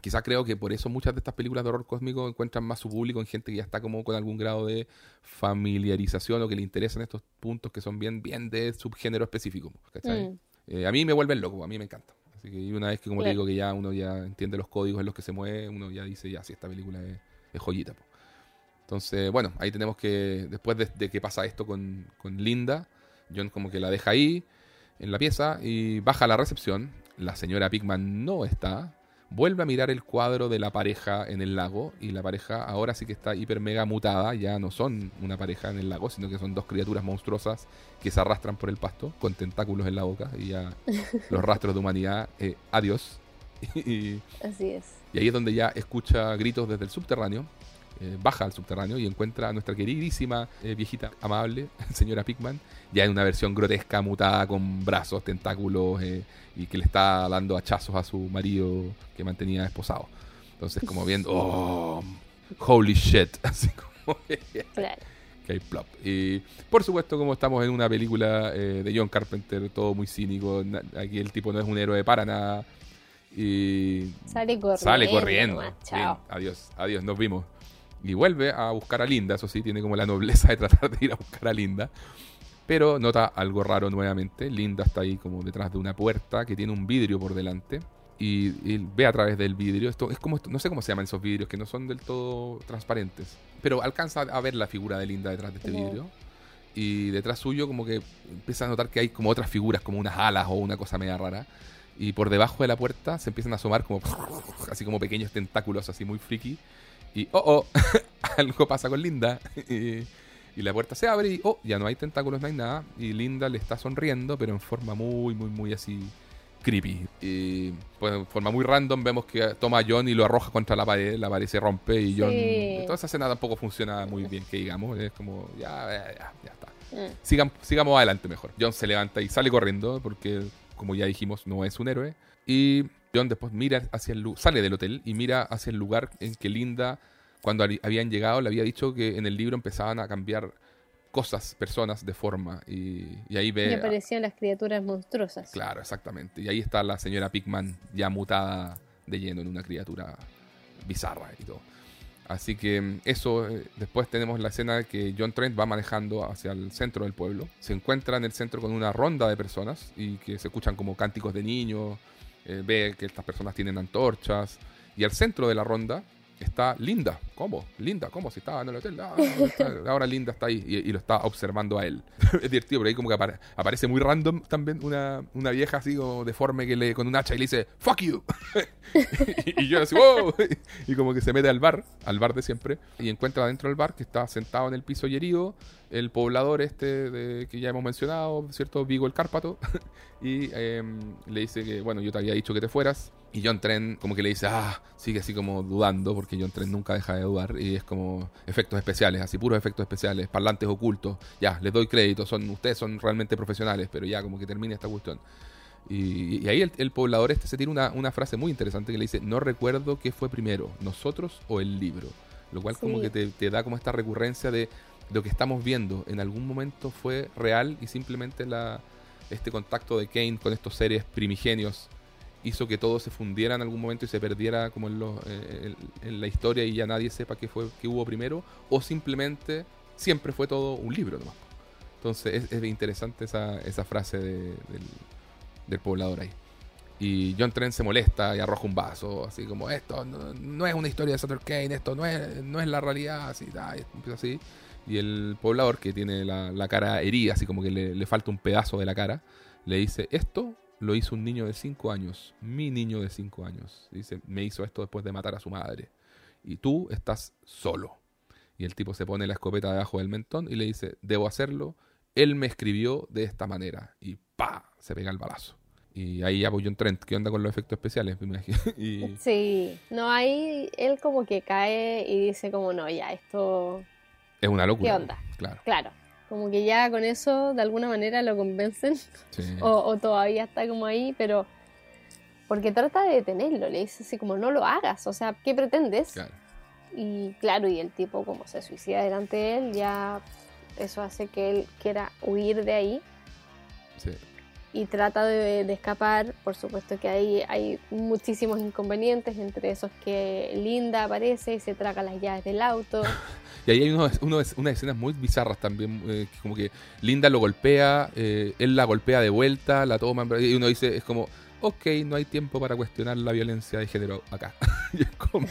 quizás creo que por eso muchas de estas películas de horror cósmico encuentran más su público en gente que ya está como con algún grado de familiarización o que le interesan estos puntos que son bien, bien de subgénero específico. ¿cachai? Mm. Eh, a mí me vuelven loco, a mí me encanta. Así que una vez que, como te digo, que ya uno ya entiende los códigos en los que se mueve, uno ya dice, ya, si esta película es, es joyita. po. Entonces, bueno, ahí tenemos que, después de, de que pasa esto con, con Linda, John como que la deja ahí, en la pieza, y baja a la recepción. La señora Pigman no está. Vuelve a mirar el cuadro de la pareja en el lago, y la pareja ahora sí que está hiper mega mutada, ya no son una pareja en el lago, sino que son dos criaturas monstruosas que se arrastran por el pasto, con tentáculos en la boca, y ya (laughs) los rastros de humanidad, eh, adiós. (laughs) y, Así es. y ahí es donde ya escucha gritos desde el subterráneo. Eh, baja al subterráneo y encuentra a nuestra queridísima eh, viejita amable, (laughs) señora Pigman, ya en una versión grotesca, mutada, con brazos, tentáculos eh, y que le está dando hachazos a su marido que mantenía esposado. Entonces, como (laughs) viendo, oh, holy shit, (laughs) así como que Claro. hay plop. Y por supuesto, como estamos en una película de John Carpenter, todo muy cínico, aquí el tipo no es un héroe para nada. Y Sale corriendo. sale corriendo. Bien, adiós, adiós, nos vimos. Y vuelve a buscar a Linda, eso sí, tiene como la nobleza de tratar de ir a buscar a Linda. Pero nota algo raro nuevamente. Linda está ahí como detrás de una puerta que tiene un vidrio por delante. Y, y ve a través del vidrio. Esto es como, no sé cómo se llaman esos vidrios, que no son del todo transparentes. Pero alcanza a ver la figura de Linda detrás de este vidrio. Y detrás suyo como que empieza a notar que hay como otras figuras, como unas alas o una cosa media rara. Y por debajo de la puerta se empiezan a asomar como (laughs) así como pequeños tentáculos así muy friki. Y oh oh, (laughs) algo pasa con Linda. (laughs) y, y la puerta se abre y oh, ya no hay tentáculos, no hay nada. Y Linda le está sonriendo, pero en forma muy, muy, muy así creepy. Y pues en forma muy random vemos que toma a John y lo arroja contra la pared, la pared se rompe y John... Sí. Toda esa escena tampoco funciona muy bien, que digamos. Es como, ya, ya, ya, ya está Mm. sigan, sigamos adelante mejor. John se levanta y sale corriendo porque, como ya dijimos, no es un héroe. Y John después mira hacia el sale del hotel y mira hacia el lugar en que Linda, cuando habían llegado, le había dicho que en el libro empezaban a cambiar cosas, personas de forma. Y, y ahí ve... Y aparecían las criaturas monstruosas. Claro, exactamente. Y ahí está la señora Pigman ya mutada de lleno en una criatura bizarra y todo. Así que mm, eso, eh, después tenemos la escena de que John Trent va manejando hacia el centro del pueblo. Se encuentra en el centro con una ronda de personas y que se escuchan como cánticos de niños. Eh, ve que estas personas tienen antorchas. Y al centro de la ronda está Linda. ¿Cómo? Linda, ¿cómo? Si estaba en el hotel. Ah, ahora Linda está ahí y, lo está observando a él. (laughs) es divertido, pero ahí como que apare- aparece muy random también una, una vieja así como deforme que le con un hacha y le dice ¡Fuck you! (laughs) y, y yo así ¡Wow! y como que se mete al bar, al bar de siempre, y encuentra dentro del bar que está sentado en el piso y herido el poblador este de, que ya hemos mencionado, ¿cierto? Vigo el Cárpato. (laughs) y em, le dice que, bueno, yo te había dicho que te fueras. Y John Tren como que le dice, ah, sigue así como dudando, porque John Tren nunca deja de dudar. Y es como efectos especiales, así puros efectos especiales, parlantes ocultos. Ya, les doy crédito, son, ustedes son realmente profesionales, pero ya como que termine esta cuestión. Y, y ahí el, el poblador este se tiene una, una frase muy interesante que le dice, no recuerdo qué fue primero, nosotros o el libro. Lo cual como que te, te da como esta recurrencia de lo que estamos viendo en algún momento fue real y simplemente la, este contacto de Kane con estos seres primigenios hizo que todo se fundiera en algún momento y se perdiera como eh, en- la historia y ya nadie sepa qué fue qué hubo primero o simplemente siempre fue todo un libro nomás. Entonces es, es interesante esa, frase de- del, poblador ahí. Y John Trent se molesta y arroja un vaso, así como esto no, es una historia de Sutter Kane, esto no es, no es la realidad, así, da, y empieza así. Y el poblador, que tiene la, cara herida, así como que le falta un pedazo de la cara, le dice, esto lo hizo un niño de 5 años, mi niño de 5 años. Dice, me hizo esto después de matar a su madre. Y tú estás solo. Y el tipo se pone la escopeta debajo del mentón y le dice, debo hacerlo. Él me escribió de esta manera. Y pa, se pega el balazo. Y ahí ya voy John Trent. ¿Qué onda con los efectos especiales? Me imagino. (laughs) y Sí, no, ahí él como que cae y dice como, no, ya, esto, es una locura. ¿Qué onda? Claro. claro, como que ya con eso de alguna manera lo convencen Sí. (laughs) o, o todavía está como ahí, pero porque trata de detenerlo, le dice así como, no lo hagas, o sea, ¿qué pretendes? Claro. Y claro, y el tipo como se suicida delante de él, ya eso hace que él quiera huir de ahí Sí. Y trata de, escapar. Por supuesto que ahí hay muchísimos inconvenientes, entre esos que Linda aparece y se traga las llaves del auto. (laughs) Y ahí hay uno, uno- unas escenas muy bizarras también, eh, como que Linda lo golpea, eh, él la golpea de vuelta, la toma, y uno dice, es como, ok, no hay tiempo para cuestionar la violencia de género acá. (laughs) y es como,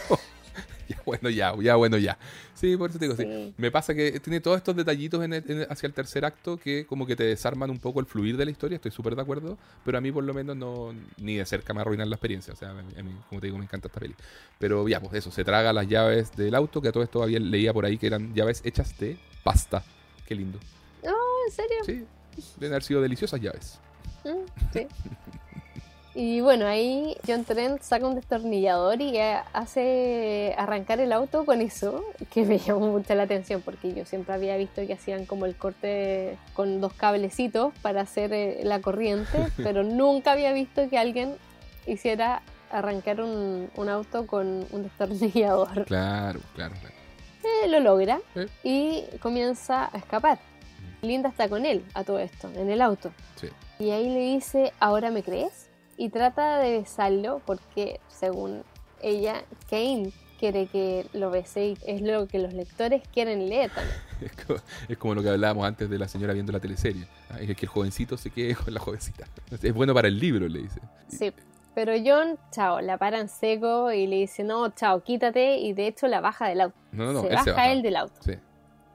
(laughs) ya bueno, ya, ya bueno, ya. Sí, por eso te digo, sí. Sí. Me pasa que tiene todos estos detallitos en el- en el- hacia el tercer acto que como que te desarman un poco el fluir de la historia, estoy súper de acuerdo, pero a mí por lo menos no ni de cerca me arruinan la experiencia, o sea, a mí, a mí, como te digo, me encanta esta peli. Pero ya, pues eso, se traga las llaves del auto, que a todo esto había, leía por ahí que eran llaves hechas de pasta. Qué lindo. Oh, ¿en serio? Sí, deben haber sido deliciosas llaves. Mm, sí. (laughs) Y bueno, ahí John Trent saca un destornillador y eh, hace arrancar el auto con eso, que me (laughs) llamó mucho la atención porque yo siempre había visto que hacían como el corte con dos cablecitos para hacer eh, la corriente, (laughs) pero nunca había visto que alguien hiciera arrancar un, un auto con un destornillador. (laughs) Claro, claro, claro. Eh, lo logra y comienza a escapar. Linda está con él a todo esto, en el auto. Sí. Y ahí le dice, ¿ahora me crees? Y trata de besarlo porque, según ella, Kane quiere que lo bese y es lo que los lectores quieren leer también. (laughs) Es como, es como lo que hablábamos antes de la señora viendo la teleserie. Ah, Es que el jovencito se quede con la jovencita. (laughs) Es bueno para el libro, le dice. Sí. Pero John, chao, la para en seco y le dice, no, chao, quítate. Y de hecho la baja del auto. No, no, no, se él baja se baja. él del auto. Sí.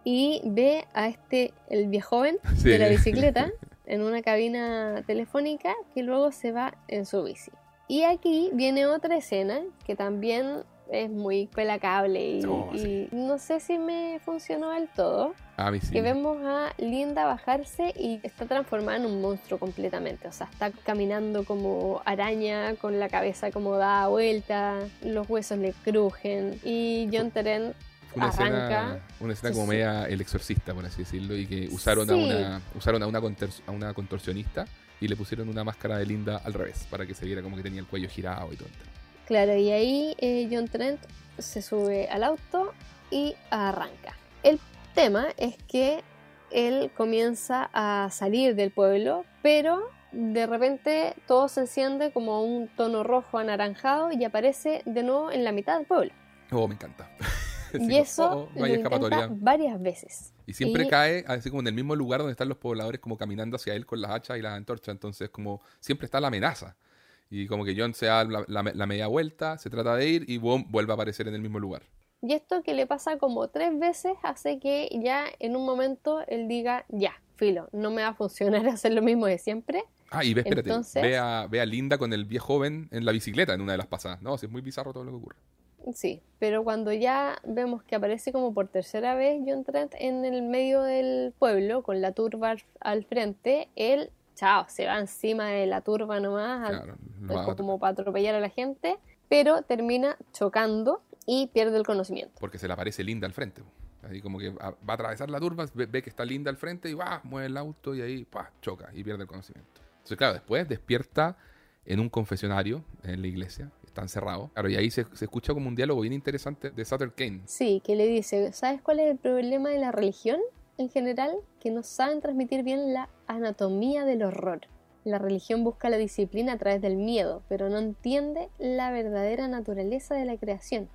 Y ve a este, el viejoven (laughs) Sí. de la bicicleta en una cabina telefónica que luego se va en su bici. Y aquí viene otra escena que también es muy pelacable y, Oh, y sí. no sé si me funcionó del todo. Sí. Que vemos a Linda bajarse y está transformada en un monstruo completamente. O sea, está caminando como araña, con la cabeza como da vuelta, los huesos le crujen. Y John Teren Una escena, una escena como media el exorcista, por así decirlo, y que usaron a una usaron a una, a una contorsionista y le pusieron una máscara de Linda al revés, para que se viera como que tenía el cuello girado y todo. Claro, y ahí eh, John Trent se sube al auto y arranca. El tema es que él comienza a salir del pueblo, pero de repente todo se enciende como un tono rojo anaranjado y aparece de nuevo en la mitad del pueblo. Oh, me encanta. (laughs) Sí, (laughs) y eso oh, oh, no hay lo intenta escapatoria. varias veces. Y siempre y- cae así como en el mismo lugar donde están los pobladores como caminando hacia él con las hachas y las antorchas. Entonces como siempre está la amenaza. Y como que John se da la, la- la media vuelta, se trata de ir y boom, vuelve a aparecer en el mismo lugar. Y esto que le pasa como tres veces hace que ya en un momento él diga, ya, filo, no me va a funcionar (laughs) hacer lo mismo de siempre. Ah, y ve, espérate, Entonces- ve, a, ve a Linda con el viejo joven en la bicicleta en una de las pasadas. No, es muy bizarro todo lo que ocurre. Sí, pero cuando ya vemos que aparece como por tercera vez John Trent en el medio del pueblo con la turba al- frente, él, chao, se va encima de la turba nomás, Claro, a- como para atropellar a la gente, pero termina chocando y pierde el conocimiento. porque se le aparece Linda al frente. Así como que va a atravesar la turba, ve, ve que está Linda al frente y va, mueve el auto y ahí pa, choca y pierde el conocimiento. Entonces, claro, después despierta en un confesionario en la iglesia, está encerrado. Claro, y ahí se, se escucha como un diálogo bien interesante de Sutter Kane. Sí, que le dice, ¿sabes cuál es el problema de la religión en general? Que no saben transmitir bien la anatomía del horror. La religión busca la disciplina a través del miedo, pero no entiende la verdadera naturaleza de la creación.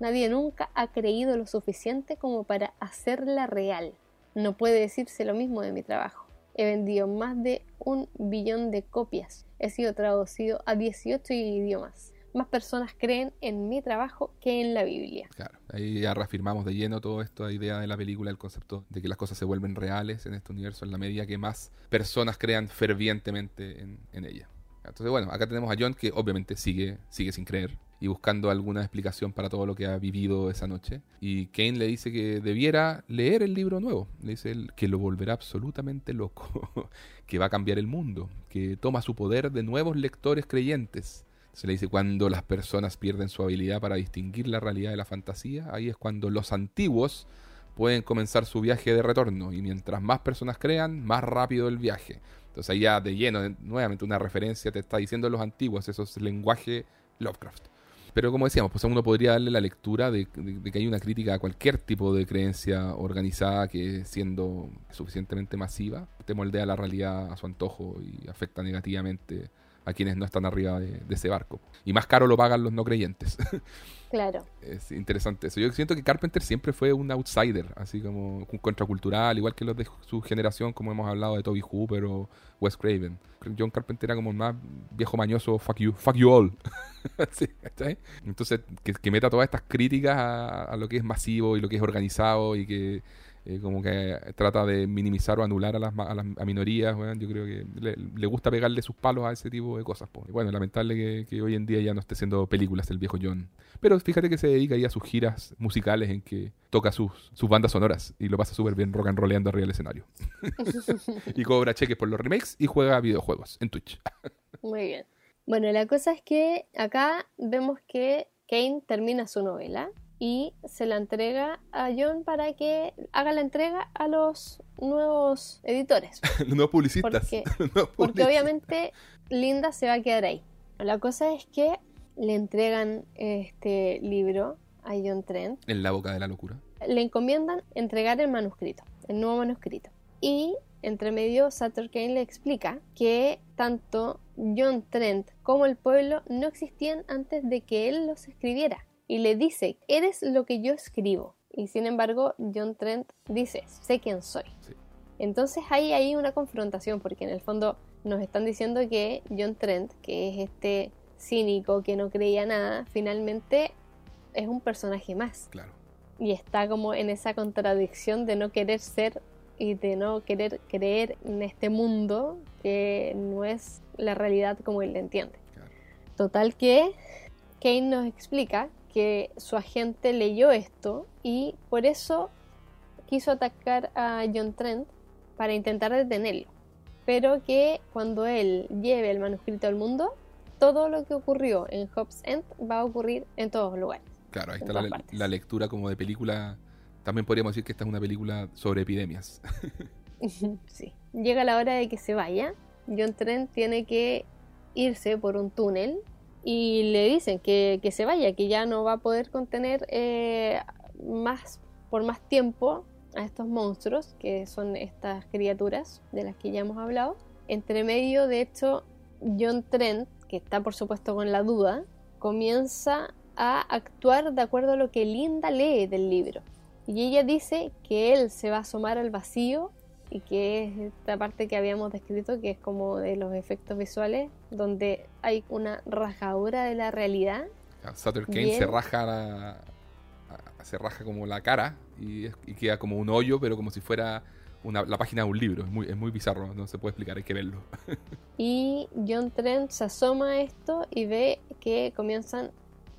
Nadie nunca ha creído lo suficiente como para hacerla real. No puede decirse lo mismo de mi trabajo. He vendido más de un billón de copias. He sido traducido a 18 idiomas. Más personas creen en mi trabajo que en la Biblia. Claro, ahí ya reafirmamos de lleno toda esta idea de la película, el concepto de que las cosas se vuelven reales en este universo en la medida que más personas crean fervientemente en, en ella. Entonces, bueno, acá tenemos a John que obviamente sigue, sigue sin creer y buscando alguna explicación para todo lo que ha vivido esa noche. Y Kane le dice que debiera leer el libro nuevo. Le dice él que lo volverá absolutamente loco, (laughs) que va a cambiar el mundo, que toma su poder de nuevos lectores creyentes. Se le dice cuando las personas pierden su habilidad para distinguir la realidad de la fantasía, ahí es cuando los antiguos pueden comenzar su viaje de retorno y mientras más personas crean, más rápido el viaje. Entonces ahí ya de lleno, de- nuevamente una referencia te está diciendo los antiguos, eso es lenguaje Lovecraft. Pero como decíamos, pues uno podría darle la lectura de- de que hay una crítica a cualquier tipo de creencia organizada que siendo suficientemente masiva te moldea la realidad a su antojo y afecta negativamente a quienes no están arriba de, de ese barco. Y más caro lo pagan los no creyentes. (laughs) Claro, es interesante eso. Yo siento que Carpenter siempre fue un outsider, así como un contracultural, igual que los de su generación, como hemos hablado de Toby Hooper o Wes Craven. John Carpenter era como el más viejo mañoso, fuck you, fuck you all. (laughs) Sí, ¿cachai? Entonces, que, que meta todas estas críticas a, a lo que es masivo y lo que es organizado y que eh, como que trata de minimizar o anular a las, a las a minorías, yo creo que le, le gusta pegarle sus palos a ese tipo de cosas. po. Bueno, lamentable que, que hoy en día ya no esté haciendo películas el viejo John. Pero fíjate que se dedica ahí a sus giras musicales en que toca sus, sus bandas sonoras y lo pasa súper bien rock and rolleando arriba del escenario. (laughs) y cobra cheques por los remakes y juega videojuegos en Twitch. muy bien. Bueno, la cosa es que acá vemos que Kane termina su novela y se la entrega a John para que haga la entrega a los nuevos editores. (laughs) los nuevos publicistas. Porque, (laughs) obviamente Linda se va a quedar ahí. La cosa es que le entregan este libro a John Trent, En la boca de la locura. le encomiendan entregar el manuscrito, el nuevo manuscrito. Y entre medio Sutter Kane le explica que tanto John Trent como el pueblo no existían antes de que él los escribiera. Y le dice, eres lo que yo escribo. Y sin embargo, John Trent dice, sé quién soy. Sí. Entonces hay ahí una confrontación, porque en el fondo nos están diciendo que John Trent, que es este cínico que no creía nada, finalmente es un personaje más Claro. y está como en esa contradicción de no querer ser y de no querer creer en este mundo que no es la realidad como él la entiende. Claro. Total que Kane nos explica que su agente leyó esto y por eso quiso atacar a John Trent para intentar detenerlo. Pero que cuando él lleve el manuscrito al mundo, todo lo que ocurrió en Hobbs End va a ocurrir en todos lugares. Claro, ahí está la, la lectura como de película. También podríamos decir que esta es una película sobre epidemias. (laughs) Sí. Llega la hora de que se vaya. John Trent tiene que irse por un túnel y le dicen que, que se vaya, que ya no va a poder contener eh, más por más tiempo a estos monstruos, que son estas criaturas de las que ya hemos hablado. Entre medio, de hecho, John Trent, que está por supuesto con la duda, comienza a actuar de acuerdo a lo que Linda lee del libro. Y ella dice que él se va a asomar al vacío y que es esta parte que habíamos descrito, que es como de los efectos visuales, donde hay una rajadura de la realidad. Sutter Kane Bien. se raja la- se raja como la cara y queda como un hoyo, pero como si fuera una- la página de un libro. Es muy, es muy bizarro, no se puede explicar, hay que verlo. (laughs) Y John Trent se asoma a esto y ve que comienzan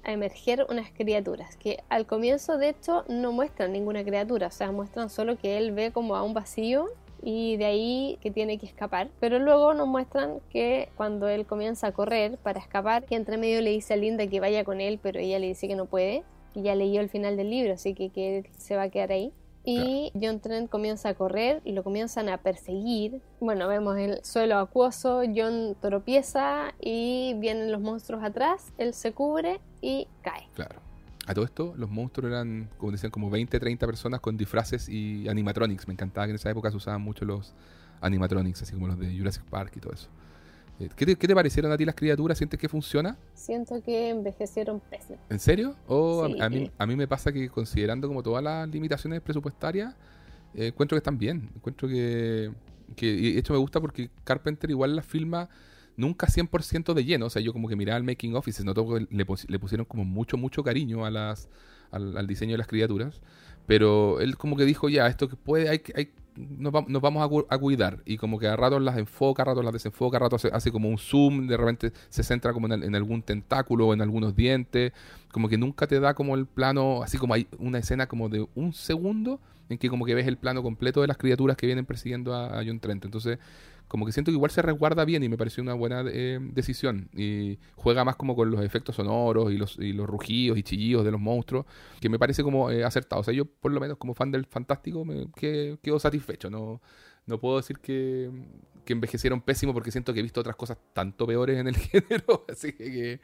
a emerger unas criaturas, que al comienzo de hecho no muestran ninguna criatura, o sea, muestran solo que él ve como a un vacío y de ahí que tiene que escapar, pero luego nos muestran que cuando él comienza a correr para escapar, que entre medio le dice a Linda que vaya con él, pero ella le dice que no puede, y ya leyó el final del libro, así que, que él se va a quedar ahí. Y John Trent comienza a correr y lo comienzan a perseguir. Bueno, vemos el suelo acuoso, John tropieza y vienen los monstruos atrás, él se cubre y cae. Claro. A todo esto, los monstruos eran, como decían, como 20, 30 personas con disfraces y animatronics. Me encantaba que en esa época se usaban mucho los animatronics, así como los de Jurassic Park y todo eso. Eh, ¿Qué te, qué te parecieron a ti las criaturas? ¿Sientes que funciona? Siento que envejecieron pésimo. ¿En serio? O a- Sí. a, mí, a mí me pasa que considerando como todas las limitaciones presupuestarias, eh, encuentro que están bien. Encuentro que, que... Y hecho me gusta porque Carpenter igual las filma nunca 100% de lleno. O sea, yo como que miraba el making of y se notó que le, pus- le pusieron como mucho, mucho cariño al, al diseño de las criaturas. Pero él como que dijo, ya, esto que puede, hay, hay, nos, va- nos vamos a, cu- a cuidar. Y como que a ratos las enfoca, a ratos las desenfoca, a ratos hace, hace como un zoom, de repente se centra como en algún tentáculo o en algunos dientes. Como que nunca te da como el plano, así como hay una escena como de un segundo en que como que ves el plano completo de las criaturas que vienen persiguiendo a, a John Trent. Entonces, como que siento que igual se resguarda bien y me pareció una buena eh, decisión. Y juega más como con los efectos sonoros y los, y los rugidos y chillidos de los monstruos, que me parece como eh, acertado. O sea, yo por lo menos como fan del Fantástico me que- quedo satisfecho. No, no puedo decir que, que envejecieron pésimo porque siento que he visto otras cosas tanto peores en el (laughs) género. Así que...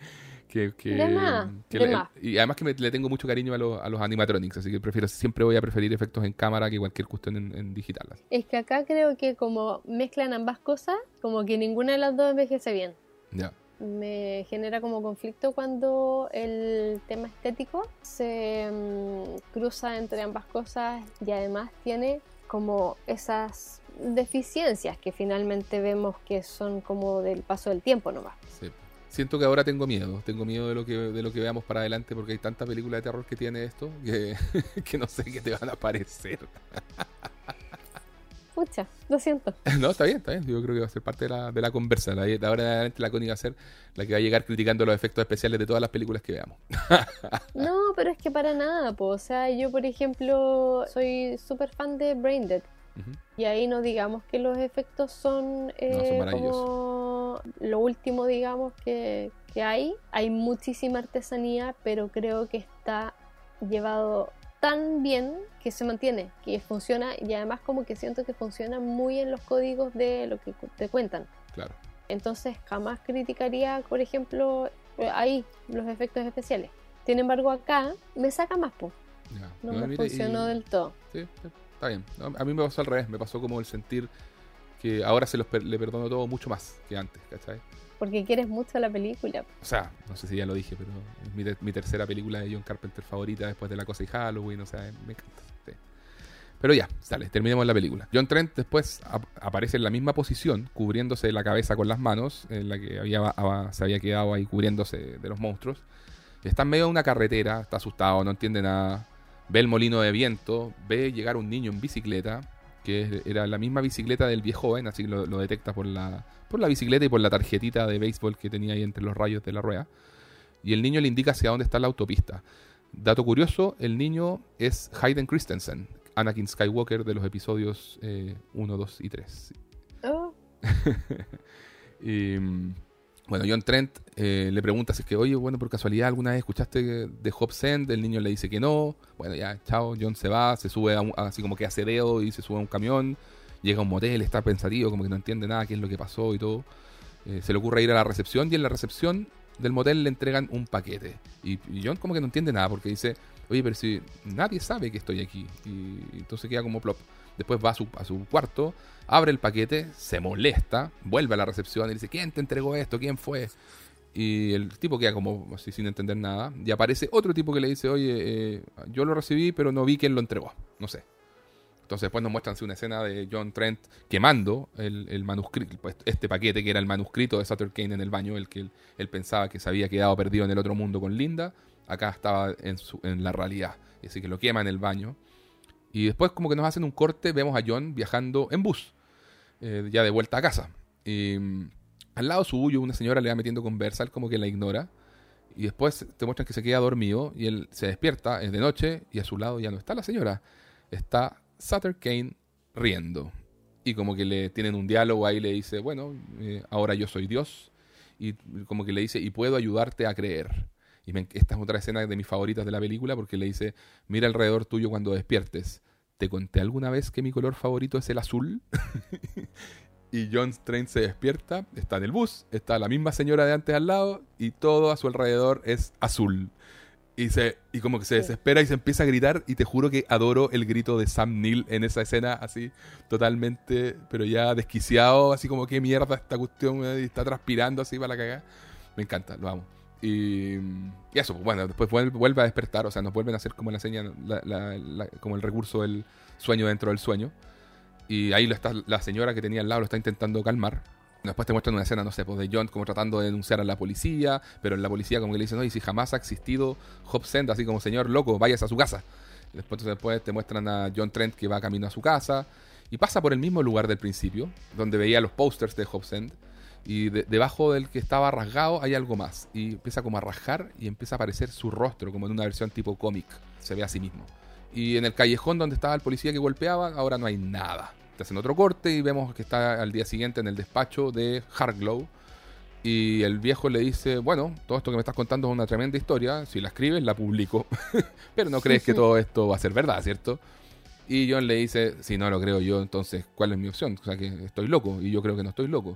que, que- De más, que de y además que me- le tengo mucho cariño a los, a los animatronics, así que prefiero siempre voy a preferir efectos en cámara que cualquier cuestión en, en digital. Es que acá creo que como mezclan ambas cosas, como que ninguna de las dos envejece bien. Ya. me genera como conflicto cuando el tema estético se mm, cruza entre ambas cosas y además tiene como esas deficiencias que finalmente vemos que son como del paso del tiempo nomás. Sí. Siento que ahora tengo miedo, tengo miedo de lo que de lo que veamos para adelante porque hay tantas películas de terror que tiene esto que, (laughs) que no sé qué te van a parecer. Pucha, lo siento. (laughs) No, está bien, está bien. Yo creo que va a ser parte de la, de la conversa. La, de ahora en adelante la Connie va a ser la que va a llegar criticando los efectos especiales de todas las películas que veamos. (laughs) No, pero es que para nada, po. o sea, yo por ejemplo soy súper fan de Braindead Y ahí no digamos que los efectos son, eh, No, son maravillosos. como lo último, digamos, que, que hay. Hay muchísima artesanía, pero creo que está llevado tan bien que se mantiene, que funciona y además como que siento que funciona muy en los códigos de lo que te cuentan. Claro. Entonces jamás criticaría, por ejemplo, eh, ahí los efectos especiales. Sin embargo, acá me saca más, po. No, No, me y- funcionó del todo. Sí, sí, está bien. A mí me pasó al revés, me pasó como el sentir que ahora se los per- le perdono todo mucho más que antes, ¿cachai? Porque quieres mucho la película. O sea, no sé si ya lo dije, pero es mi, ter- mi tercera película de John Carpenter favorita después de La Cosa y Halloween, o sea, me encanta. sí. Pero ya, sale, terminemos la película. John Trent después ap- aparece en la misma posición, cubriéndose la cabeza con las manos, en la que había, se había quedado ahí cubriéndose de los monstruos. Está en medio de una carretera, está asustado, no entiende nada. Ve el molino de viento, ve llegar un niño en bicicleta, que era la misma bicicleta del viejo joven, así que lo, lo detecta por la, por la bicicleta y por la tarjetita de béisbol que tenía ahí entre los rayos de la rueda. Y el niño le indica hacia dónde está la autopista. Dato curioso, el niño es Hayden Christensen, Anakin Skywalker de los episodios 1, 2 y 3. Oh, (laughs) Y, mm, bueno, John Trent eh, le pregunta si es que, oye, bueno, por casualidad alguna vez escuchaste de Hobbs End, el niño le dice que no, bueno, ya, chao, John se va, se sube a un- así como que hace dedo y se sube a un camión, llega a un motel, está pensativo, como que no entiende nada, qué es lo que pasó y todo. Eh, se le ocurre ir a la recepción y en la recepción del motel le entregan un paquete. Y, y John como que no entiende nada porque dice, oye, pero si nadie sabe que estoy aquí. Y, entonces queda como plop. Después va a su, cuarto, abre el paquete, se molesta, vuelve a la recepción y dice, ¿quién te entregó esto? ¿Quién fue? Y el tipo queda como así sin entender nada. Y aparece otro tipo que le dice, oye, eh, yo lo recibí, pero no vi quién lo entregó. No sé. Entonces después nos muestran una escena de John Trent quemando el, manuscrito, pues, este paquete que era el manuscrito de Sutter Kane en el baño, el que él, pensaba que se había quedado perdido en el otro mundo con Linda, acá estaba en, la realidad. Así que lo quema en el baño. Y después como que nos hacen un corte, vemos a John viajando en bus, eh, ya de vuelta a casa. Y mm, al lado suyo una señora le va metiendo conversa, él como que la ignora. Y después te muestran que se queda dormido y él se despierta, es de noche, y a su lado ya no está la señora. Está Sutter Kane riendo. Y como que le tienen un diálogo ahí, le dice, bueno, eh, ahora yo soy Dios. Y como que le dice, y puedo ayudarte a creer. Y me- esta es otra escena de mis favoritas de la película porque le dice, mira alrededor tuyo cuando despiertes. ¿Te conté alguna vez que mi color favorito es el azul? (laughs) y John Train se despierta, está en el bus, está la misma señora de antes al lado y todo a su alrededor es azul. Y, se, y como que se desespera y se empieza a gritar y te juro que adoro el grito de Sam Neill en esa escena así totalmente, pero ya desquiciado, así como qué mierda esta cuestión y está transpirando así para la cagada. Me encanta, lo amo. Y, eso, pues, bueno, después vuelve, a despertar, o sea, nos vuelven a hacer como la seña, la- la- la- como el recurso del sueño dentro del sueño. Y ahí lo está, la señora que tenía al lado lo está intentando calmar. Después te muestran una escena, no sé, pues de John como tratando de denunciar a la policía, pero la policía como que le dicen, no, y si jamás ha existido Hobsend, así como señor loco, vayas a su casa. Después, después te muestran a John Trent que va camino a su casa y pasa por el mismo lugar del principio, donde veía los posters de Hobsend. Y de- debajo del que estaba rasgado hay algo más. Y empieza como a rasgar y empieza a aparecer su rostro, como en una versión tipo cómic. Se ve a sí mismo. Y en el callejón donde estaba el policía que golpeaba, ahora no hay nada. Te hacen otro corte y vemos que está al día siguiente en el despacho de Harglow. Y el viejo le dice, bueno, todo esto que me estás contando es una tremenda historia. Si la escribes, la publico. (laughs) Pero no crees que todo esto va a ser verdad, ¿cierto? Y John le dice, si no lo creo yo, entonces, ¿cuál es mi opción? O sea, que estoy loco. Y yo creo que no estoy loco.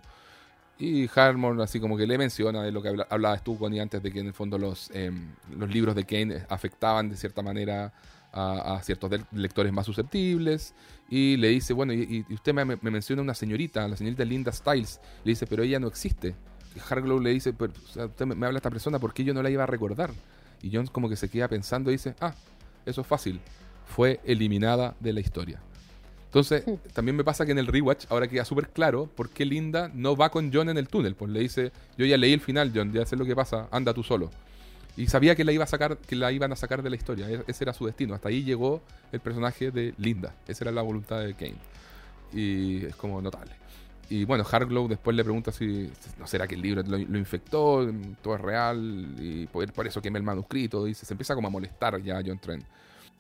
Y Harmon así como que le menciona de lo que habla- hablabas tú, Connie, antes de que en el fondo los, em, los libros de Kane afectaban de cierta manera a, ciertos lectores más susceptibles. Y le dice, bueno, y, usted me, me menciona una señorita, la señorita Linda Stiles. Le dice, pero ella no existe. Y Harglow le dice, pero usted me, me habla esta persona, ¿por qué yo no la iba a recordar? Y John como que se queda pensando y dice, ah, eso es fácil. Fue eliminada de la historia. Entonces, también me pasa que en el rewatch ahora queda súper claro por qué Linda no va con John en el túnel. Pues le dice, yo ya leí el final, John, ya sé lo que pasa, anda tú solo. Y sabía que la iba a sacar, que la iban a sacar de la historia. E- Ese era su destino. Hasta ahí llegó el personaje de Linda. Esa era la voluntad de Kane. Y es como notable. Y bueno, Harglow después le pregunta si no será que el libro lo, lo infectó, todo es real, y por, por eso quemé el manuscrito. Dice, se empieza como a molestar ya a John Trent.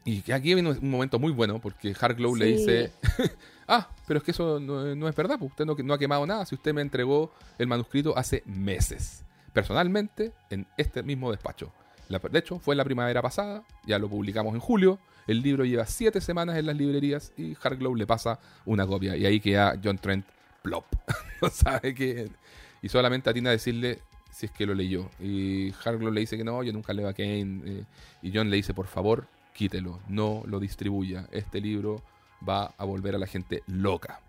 Y aquí viene un momento muy bueno porque Harglow le dice, (laughs) ah, pero es que eso no, es verdad, pues usted no, no, ha quemado nada si usted me entregó el manuscrito hace meses, personalmente, en este mismo despacho. de hecho, fue la primavera pasada, ya lo publicamos en julio, el libro lleva siete semanas en las librerías y Harglow le pasa una copia y ahí queda John Trent plop. (laughs) no sabe qué. Y solamente atina a decirle si es que lo leyó. Y Harglow le dice que no, yo nunca leo a Kane. Eh, y John le dice, por favor, quítelo, no lo distribuya. Este libro va a volver a la gente loca.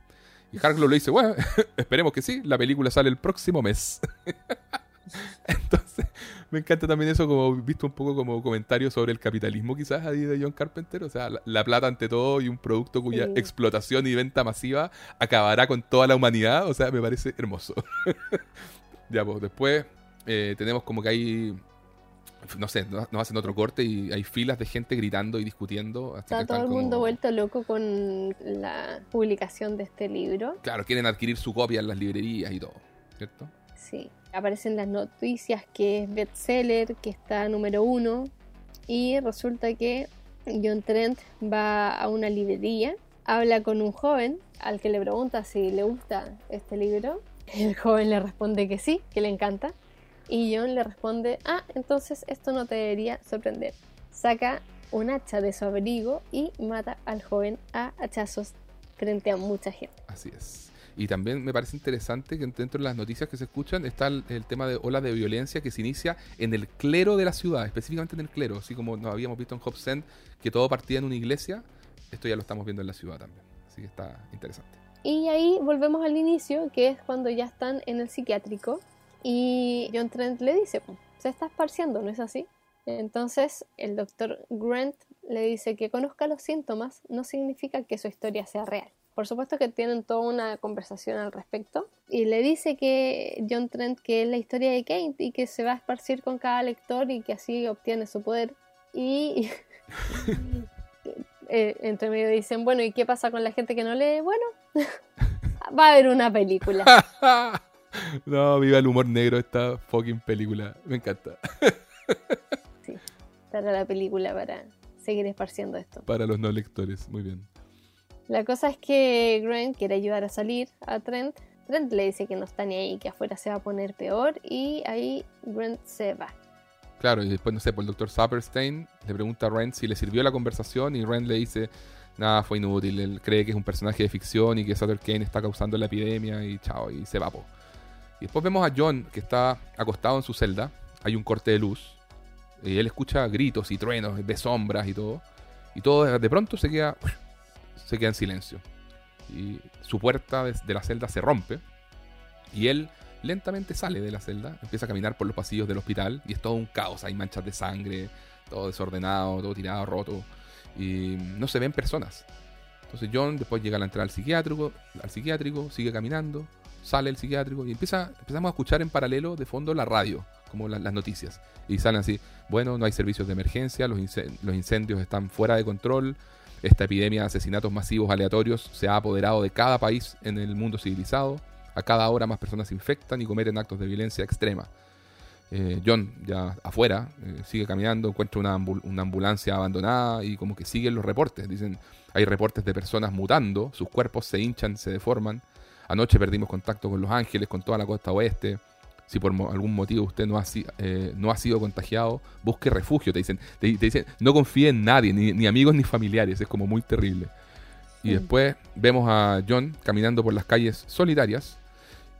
Y Harglow le dice, bueno, (laughs) esperemos que sí, la película sale el próximo mes. (laughs) Entonces, me encanta también eso, como visto un poco como comentario sobre el capitalismo quizás ahí de John Carpenter. O sea, la, plata ante todo y un producto cuya explotación y venta masiva acabará con toda la humanidad. O sea, me parece hermoso. (laughs) ya, pues después eh, tenemos como que hay no sé, nos hacen otro corte y hay filas de gente gritando y discutiendo. Está todo el mundo vuelto loco con la publicación de este libro. Claro, quieren adquirir su copia en las librerías y todo, ¿cierto? Sí, aparecen las noticias que es bestseller, que está número uno, y resulta que John Trent va a una librería, habla con un joven al que le pregunta si le gusta este libro. El joven le responde que sí, que le encanta. Y John le responde, ah, entonces esto no te debería sorprender. Saca un hacha de su abrigo y mata al joven a hachazos frente a mucha gente. Así es. Y también me parece interesante que dentro de las noticias que se escuchan está el, tema de olas de violencia que se inicia en el clero de la ciudad, específicamente en el clero, así como nos habíamos visto en Hobson, que todo partía en una iglesia, esto ya lo estamos viendo en la ciudad también. Así que está interesante. Y ahí volvemos al inicio, que es cuando ya están en el psiquiátrico y John Trent le dice, se está esparciendo, ¿no es así? Entonces el doctor Grant le dice que conozca los síntomas no significa que su historia sea real. Por supuesto que tienen toda una conversación al respecto y le dice que John Trent que es la historia de Kate y que se va a esparcir con cada lector y que así obtiene su poder. Y (laughs) eh, entre medio dicen, bueno, ¿y qué pasa con la gente que no lee? Bueno, (laughs) va a haber una película. (laughs) (laughs) No, viva el humor negro esta fucking película. Me encanta. (laughs) Sí, para la película, para seguir esparciendo esto. Para los no lectores, muy bien. La cosa es que Grant quiere ayudar a salir a Trent. Trent le dice que no está ni ahí, que afuera se va a poner peor y ahí Grant se va. Claro, y después, no sé, por el doctor Saperstein le pregunta a Rand si le sirvió la conversación y Rand le dice, nada, fue inútil, él cree que es un personaje de ficción y que Sutter Kane está causando la epidemia y chao, y se va, po. Y después vemos a John que está acostado en su celda. Hay un corte de luz. Y él escucha gritos y truenos, ve sombras y todo. Y todo de pronto se queda, se queda en silencio. Y su puerta de la celda se rompe. Y él lentamente sale de la celda, empieza a caminar por los pasillos del hospital. Y es todo un caos. Hay manchas de sangre, todo desordenado, todo tirado, roto. Y no se ven personas. Entonces John después llega a la entrada al psiquiátrico, al psiquiátrico, sigue caminando, sale el psiquiátrico y empieza, empezamos a escuchar en paralelo de fondo la radio, como las noticias. Y salen así, bueno, no hay servicios de emergencia, los, incendios están fuera de control, esta epidemia de asesinatos masivos aleatorios se ha apoderado de cada país en el mundo civilizado, a cada hora más personas se infectan y cometen actos de violencia extrema. Eh, John, ya afuera, eh, sigue caminando, encuentra una, una, ambulancia abandonada y como que siguen los reportes. Dicen, hay reportes de personas mutando, sus cuerpos se hinchan, se deforman, Anoche perdimos contacto con Los Ángeles, con toda la costa oeste. Si por algún motivo usted no ha, eh, no ha sido contagiado, busque refugio, te dicen. Te, dicen, no confíe en nadie, ni, amigos ni familiares. Es como muy terrible. Y después vemos a John caminando por las calles solitarias.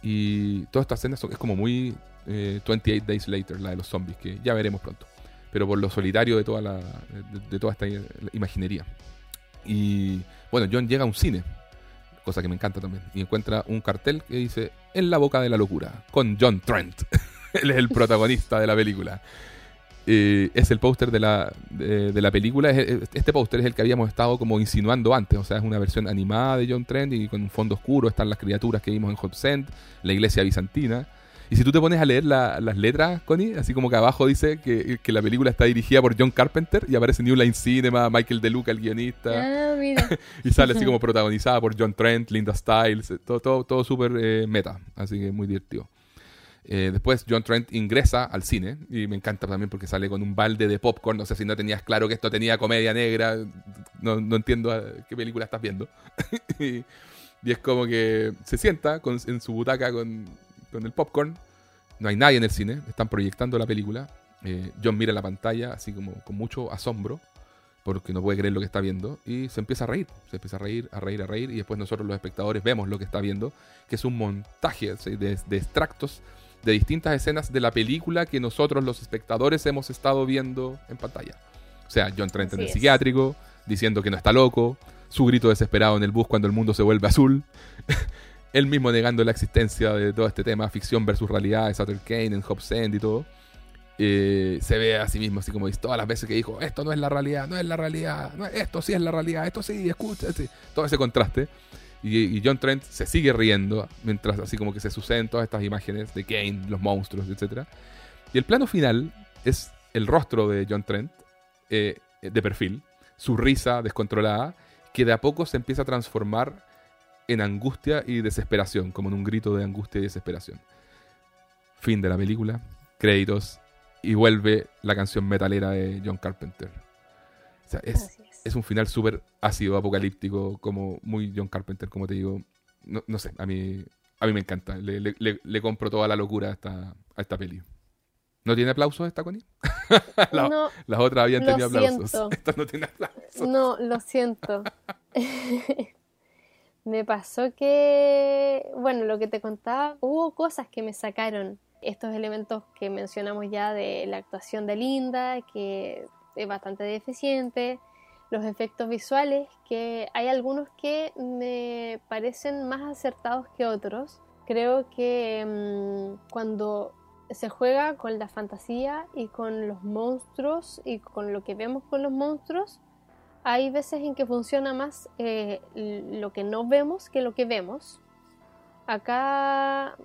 Y toda esta escena es como muy 28 eh, Days Later, la de los zombies, que ya veremos pronto. Pero por lo solitario de toda, la, de toda esta imaginería. Y bueno, John llega a un cine cosa que me encanta también. Y encuentra un cartel que dice En la boca de la locura, con John Trent. (laughs) Él es el protagonista de la película. es el póster de la, de, la película. Este póster es el que habíamos estado como insinuando antes. O sea, es una versión animada de John Trent y con un fondo oscuro están las criaturas que vimos en Hot Send, la iglesia bizantina. Y si tú te pones a leer las letras, Connie, así como que abajo dice que, la película está dirigida por John Carpenter y aparece New Line Cinema, Michael DeLuca, el guionista. Ah, mira. (laughs) y sale así como protagonizada por John Trent, Linda Stiles, todo, todo, todo súper eh, meta. Así que muy divertido. Eh, después John Trent ingresa al cine y me encanta también porque sale con un balde de popcorn. No sé si no tenías claro que esto tenía comedia negra. No, no entiendo qué película estás viendo. (laughs) y, es como que se sienta en su butaca con, con, el popcorn. No hay nadie en el cine. Están proyectando la película. Eh, John mira la pantalla así como con mucho asombro porque no puede creer lo que está viendo y se empieza a reír, se empieza a reír, a reír, a reír y después nosotros los espectadores vemos lo que está viendo, que es un montaje de, de extractos de distintas escenas de la película que nosotros los espectadores hemos estado viendo en pantalla. O sea, John Trent en el psiquiátrico, diciendo que no está loco, su grito desesperado en el bus cuando el mundo se vuelve azul, (laughs) él mismo negando la existencia de todo este tema, ficción versus realidad, de Sutter Kane, en Hobbs End y todo. Eh, se ve a sí mismo así como todas las veces que dijo, esto no es la realidad, no es la realidad, esto sí es la realidad, esto sí, escucha, todo ese contraste. Y, John Trent se sigue riendo mientras así como que se suceden todas estas imágenes de Kane, los monstruos, etc. Y el plano final es el rostro de John Trent eh, de perfil, su risa descontrolada, que de a poco se empieza a transformar en angustia y desesperación, como en un grito de angustia y desesperación. Fin de la película, créditos, y vuelve la canción metalera de John Carpenter. O sea, es, es un final súper ácido, apocalíptico, como muy John Carpenter, como te digo. No, no sé, a mí, a mí me encanta. Le, le, le, compro toda la locura a esta, a esta peli. ¿No tiene aplausos esta Connie? (laughs) no, las otras habían tenido aplausos. (laughs) Esta no tiene aplausos. No, lo siento. (laughs) me pasó que, bueno, lo que te contaba, hubo cosas que me sacaron. Estos elementos que mencionamos ya de la actuación de Linda, que es bastante deficiente los efectos visuales, que hay algunos que me parecen más acertados que otros. Creo que mm, cuando se juega con la fantasía y con los monstruos y con lo que vemos con los monstruos, hay veces en que funciona más eh, lo que no vemos que lo que vemos. Acá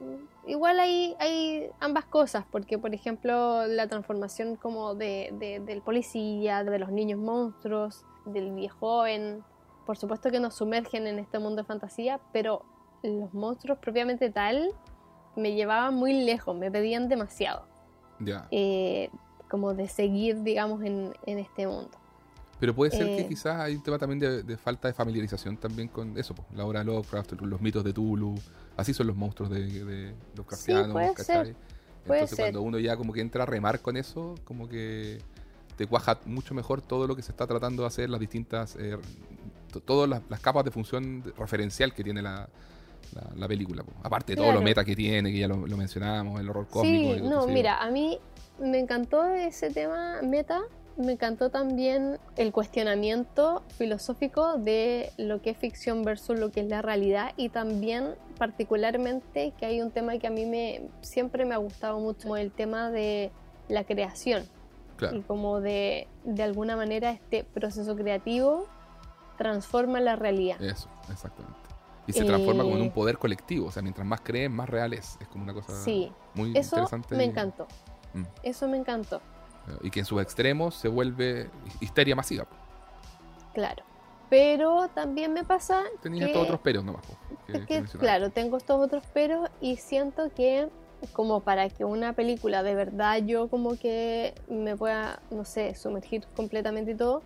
igual hay, hay ambas cosas, porque por ejemplo la transformación como de, del policía, de los niños monstruos, del viejo joven. Por supuesto que nos sumergen en este mundo de fantasía, pero los monstruos propiamente tal me llevaban muy lejos, me pedían demasiado. Ya. Eh, como de seguir, digamos, en, este mundo. Pero puede ser que eh, quizás hay un tema también de, falta de familiarización también con eso, la obra de Lovecraft, los mitos de Tulu, así son los monstruos de, de los cristianos, sí, puede Ser. Entonces cuando uno ya como que entra a remar con eso, como que te cuaja mucho mejor todo lo que se está tratando de hacer, las distintas, eh, todas las, capas de función referencial que tiene la, la, película. Aparte de todo lo meta que tiene, que ya lo, mencionábamos, el horror cósmico. Sí, no, mira, a mí me encantó ese tema meta, me encantó también el cuestionamiento filosófico de lo que es ficción versus lo que es la realidad y también particularmente que hay un tema que a mí me siempre me ha gustado mucho, el tema de la creación y como de, de alguna manera este proceso creativo transforma la realidad. Eso, exactamente. Y se transforma como en un eh, poder colectivo, o sea, mientras más creen, más real es. Es como una cosa sí, muy eso interesante. Me encantó. Mm. Eso me encantó. Y que en sus extremos se vuelve histeria masiva. Claro. Pero también me pasa. Tenía estos otros peros nomás. claro, tengo estos otros peros y siento que como para que una película de verdad yo como que me pueda, no sé, sumergir completamente y todo,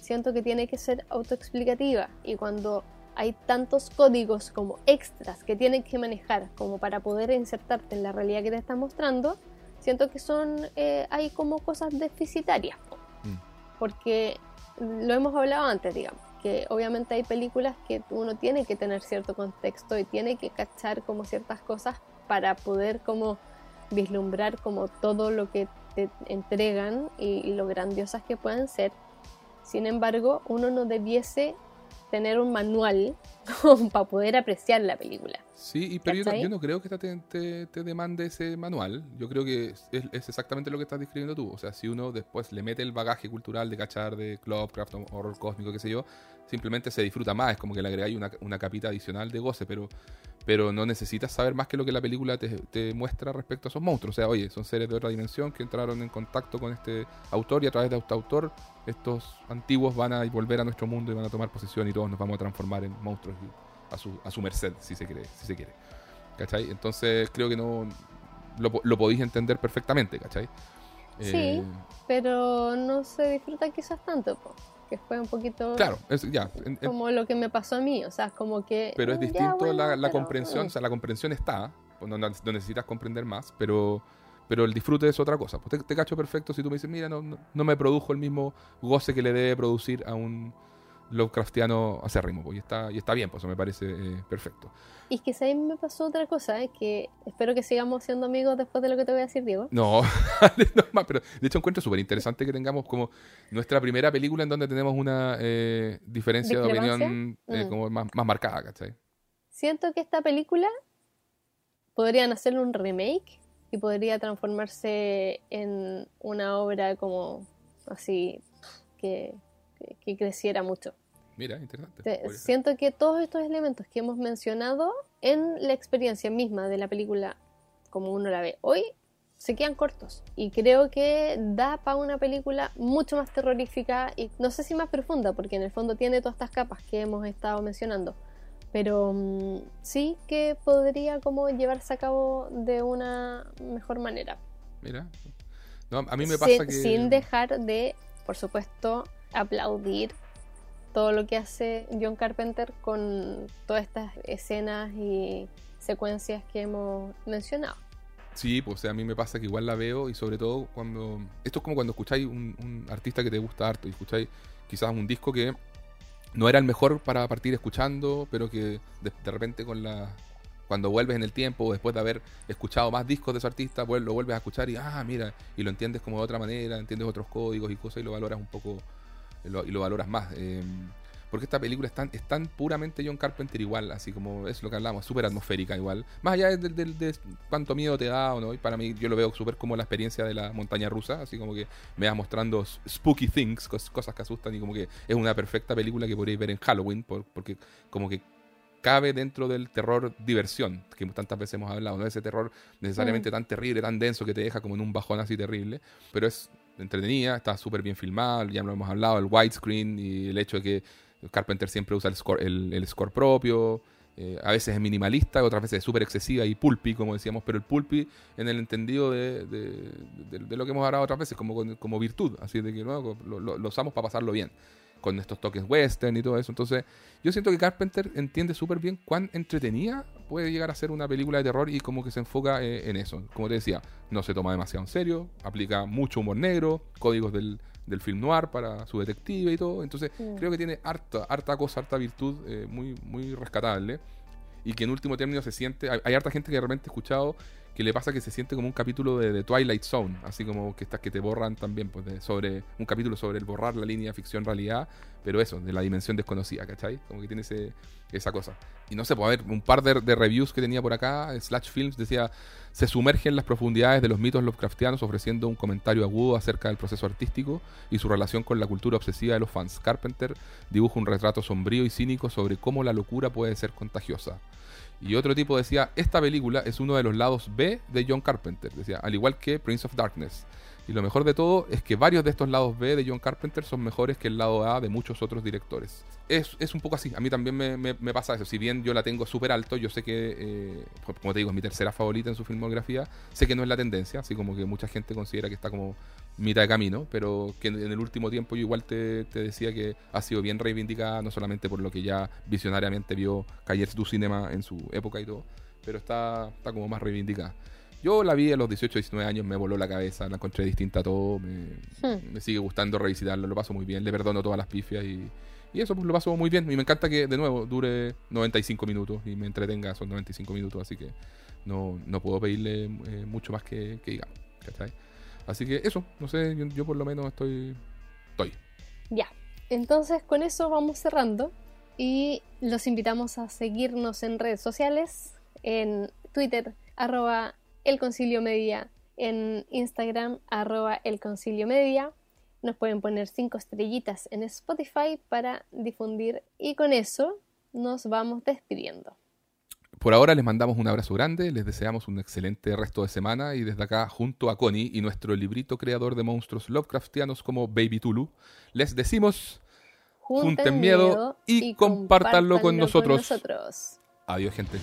siento que tiene que ser autoexplicativa y cuando hay tantos códigos como extras que tienen que manejar como para poder insertarte en la realidad que te están mostrando, siento que son, eh, hay como cosas deficitarias. Mm. Porque lo hemos hablado antes, digamos, que obviamente hay películas que uno tiene que tener cierto contexto y tiene que cachar como ciertas cosas para poder como vislumbrar como todo lo que te entregan y, lo grandiosas que pueden ser. Sin embargo, uno no debiese tener un manual (laughs) para poder apreciar la película. Sí, pero yo no, creo que te, te, demande ese manual. Yo creo que es, es, exactamente lo que estás describiendo tú. O sea, si uno después le mete el bagaje cultural de cachar de Lovecraft, horror cósmico, qué sé yo, simplemente se disfruta más. Es como que le agregáis una, una capita adicional de goce, pero pero no necesitas saber más que lo que la película te, muestra respecto a esos monstruos. O sea, oye, son seres de otra dimensión que entraron en contacto con este autor y a través de este autor estos antiguos van a volver a nuestro mundo y van a tomar posesión y todos nos vamos a transformar en monstruos a su, a su merced, si se quiere. Si se quiere. ¿Cachai? Entonces creo que no, lo, lo podéis entender perfectamente, ¿cachai? Sí. Eh, Pero no se disfruta quizás tanto, po, que fue un poquito claro, es, ya, en- en- como lo que me pasó a mí, o sea, como que... pero es mm, ya, distinto bueno, la, la pero, comprensión, mm. o sea, la comprensión está, pues no, no- no necesitas comprender más, pero, pero el disfrute es otra cosa. Pues te, te cacho perfecto si tú me dices, mira, no, no me produjo el mismo goce que le debe producir a un Lovecraftiano acérrimo, pues, y está, y está bien, pues eso me parece eh, perfecto. Y es que ¿sabes? me pasó otra cosa, eh, que espero que sigamos siendo amigos después de lo que te voy a decir, Diego. No, (laughs) no más, pero de hecho encuentro súper interesante que tengamos como nuestra primera película en donde tenemos una eh, diferencia de opinión eh, Mm. como más, más marcada, ¿cachai? Siento que esta película podrían hacerle un remake y podría transformarse en una obra como así que, que- que creciera mucho. Mira, interesante. Te-. Siento que todos estos elementos que hemos mencionado en la experiencia misma de la película, como uno la ve hoy, se quedan cortos. Y creo que da para una película mucho más terrorífica y no sé si más profunda, porque en el fondo tiene todas estas capas que hemos estado mencionando. Pero mm, sí que podría como llevarse a cabo de una mejor manera. Mira. No, a mí me sin, pasa que... sin dejar de, por supuesto, aplaudir todo lo que hace John Carpenter con todas estas escenas y secuencias que hemos mencionado. Sí, pues a mí me pasa que igual la veo y sobre todo cuando... Esto es como cuando escucháis un, artista que te gusta harto y escucháis quizás un disco que no era el mejor para partir escuchando, pero que de, de repente con la... Cuando vuelves en el tiempo o después de haber escuchado más discos de ese artista, pues lo vuelves a escuchar y, ah, mira, y lo entiendes como de otra manera, entiendes otros códigos y cosas y lo valoras un poco, y lo valoras más. Eh, porque esta película es tan, puramente John Carpenter igual, así como es lo que hablamos, súper atmosférica igual. Más allá de, cuánto miedo te da o no, y para mí yo lo veo súper como la experiencia de la montaña rusa, así como que me va mostrando spooky things, cos- cosas que asustan y como que es una perfecta película que podréis ver en Halloween, por- porque como que cabe dentro del terror diversión, que tantas veces hemos hablado, no ese terror necesariamente tan terrible, tan denso que te deja como en un bajón así terrible, pero es entretenida, está súper bien filmada, ya lo hemos hablado, el widescreen y el hecho de que Carpenter siempre usa el score, el, el score propio, eh, a veces es minimalista, otras veces es súper excesiva y pulpy, como decíamos, pero el pulpy en el entendido de, de- de- de lo que hemos hablado otras veces, como, como virtud, así de que ¿no? lo, lo- lo usamos para pasarlo bien, con estos toques western y todo eso. Entonces, yo siento que Carpenter entiende súper bien cuán entretenida puede llegar a ser una película de terror y como que se enfoca eh, en eso. Como te decía, no se toma demasiado en serio, aplica mucho humor negro, códigos del, del film noir para su detective y todo. Entonces, Mm. creo que tiene harta, harta cosa, harta virtud eh, muy, muy rescatable. Y que en último término se siente. Hay, hay harta gente que de repente he escuchado que le pasa que se siente como un capítulo de, de Twilight Zone, así como que estas que te borran también, pues sobre un capítulo sobre el borrar la línea ficción-realidad, pero eso, de la dimensión desconocida, ¿cachai? Como que tiene esa cosa. Y no sé, pues a ver, un par de, de reviews que tenía por acá, Slash Films decía, se sumerge en las profundidades de los mitos Lovecraftianos ofreciendo un comentario agudo acerca del proceso artístico y su relación con la cultura obsesiva de los fans. Carpenter dibuja un retrato sombrío y cínico sobre cómo la locura puede ser contagiosa. Y otro tipo decía, esta película es uno de los lados B de John Carpenter, decía, al igual que Prince of Darkness. Y lo mejor de todo es que varios de estos lados B de John Carpenter son mejores que el lado A de muchos otros directores. Es, es un poco así, a mí también me, me- me pasa eso. Si bien yo la tengo súper alto, yo sé que, eh, como te digo, es mi tercera favorita en su filmografía, sé que no es la tendencia, así como que mucha gente considera que está como mitad de camino, pero que en el último tiempo yo igual te, te decía que ha sido bien reivindicada, no solamente por lo que ya visionariamente vio Callers du Cinema en su época y todo, pero está, está como más reivindicada. Yo la vi a los 18, 19 años, me voló la cabeza, la encontré distinta a todo, me, Hmm. me sigue gustando revisitarlo, lo paso muy bien, le perdono todas las pifias y, y eso pues lo paso muy bien. Y me encanta que, de nuevo, dure 95 minutos y me entretenga esos 95 minutos, así que no, no puedo pedirle eh, mucho más que, que digamos, ¿cachai? Así que eso, no sé, yo, yo por lo menos estoy... Estoy. Ya, entonces con eso vamos cerrando y los invitamos a seguirnos en redes sociales, en Twitter, arroba el concilio media, en Instagram, arroba el concilio media. Nos pueden poner cinco estrellitas en Spotify para difundir y con eso nos vamos despidiendo. Por ahora les mandamos un abrazo grande, les deseamos un excelente resto de semana y desde acá, junto a Connie y nuestro librito creador de monstruos Lovecraftianos como Baby Tulu, les decimos junten miedo y compártanlo con nosotros. nosotros. adiós gente.